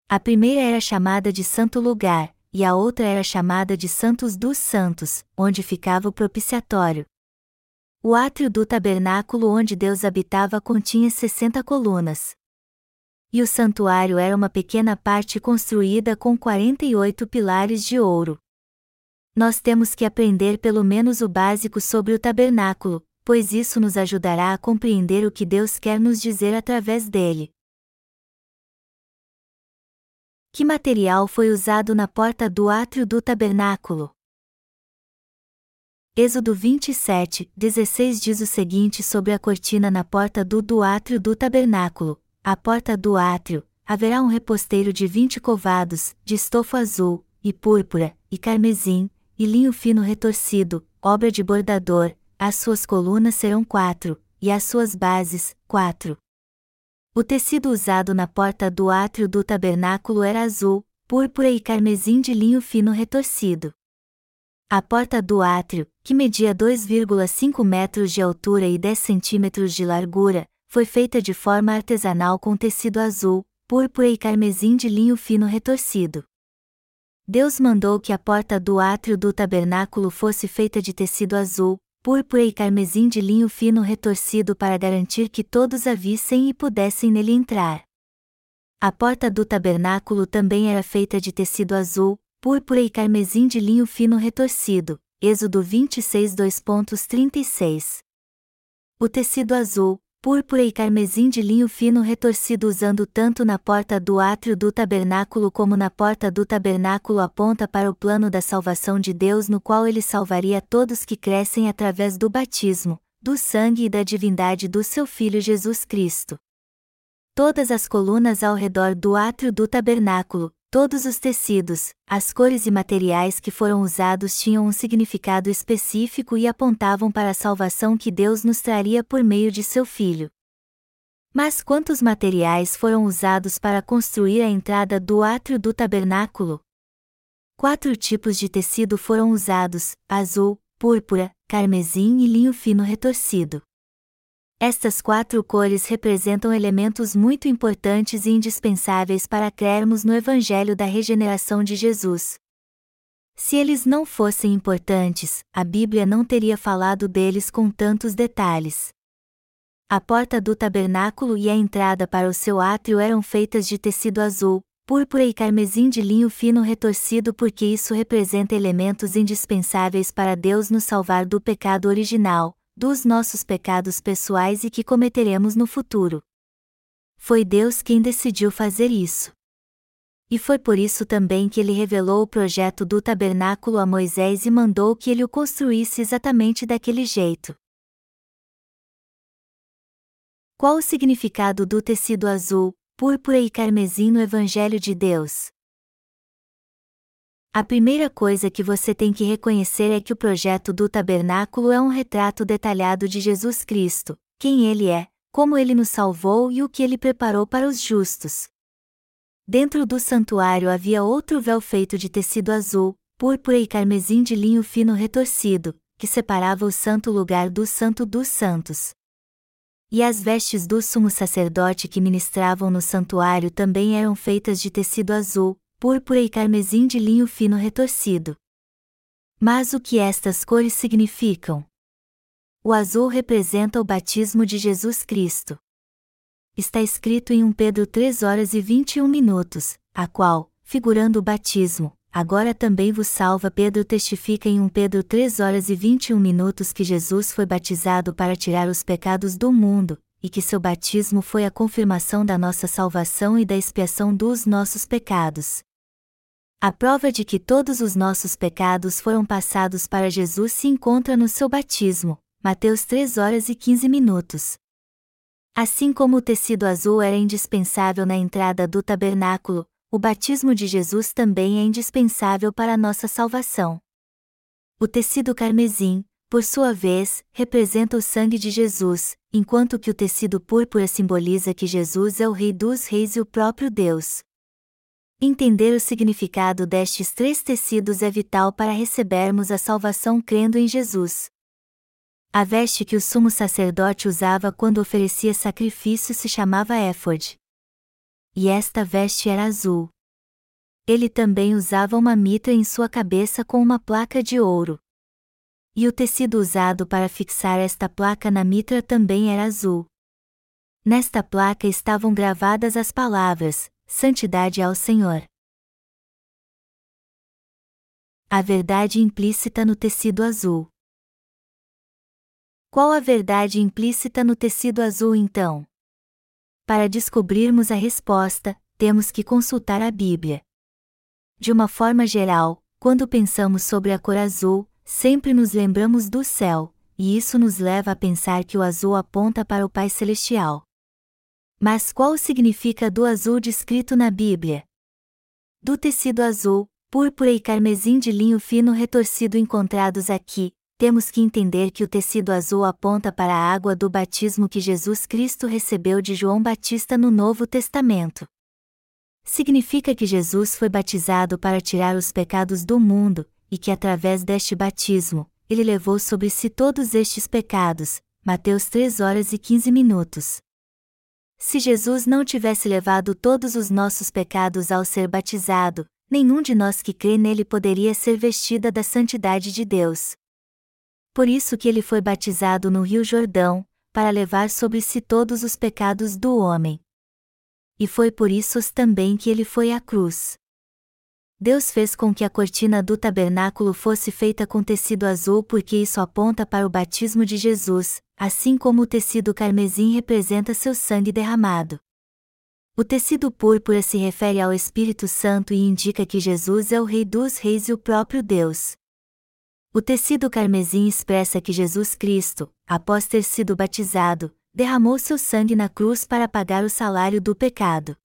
A primeira era chamada de Santo Lugar, e a outra era chamada de Santos dos Santos, onde ficava o propiciatório, o átrio do tabernáculo onde Deus habitava continha 60 colunas. E o santuário era uma pequena parte construída com 48 pilares de ouro. Nós temos que aprender pelo menos o básico sobre o tabernáculo, pois isso nos ajudará a compreender o que Deus quer nos dizer através dele. Que material foi usado na porta do átrio do tabernáculo? Êxodo 27, 16 diz o seguinte sobre a cortina na porta do, do átrio do tabernáculo: A porta do átrio, haverá um reposteiro de vinte covados, de estofo azul, e púrpura, e carmesim, e linho fino retorcido, obra de bordador, as suas colunas serão quatro, e as suas bases, quatro. O tecido usado na porta do átrio do tabernáculo era azul, púrpura e carmesim de linho fino retorcido. A porta do átrio, que media 2,5 metros de altura e 10 centímetros de largura, foi feita de forma artesanal com tecido azul, púrpura e carmesim de linho fino retorcido. Deus mandou que a porta do átrio do tabernáculo fosse feita de tecido azul, púrpura e carmesim de linho fino retorcido para garantir que todos a vissem e pudessem nele entrar. A porta do tabernáculo também era feita de tecido azul, púrpura e carmesim de linho fino retorcido. Êxodo 26 2.36. O tecido azul, púrpura e carmesim de linho fino retorcido usando tanto na porta do átrio do tabernáculo como na porta do tabernáculo aponta para o plano da salvação de Deus no qual ele salvaria todos que crescem através do batismo, do sangue e da divindade do seu Filho Jesus Cristo. Todas as colunas ao redor do átrio do tabernáculo, Todos os tecidos, as cores e materiais que foram usados tinham um significado específico e apontavam para a salvação que Deus nos traria por meio de seu Filho. Mas quantos materiais foram usados para construir a entrada do átrio do tabernáculo? Quatro tipos de tecido foram usados: azul, púrpura, carmesim e linho fino retorcido. Estas quatro cores representam elementos muito importantes e indispensáveis para crermos no Evangelho da regeneração de Jesus. Se eles não fossem importantes, a Bíblia não teria falado deles com tantos detalhes. A porta do tabernáculo e a entrada para o seu átrio eram feitas de tecido azul, púrpura e carmesim de linho fino retorcido porque isso representa elementos indispensáveis para Deus nos salvar do pecado original, dos nossos pecados pessoais e que cometeremos no futuro. Foi Deus quem decidiu fazer isso. E foi por isso também que ele revelou o projeto do tabernáculo a Moisés e mandou que ele o construísse exatamente daquele jeito. Qual o significado do tecido azul, púrpura e carmesim no Evangelho de Deus? A primeira coisa que você tem que reconhecer é que o projeto do tabernáculo é um retrato detalhado de Jesus Cristo, quem ele é, como ele nos salvou e o que ele preparou para os justos. Dentro do santuário havia outro véu feito de tecido azul, púrpura e carmesim de linho fino retorcido, que separava o santo lugar do santo dos santos. E as vestes do sumo sacerdote que ministravam no santuário também eram feitas de tecido azul, púrpura e carmesim de linho fino retorcido. Mas o que estas cores significam? O azul representa o batismo de Jesus Cristo. Está escrito em 1 Pedro 3 horas e 21 minutos, a qual, figurando o batismo, agora também vos salva. Pedro testifica em 1 Pedro 3 horas e 21 minutos que Jesus foi batizado para tirar os pecados do mundo, e que seu batismo foi a confirmação da nossa salvação e da expiação dos nossos pecados. A prova de que todos os nossos pecados foram passados para Jesus se encontra no seu batismo, Mateus 3 horas e 15 minutos. Assim como o tecido azul era indispensável na entrada do tabernáculo, o batismo de Jesus também é indispensável para a nossa salvação. O tecido carmesim, por sua vez, representa o sangue de Jesus, enquanto que o tecido púrpura simboliza que Jesus é o Rei dos Reis e o próprio Deus. Entender o significado destes três tecidos é vital para recebermos a salvação crendo em Jesus. A veste que o sumo sacerdote usava quando oferecia sacrifício se chamava éfode. E esta veste era azul. Ele também usava uma mitra em sua cabeça com uma placa de ouro. E o tecido usado para fixar esta placa na mitra também era azul. Nesta placa estavam gravadas as palavras: Santidade ao Senhor. A verdade implícita no tecido azul. Qual a verdade implícita no tecido azul então? Para descobrirmos a resposta, temos que consultar a Bíblia. De uma forma geral, quando pensamos sobre a cor azul, sempre nos lembramos do céu, e isso nos leva a pensar que o azul aponta para o Pai Celestial. Mas qual significa do azul descrito na Bíblia? Do tecido azul, púrpura e carmesim de linho fino retorcido encontrados aqui, temos que entender que o tecido azul aponta para a água do batismo que Jesus Cristo recebeu de João Batista no Novo Testamento. Significa que Jesus foi batizado para tirar os pecados do mundo, e que através deste batismo, ele levou sobre si todos estes pecados. Mateus 3 horas e 15 minutos. Se Jesus não tivesse levado todos os nossos pecados ao ser batizado, nenhum de nós que crê nele poderia ser vestida da santidade de Deus. Por isso que ele foi batizado no Rio Jordão, para levar sobre si todos os pecados do homem. E foi por isso também que ele foi à cruz. Deus fez com que a cortina do tabernáculo fosse feita com tecido azul porque isso aponta para o batismo de Jesus, assim como o tecido carmesim representa seu sangue derramado. O tecido púrpura se refere ao Espírito Santo e indica que Jesus é o Rei dos Reis e o próprio Deus. O tecido carmesim expressa que Jesus Cristo, após ter sido batizado, derramou seu sangue na cruz para pagar o salário do pecado.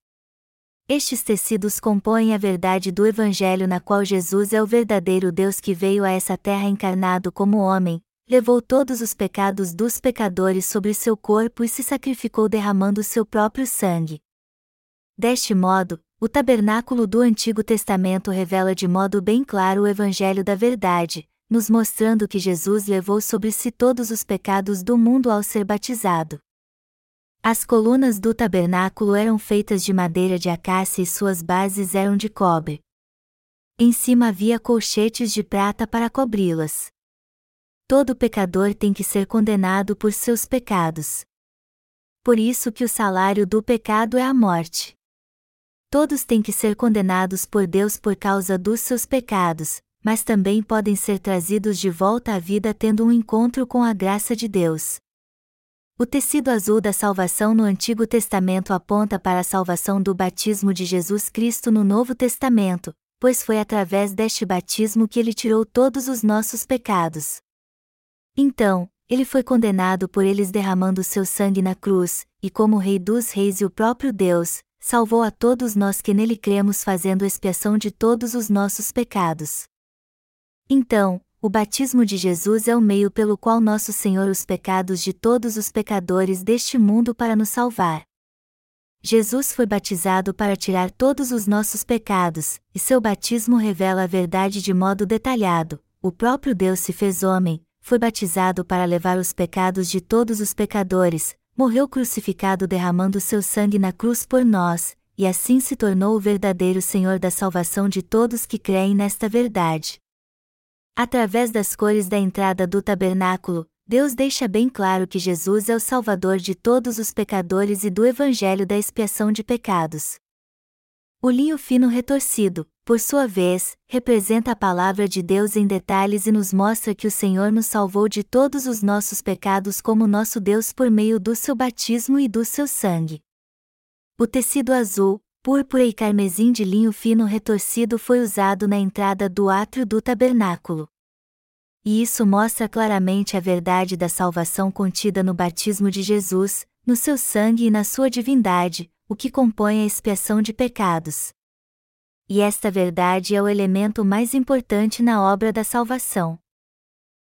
Estes tecidos compõem a verdade do Evangelho na qual Jesus é o verdadeiro Deus que veio a essa terra encarnado como homem, levou todos os pecados dos pecadores sobre seu corpo e se sacrificou derramando seu próprio sangue. Deste modo, o tabernáculo do Antigo Testamento revela de modo bem claro o Evangelho da verdade, nos mostrando que Jesus levou sobre si todos os pecados do mundo ao ser batizado. As colunas do tabernáculo eram feitas de madeira de acácia e suas bases eram de cobre. Em cima havia colchetes de prata para cobri-las. Todo pecador tem que ser condenado por seus pecados. Por isso que o salário do pecado é a morte. Todos têm que ser condenados por Deus por causa dos seus pecados, mas também podem ser trazidos de volta à vida tendo um encontro com a graça de Deus. O tecido azul da salvação no Antigo Testamento aponta para a salvação do batismo de Jesus Cristo no Novo Testamento, pois foi através deste batismo que ele tirou todos os nossos pecados. Então, ele foi condenado por eles derramando seu sangue na cruz, e como Rei dos Reis e o próprio Deus, salvou a todos nós que nele cremos fazendo expiação de todos os nossos pecados. Então, o batismo de Jesus é o meio pelo qual nosso Senhor os pecados de todos os pecadores deste mundo para nos salvar. Jesus foi batizado para tirar todos os nossos pecados, e seu batismo revela a verdade de modo detalhado. O próprio Deus se fez homem, foi batizado para levar os pecados de todos os pecadores, morreu crucificado derramando seu sangue na cruz por nós, e assim se tornou o verdadeiro Senhor da salvação de todos que creem nesta verdade. Através das cores da entrada do tabernáculo, Deus deixa bem claro que Jesus é o Salvador de todos os pecadores e do Evangelho da expiação de pecados. O linho fino retorcido, por sua vez, representa a palavra de Deus em detalhes e nos mostra que o Senhor nos salvou de todos os nossos pecados como nosso Deus por meio do seu batismo e do seu sangue. O tecido azul, púrpura e carmesim de linho fino retorcido foi usado na entrada do átrio do tabernáculo. E isso mostra claramente a verdade da salvação contida no batismo de Jesus, no seu sangue e na sua divindade, o que compõe a expiação de pecados. E esta verdade é o elemento mais importante na obra da salvação.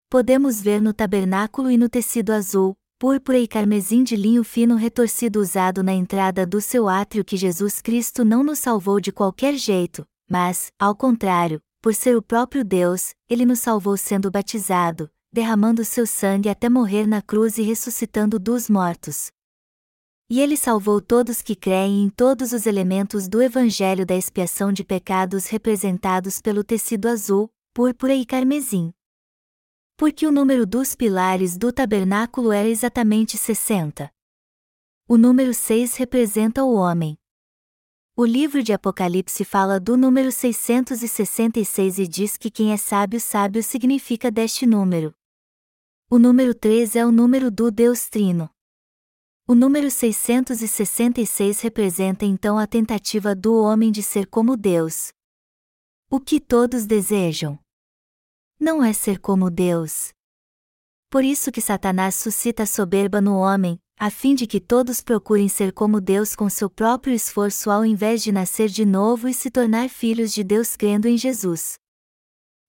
Podemos ver no tabernáculo e no tecido azul, púrpura e carmesim de linho fino retorcido usado na entrada do seu átrio que Jesus Cristo não nos salvou de qualquer jeito, mas, ao contrário, por ser o próprio Deus, ele nos salvou sendo batizado, derramando seu sangue até morrer na cruz e ressuscitando dos mortos. E ele salvou todos que creem em todos os elementos do evangelho da expiação de pecados representados pelo tecido azul, púrpura e carmesim porque o número dos pilares do tabernáculo era exatamente 60. O número 6 representa o homem. O livro de Apocalipse fala do número 666 e diz que quem é sábio, sábio significa deste número. O número 3 é o número do Deus Trino. O número 666 representa então a tentativa do homem de ser como Deus. O que todos desejam não é ser como Deus. Por isso que Satanás suscita soberba no homem, a fim de que todos procurem ser como Deus com seu próprio esforço ao invés de nascer de novo e se tornar filhos de Deus crendo em Jesus.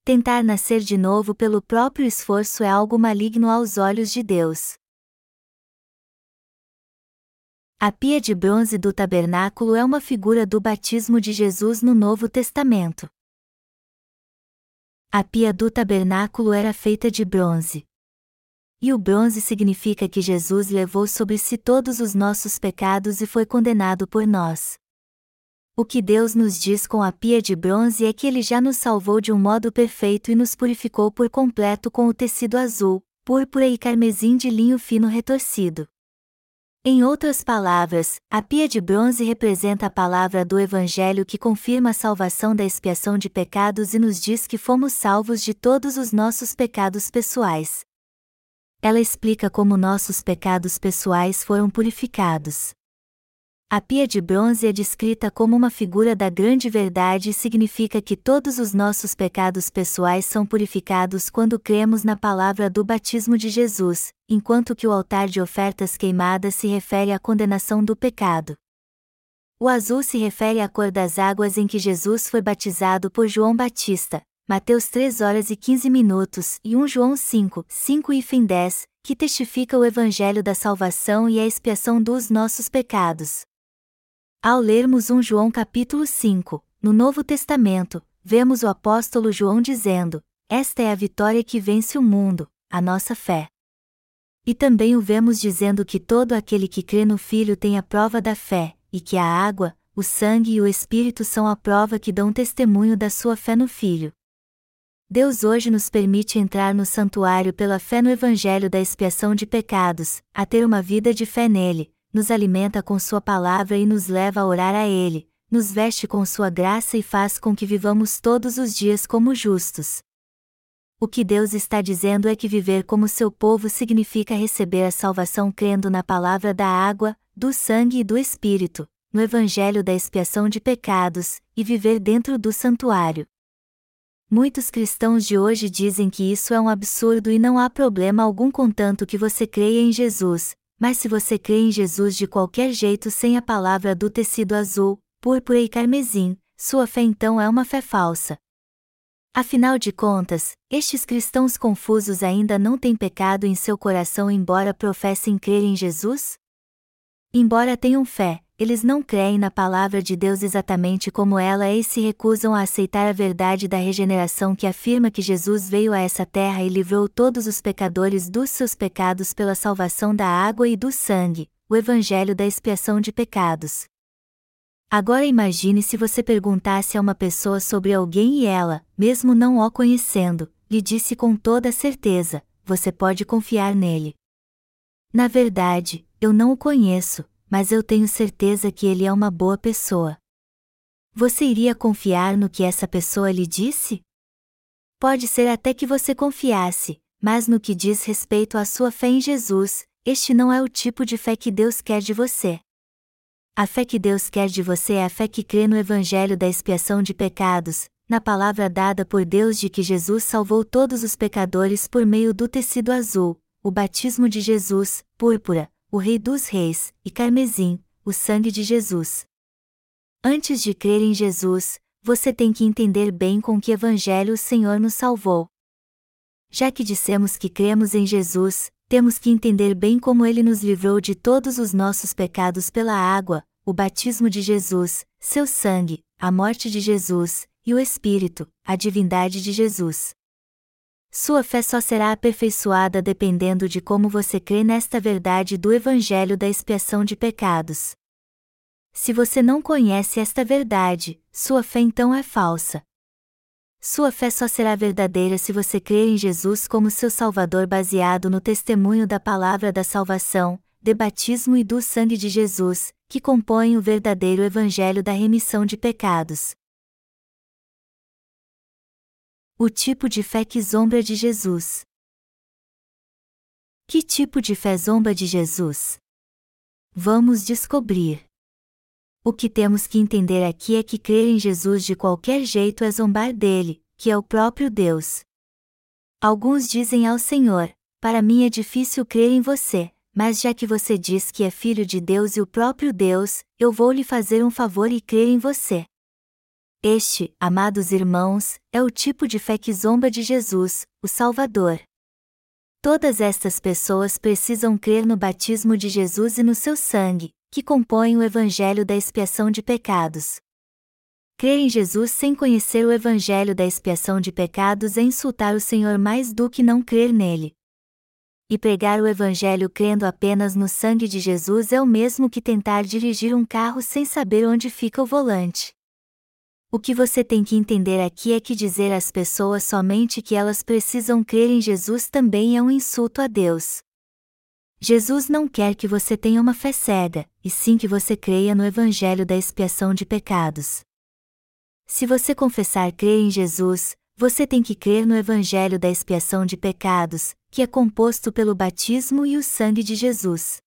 Tentar nascer de novo pelo próprio esforço é algo maligno aos olhos de Deus. A pia de bronze do tabernáculo é uma figura do batismo de Jesus no Novo Testamento. A pia do tabernáculo era feita de bronze. E o bronze significa que Jesus levou sobre si todos os nossos pecados e foi condenado por nós. O que Deus nos diz com a pia de bronze é que Ele já nos salvou de um modo perfeito e nos purificou por completo com o tecido azul, púrpura e carmesim de linho fino retorcido. Em outras palavras, a pia de bronze representa a palavra do Evangelho que confirma a salvação da expiação de pecados e nos diz que fomos salvos de todos os nossos pecados pessoais. Ela explica como nossos pecados pessoais foram purificados. A pia de bronze é descrita como uma figura da grande verdade e significa que todos os nossos pecados pessoais são purificados quando cremos na palavra do batismo de Jesus, enquanto que o altar de ofertas queimadas se refere à condenação do pecado. O azul se refere à cor das águas em que Jesus foi batizado por João Batista, Mateus 3 horas e 15 minutos e 1 João 5, 5 e fim 10, que testifica o evangelho da salvação e a expiação dos nossos pecados. Ao lermos 1 João capítulo 5, no Novo Testamento, vemos o apóstolo João dizendo: esta é a vitória que vence o mundo, a nossa fé. E também o vemos dizendo que todo aquele que crê no Filho tem a prova da fé, e que a água, o sangue e o Espírito são a prova que dão testemunho da sua fé no Filho. Deus hoje nos permite entrar no santuário pela fé no Evangelho da expiação de pecados, a ter uma vida de fé nele, nos alimenta com Sua palavra e nos leva a orar a Ele, nos veste com Sua graça e faz com que vivamos todos os dias como justos. O que Deus está dizendo é que viver como seu povo significa receber a salvação crendo na palavra da água, do sangue e do Espírito, no Evangelho da expiação de pecados, e viver dentro do santuário. Muitos cristãos de hoje dizem que isso é um absurdo e não há problema algum contanto que você creia em Jesus, mas se você crê em Jesus de qualquer jeito sem a palavra do tecido azul, púrpura e carmesim, sua fé então é uma fé falsa. Afinal de contas, estes cristãos confusos ainda não têm pecado em seu coração embora professem crer em Jesus? Embora tenham fé, eles não creem na palavra de Deus exatamente como ela é e se recusam a aceitar a verdade da regeneração que afirma que Jesus veio a essa terra e livrou todos os pecadores dos seus pecados pela salvação da água e do sangue, o evangelho da expiação de pecados. Agora imagine se você perguntasse a uma pessoa sobre alguém e ela, mesmo não o conhecendo, lhe disse com toda certeza: você pode confiar nele. Na verdade, eu não o conheço, mas eu tenho certeza que ele é uma boa pessoa. Você iria confiar no que essa pessoa lhe disse? Pode ser até que você confiasse, mas no que diz respeito à sua fé em Jesus, este não é o tipo de fé que Deus quer de você. A fé que Deus quer de você é a fé que crê no Evangelho da expiação de pecados, na palavra dada por Deus de que Jesus salvou todos os pecadores por meio do tecido azul, o batismo de Jesus, púrpura, o Rei dos Reis, e carmesim, o sangue de Jesus. Antes de crer em Jesus, você tem que entender bem com que evangelho o Senhor nos salvou. Já que dissemos que cremos em Jesus, temos que entender bem como ele nos livrou de todos os nossos pecados pela água, o batismo de Jesus, seu sangue, a morte de Jesus, e o Espírito, a divindade de Jesus. Sua fé só será aperfeiçoada dependendo de como você crê nesta verdade do Evangelho da expiação de pecados. Se você não conhece esta verdade, sua fé então é falsa. Sua fé só será verdadeira se você crer em Jesus como seu Salvador baseado no testemunho da palavra da salvação, de batismo e do sangue de Jesus, que compõem o verdadeiro Evangelho da remissão de pecados. O tipo de fé que zomba de Jesus. Que tipo de fé zomba de Jesus? Vamos descobrir. O que temos que entender aqui é que crer em Jesus de qualquer jeito é zombar dele, que é o próprio Deus. Alguns dizem ao Senhor: Para mim é difícil crer em você, mas já que você diz que é filho de Deus e o próprio Deus, eu vou lhe fazer um favor e crer em você. Este, amados irmãos, é o tipo de fé que zomba de Jesus, o Salvador. Todas estas pessoas precisam crer no batismo de Jesus e no seu sangue, que compõem o evangelho da expiação de pecados. Crer em Jesus sem conhecer o evangelho da expiação de pecados é insultar o Senhor mais do que não crer nele. E pregar o evangelho crendo apenas no sangue de Jesus é o mesmo que tentar dirigir um carro sem saber onde fica o volante. O que você tem que entender aqui é que dizer às pessoas somente que elas precisam crer em Jesus também é um insulto a Deus. Jesus não quer que você tenha uma fé cega, e sim que você creia no Evangelho da expiação de pecados. Se você confessar crer em Jesus, você tem que crer no Evangelho da expiação de pecados, que é composto pelo batismo e o sangue de Jesus.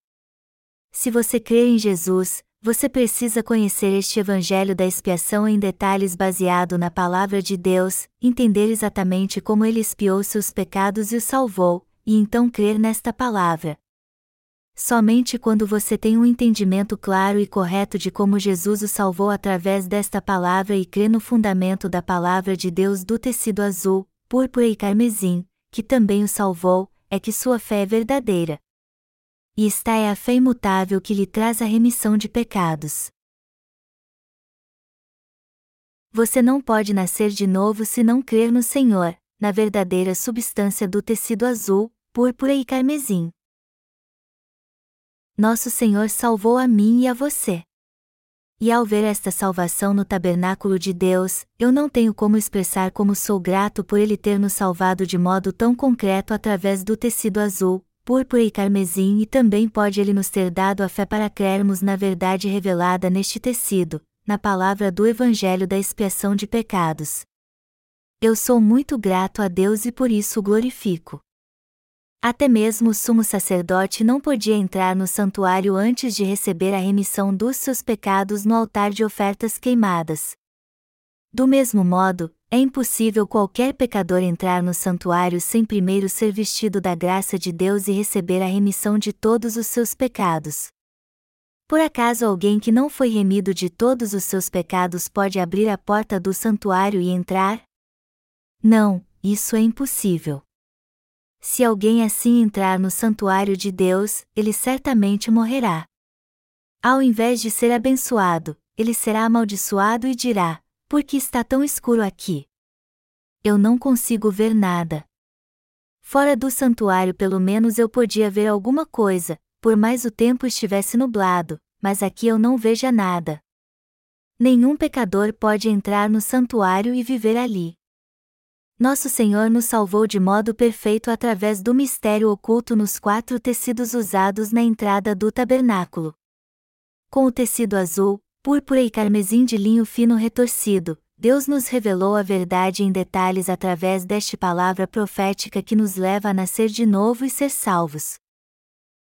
Se você crer em Jesus, você precisa conhecer este Evangelho da expiação em detalhes baseado na palavra de Deus, entender exatamente como ele expiou seus pecados e o salvou, e então crer nesta palavra. Somente quando você tem um entendimento claro e correto de como Jesus o salvou através desta palavra e crê no fundamento da palavra de Deus do tecido azul, púrpura e carmesim, que também o salvou, é que sua fé é verdadeira e esta é a fé imutável que lhe traz a remissão de pecados. Você não pode nascer de novo se não crer no Senhor, na verdadeira substância do tecido azul, púrpura e carmesim. Nosso Senhor salvou a mim e a você. E ao ver esta salvação no tabernáculo de Deus, eu não tenho como expressar como sou grato por Ele ter nos salvado de modo tão concreto através do tecido azul, púrpura e carmesim, e também pode Ele nos ter dado a fé para crermos na verdade revelada neste tecido, na palavra do Evangelho da expiação de pecados. Eu sou muito grato a Deus e por isso o glorifico. Até mesmo o sumo sacerdote não podia entrar no santuário antes de receber a remissão dos seus pecados no altar de ofertas queimadas. Do mesmo modo, é impossível qualquer pecador entrar no santuário sem primeiro ser vestido da graça de Deus e receber a remissão de todos os seus pecados. Por acaso alguém que não foi remido de todos os seus pecados pode abrir a porta do santuário e entrar? Não, isso é impossível. Se alguém assim entrar no santuário de Deus, ele certamente morrerá. Ao invés de ser abençoado, ele será amaldiçoado e dirá: Por que está tão escuro aqui? Eu não consigo ver nada. Fora do santuário, pelo menos eu podia ver alguma coisa, por mais o tempo estivesse nublado, mas aqui eu não veja nada. Nenhum pecador pode entrar no santuário e viver ali. Nosso Senhor nos salvou de modo perfeito através do mistério oculto nos quatro tecidos usados na entrada do tabernáculo. Com o tecido azul, púrpura e carmesim de linho fino retorcido, Deus nos revelou a verdade em detalhes através desta palavra profética que nos leva a nascer de novo e ser salvos.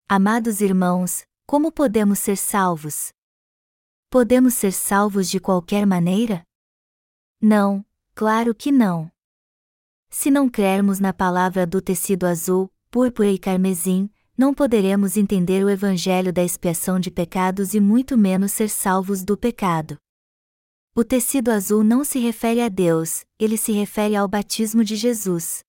Amados irmãos, como podemos ser salvos? Podemos ser salvos de qualquer maneira? Não, claro que não. Se não crermos na palavra do tecido azul, púrpura e carmesim, não poderemos entender o evangelho da expiação de pecados e muito menos ser salvos do pecado. O tecido azul não se refere a Deus, ele se refere ao batismo de Jesus.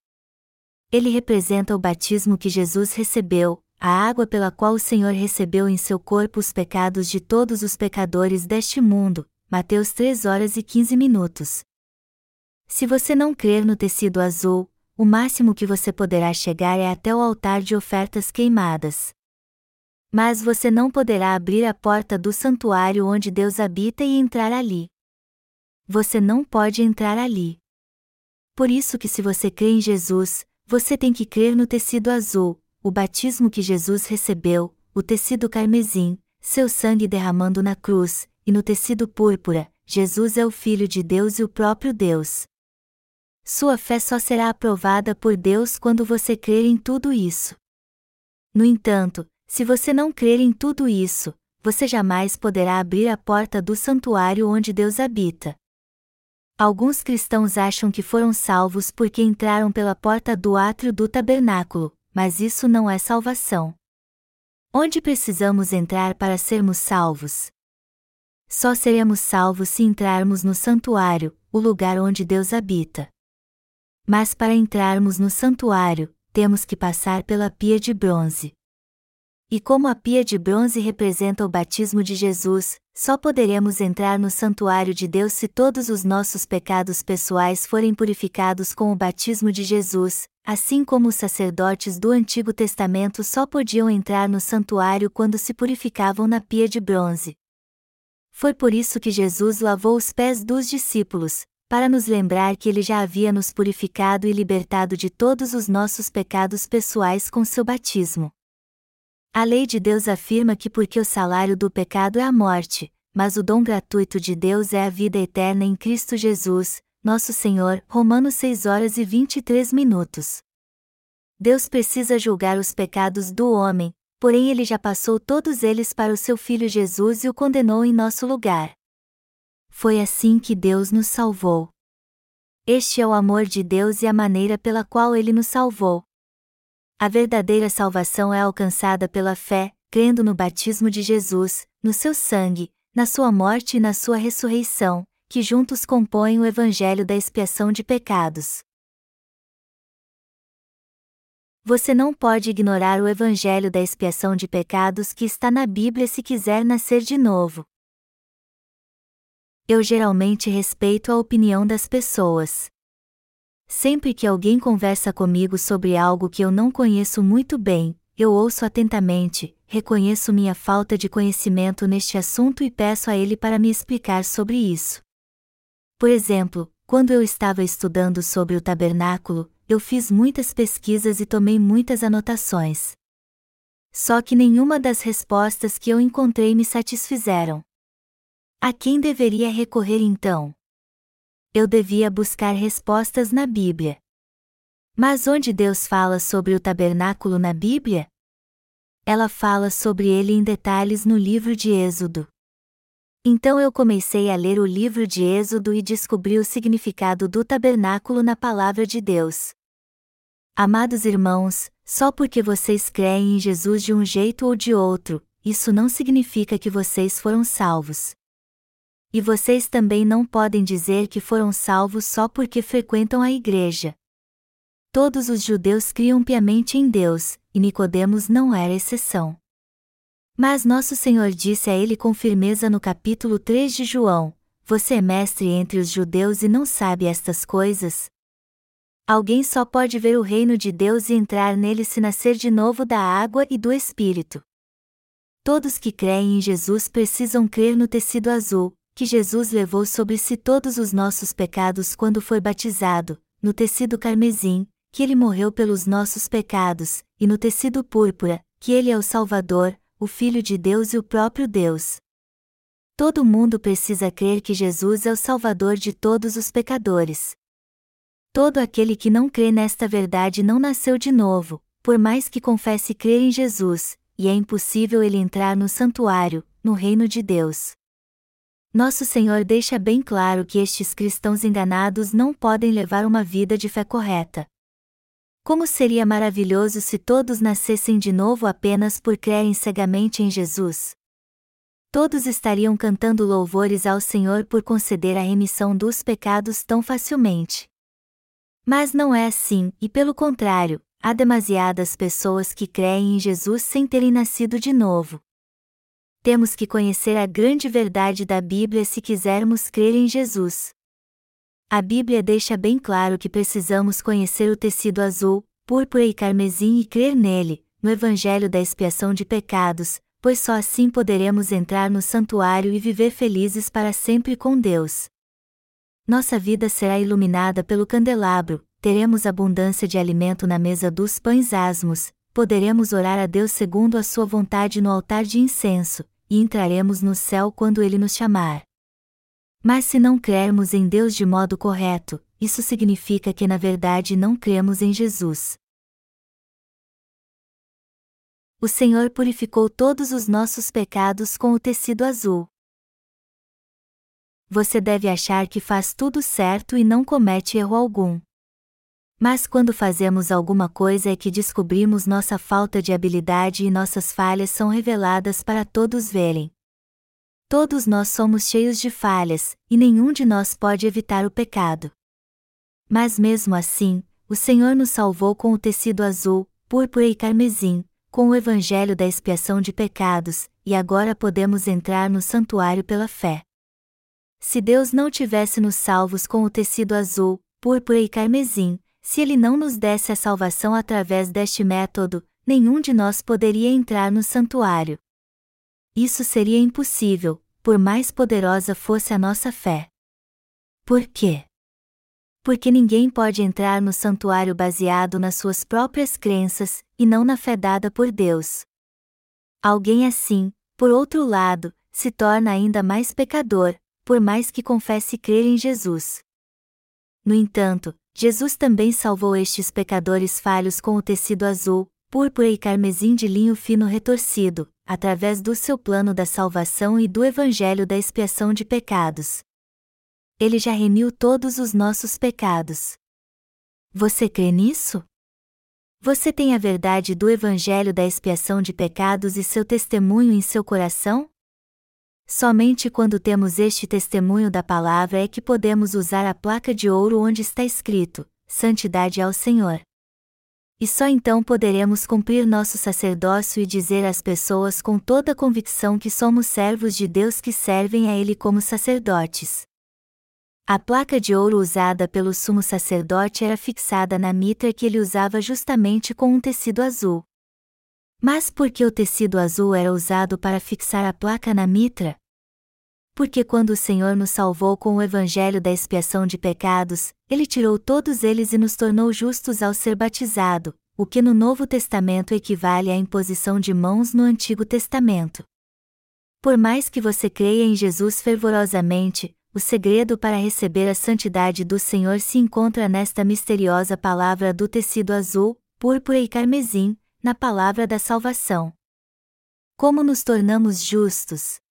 Ele representa o batismo que Jesus recebeu, a água pela qual o Senhor recebeu em seu corpo os pecados de todos os pecadores deste mundo. Mateus 3 horas e 15 minutos. Se você não crer no tecido azul, o máximo que você poderá chegar é até o altar de ofertas queimadas. Mas você não poderá abrir a porta do santuário onde Deus habita e entrar ali. Você não pode entrar ali. Por isso que se você crê em Jesus, você tem que crer no tecido azul, o batismo que Jesus recebeu, o tecido carmesim, seu sangue derramando na cruz, e no tecido púrpura, Jesus é o Filho de Deus e o próprio Deus. Sua fé só será aprovada por Deus quando você crer em tudo isso. No entanto, se você não crer em tudo isso, você jamais poderá abrir a porta do santuário onde Deus habita. Alguns cristãos acham que foram salvos porque entraram pela porta do átrio do tabernáculo, mas isso não é salvação. Onde precisamos entrar para sermos salvos? Só seremos salvos se entrarmos no santuário, o lugar onde Deus habita. Mas para entrarmos no santuário, temos que passar pela pia de bronze. E como a pia de bronze representa o batismo de Jesus, só poderemos entrar no santuário de Deus se todos os nossos pecados pessoais forem purificados com o batismo de Jesus, assim como os sacerdotes do Antigo Testamento só podiam entrar no santuário quando se purificavam na pia de bronze. Foi por isso que Jesus lavou os pés dos discípulos, para nos lembrar que ele já havia nos purificado e libertado de todos os nossos pecados pessoais com seu batismo. A lei de Deus afirma que porque o salário do pecado é a morte, mas o dom gratuito de Deus é a vida eterna em Cristo Jesus, nosso Senhor. Romanos 6 horas e 23 minutos. Deus precisa julgar os pecados do homem, porém ele já passou todos eles para o seu filho Jesus e o condenou em nosso lugar. Foi assim que Deus nos salvou. Este é o amor de Deus e a maneira pela qual ele nos salvou. A verdadeira salvação é alcançada pela fé, crendo no batismo de Jesus, no seu sangue, na sua morte e na sua ressurreição, que juntos compõem o evangelho da expiação de pecados. Você não pode ignorar o evangelho da expiação de pecados que está na Bíblia se quiser nascer de novo. Eu geralmente respeito a opinião das pessoas. Sempre que alguém conversa comigo sobre algo que eu não conheço muito bem, eu ouço atentamente, reconheço minha falta de conhecimento neste assunto e peço a ele para me explicar sobre isso. Por exemplo, quando eu estava estudando sobre o tabernáculo, eu fiz muitas pesquisas e tomei muitas anotações. Só que nenhuma das respostas que eu encontrei me satisfizeram. A quem deveria recorrer então? Eu devia buscar respostas na Bíblia. Mas onde Deus fala sobre o tabernáculo na Bíblia? Ela fala sobre ele em detalhes no livro de Êxodo. Então eu comecei a ler o livro de Êxodo e descobri o significado do tabernáculo na palavra de Deus. Amados irmãos, só porque vocês creem em Jesus de um jeito ou de outro, isso não significa que vocês foram salvos. E vocês também não podem dizer que foram salvos só porque frequentam a igreja. Todos os judeus criam piamente em Deus, e Nicodemos não era exceção. Mas nosso Senhor disse a ele com firmeza no capítulo 3 de João: Você é mestre entre os judeus e não sabe estas coisas? Alguém só pode ver o reino de Deus e entrar nele se nascer de novo da água e do Espírito. Todos que creem em Jesus precisam crer no tecido azul, que Jesus levou sobre si todos os nossos pecados quando foi batizado, no tecido carmesim, que ele morreu pelos nossos pecados, e no tecido púrpura, que ele é o Salvador, o Filho de Deus e o próprio Deus. Todo mundo precisa crer que Jesus é o Salvador de todos os pecadores. Todo aquele que não crê nesta verdade não nasceu de novo, por mais que confesse crer em Jesus, e é impossível ele entrar no santuário, no reino de Deus. Nosso Senhor deixa bem claro que estes cristãos enganados não podem levar uma vida de fé correta. Como seria maravilhoso se todos nascessem de novo apenas por crerem cegamente em Jesus? Todos estariam cantando louvores ao Senhor por conceder a remissão dos pecados tão facilmente. Mas não é assim, e pelo contrário, há demasiadas pessoas que creem em Jesus sem terem nascido de novo. Temos que conhecer a grande verdade da Bíblia se quisermos crer em Jesus. A Bíblia deixa bem claro que precisamos conhecer o tecido azul, púrpura e carmesim e crer nele, no Evangelho da expiação de pecados, pois só assim poderemos entrar no santuário e viver felizes para sempre com Deus. Nossa vida será iluminada pelo candelabro, teremos abundância de alimento na mesa dos pães asmos, poderemos orar a Deus segundo a sua vontade no altar de incenso, e entraremos no céu quando ele nos chamar. Mas se não crermos em Deus de modo correto, isso significa que na verdade não cremos em Jesus. O Senhor purificou todos os nossos pecados com o tecido azul. Você deve achar que faz tudo certo e não comete erro algum. Mas quando fazemos alguma coisa é que descobrimos nossa falta de habilidade e nossas falhas são reveladas para todos verem. Todos nós somos cheios de falhas, e nenhum de nós pode evitar o pecado. Mas mesmo assim, o Senhor nos salvou com o tecido azul, púrpura e carmesim, com o evangelho da expiação de pecados, e agora podemos entrar no santuário pela fé. Se Deus não tivesse nos salvos com o tecido azul, púrpura e carmesim, se ele não nos desse a salvação através deste método, nenhum de nós poderia entrar no santuário. Isso seria impossível, por mais poderosa fosse a nossa fé. Por quê? Porque ninguém pode entrar no santuário baseado nas suas próprias crenças, e não na fé dada por Deus. Alguém assim, por outro lado, se torna ainda mais pecador, por mais que confesse crer em Jesus. No entanto, Jesus também salvou estes pecadores falhos com o tecido azul, púrpura e carmesim de linho fino retorcido, através do seu plano da salvação e do evangelho da expiação de pecados. Ele já remiu todos os nossos pecados. Você crê nisso? Você tem a verdade do evangelho da expiação de pecados e seu testemunho em seu coração? Somente quando temos este testemunho da palavra é que podemos usar a placa de ouro onde está escrito: Santidade ao Senhor e só então poderemos cumprir nosso sacerdócio e dizer às pessoas com toda convicção que somos servos de Deus que servem a Ele como sacerdotes. A placa de ouro usada pelo sumo sacerdote era fixada na mitra que ele usava justamente com um tecido azul. Mas por que o tecido azul era usado para fixar a placa na mitra? Porque quando o Senhor nos salvou com o evangelho da expiação de pecados, ele tirou todos eles e nos tornou justos ao ser batizado, o que no Novo Testamento equivale à imposição de mãos no Antigo Testamento. Por mais que você creia em Jesus fervorosamente, o segredo para receber a santidade do Senhor se encontra nesta misteriosa palavra do tecido azul, púrpura e carmesim, na palavra da salvação. Como nos tornamos justos?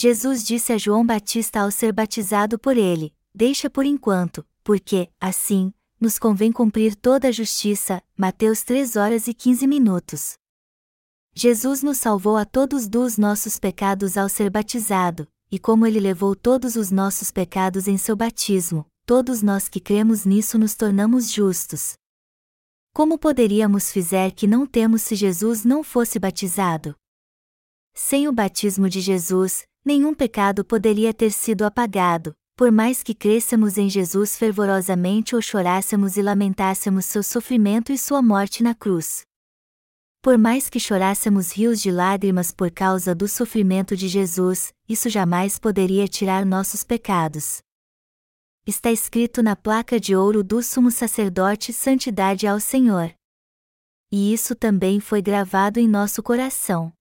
Jesus disse a João Batista ao ser batizado por ele: Deixa por enquanto, porque, assim, nos convém cumprir toda a justiça. Mateus 3 horas e 15 minutos. Jesus nos salvou a todos dos nossos pecados ao ser batizado, e como ele levou todos os nossos pecados em seu batismo, todos nós que cremos nisso nos tornamos justos. Como poderíamos fizer que não temos se Jesus não fosse batizado? Sem o batismo de Jesus, nenhum pecado poderia ter sido apagado, por mais que cresçamos em Jesus fervorosamente ou chorássemos e lamentássemos seu sofrimento e sua morte na cruz. Por mais que chorássemos rios de lágrimas por causa do sofrimento de Jesus, isso jamais poderia tirar nossos pecados. Está escrito na placa de ouro do sumo sacerdote Santidade ao Senhor. E isso também foi gravado em nosso coração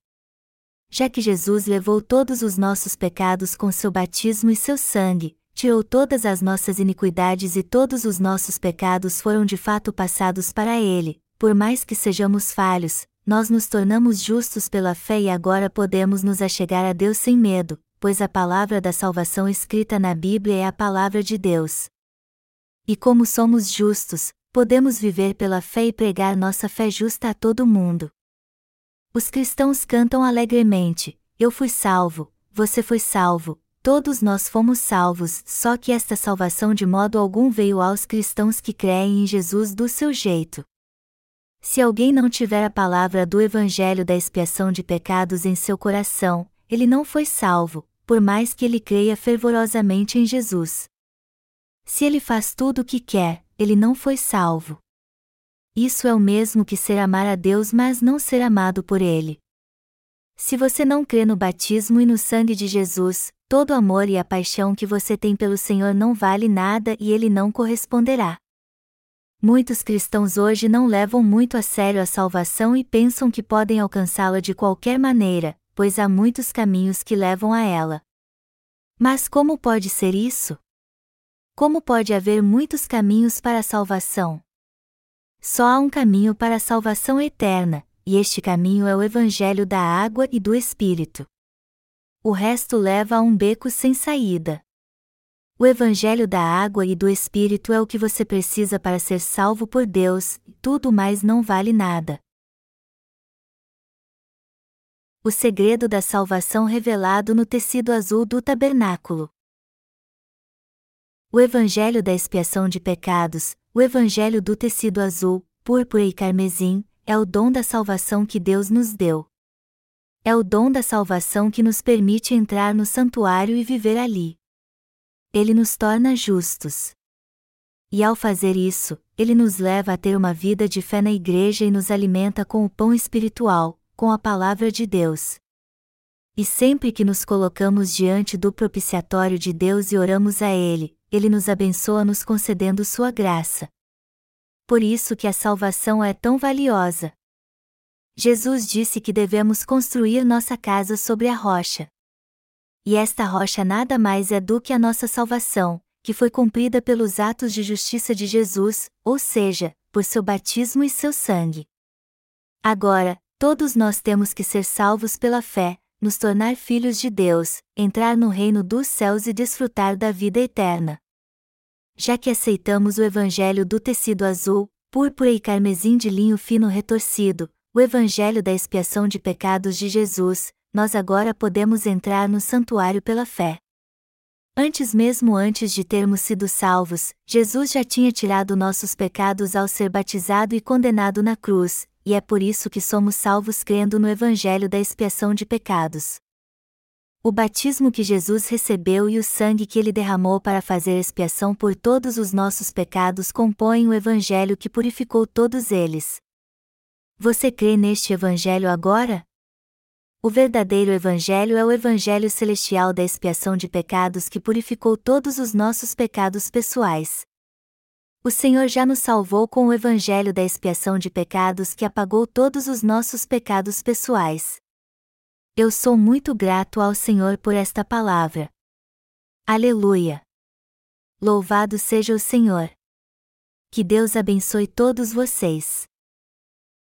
já que Jesus levou todos os nossos pecados com seu batismo e seu sangue, tirou todas as nossas iniquidades e todos os nossos pecados foram de fato passados para Ele, por mais que sejamos falhos, nós nos tornamos justos pela fé e agora podemos nos achegar a Deus sem medo, pois a palavra da salvação escrita na Bíblia é a palavra de Deus. E como somos justos, podemos viver pela fé e pregar nossa fé justa a todo mundo. Os cristãos cantam alegremente: Eu fui salvo, você foi salvo, todos nós fomos salvos, só que esta salvação de modo algum veio aos cristãos que creem em Jesus do seu jeito. Se alguém não tiver a palavra do Evangelho da expiação de pecados em seu coração, ele não foi salvo, por mais que ele creia fervorosamente em Jesus. Se ele faz tudo o que quer, ele não foi salvo. Isso é o mesmo que ser amar a Deus, mas não ser amado por Ele. Se você não crê no batismo e no sangue de Jesus, todo amor e a paixão que você tem pelo Senhor não vale nada e ele não corresponderá. Muitos cristãos hoje não levam muito a sério a salvação e pensam que podem alcançá-la de qualquer maneira, pois há muitos caminhos que levam a ela. Mas como pode ser isso? Como pode haver muitos caminhos para a salvação? Só há um caminho para a salvação eterna, e este caminho é o Evangelho da água e do Espírito. O resto leva a um beco sem saída. O Evangelho da água e do Espírito é o que você precisa para ser salvo por Deus, tudo mais não vale nada. O segredo da salvação revelado no tecido azul do tabernáculo. O Evangelho da expiação de pecados, o Evangelho do tecido azul, púrpura e carmesim, é o dom da salvação que Deus nos deu. É o dom da salvação que nos permite entrar no santuário e viver ali. Ele nos torna justos. E ao fazer isso, ele nos leva a ter uma vida de fé na igreja e nos alimenta com o pão espiritual, com a palavra de Deus. E sempre que nos colocamos diante do propiciatório de Deus e oramos a Ele, ele nos abençoa nos concedendo sua graça. Por isso que a salvação é tão valiosa. Jesus disse que devemos construir nossa casa sobre a rocha. E esta rocha nada mais é do que a nossa salvação, que foi cumprida pelos atos de justiça de Jesus, ou seja, por seu batismo e seu sangue. Agora, todos nós temos que ser salvos pela fé, nos tornar filhos de Deus, entrar no reino dos céus e desfrutar da vida eterna. Já que aceitamos o evangelho do tecido azul, púrpura e carmesim de linho fino retorcido, o evangelho da expiação de pecados de Jesus, nós agora podemos entrar no santuário pela fé. Antes mesmo antes de termos sido salvos, Jesus já tinha tirado nossos pecados ao ser batizado e condenado na cruz, e é por isso que somos salvos crendo no Evangelho da expiação de pecados. O batismo que Jesus recebeu e o sangue que ele derramou para fazer expiação por todos os nossos pecados compõem o Evangelho que purificou todos eles. Você crê neste Evangelho agora? O verdadeiro Evangelho é o Evangelho celestial da expiação de pecados que purificou todos os nossos pecados pessoais. O Senhor já nos salvou com o Evangelho da expiação de pecados que apagou todos os nossos pecados pessoais. Eu sou muito grato ao Senhor por esta palavra. Aleluia! Louvado seja o Senhor! Que Deus abençoe todos vocês.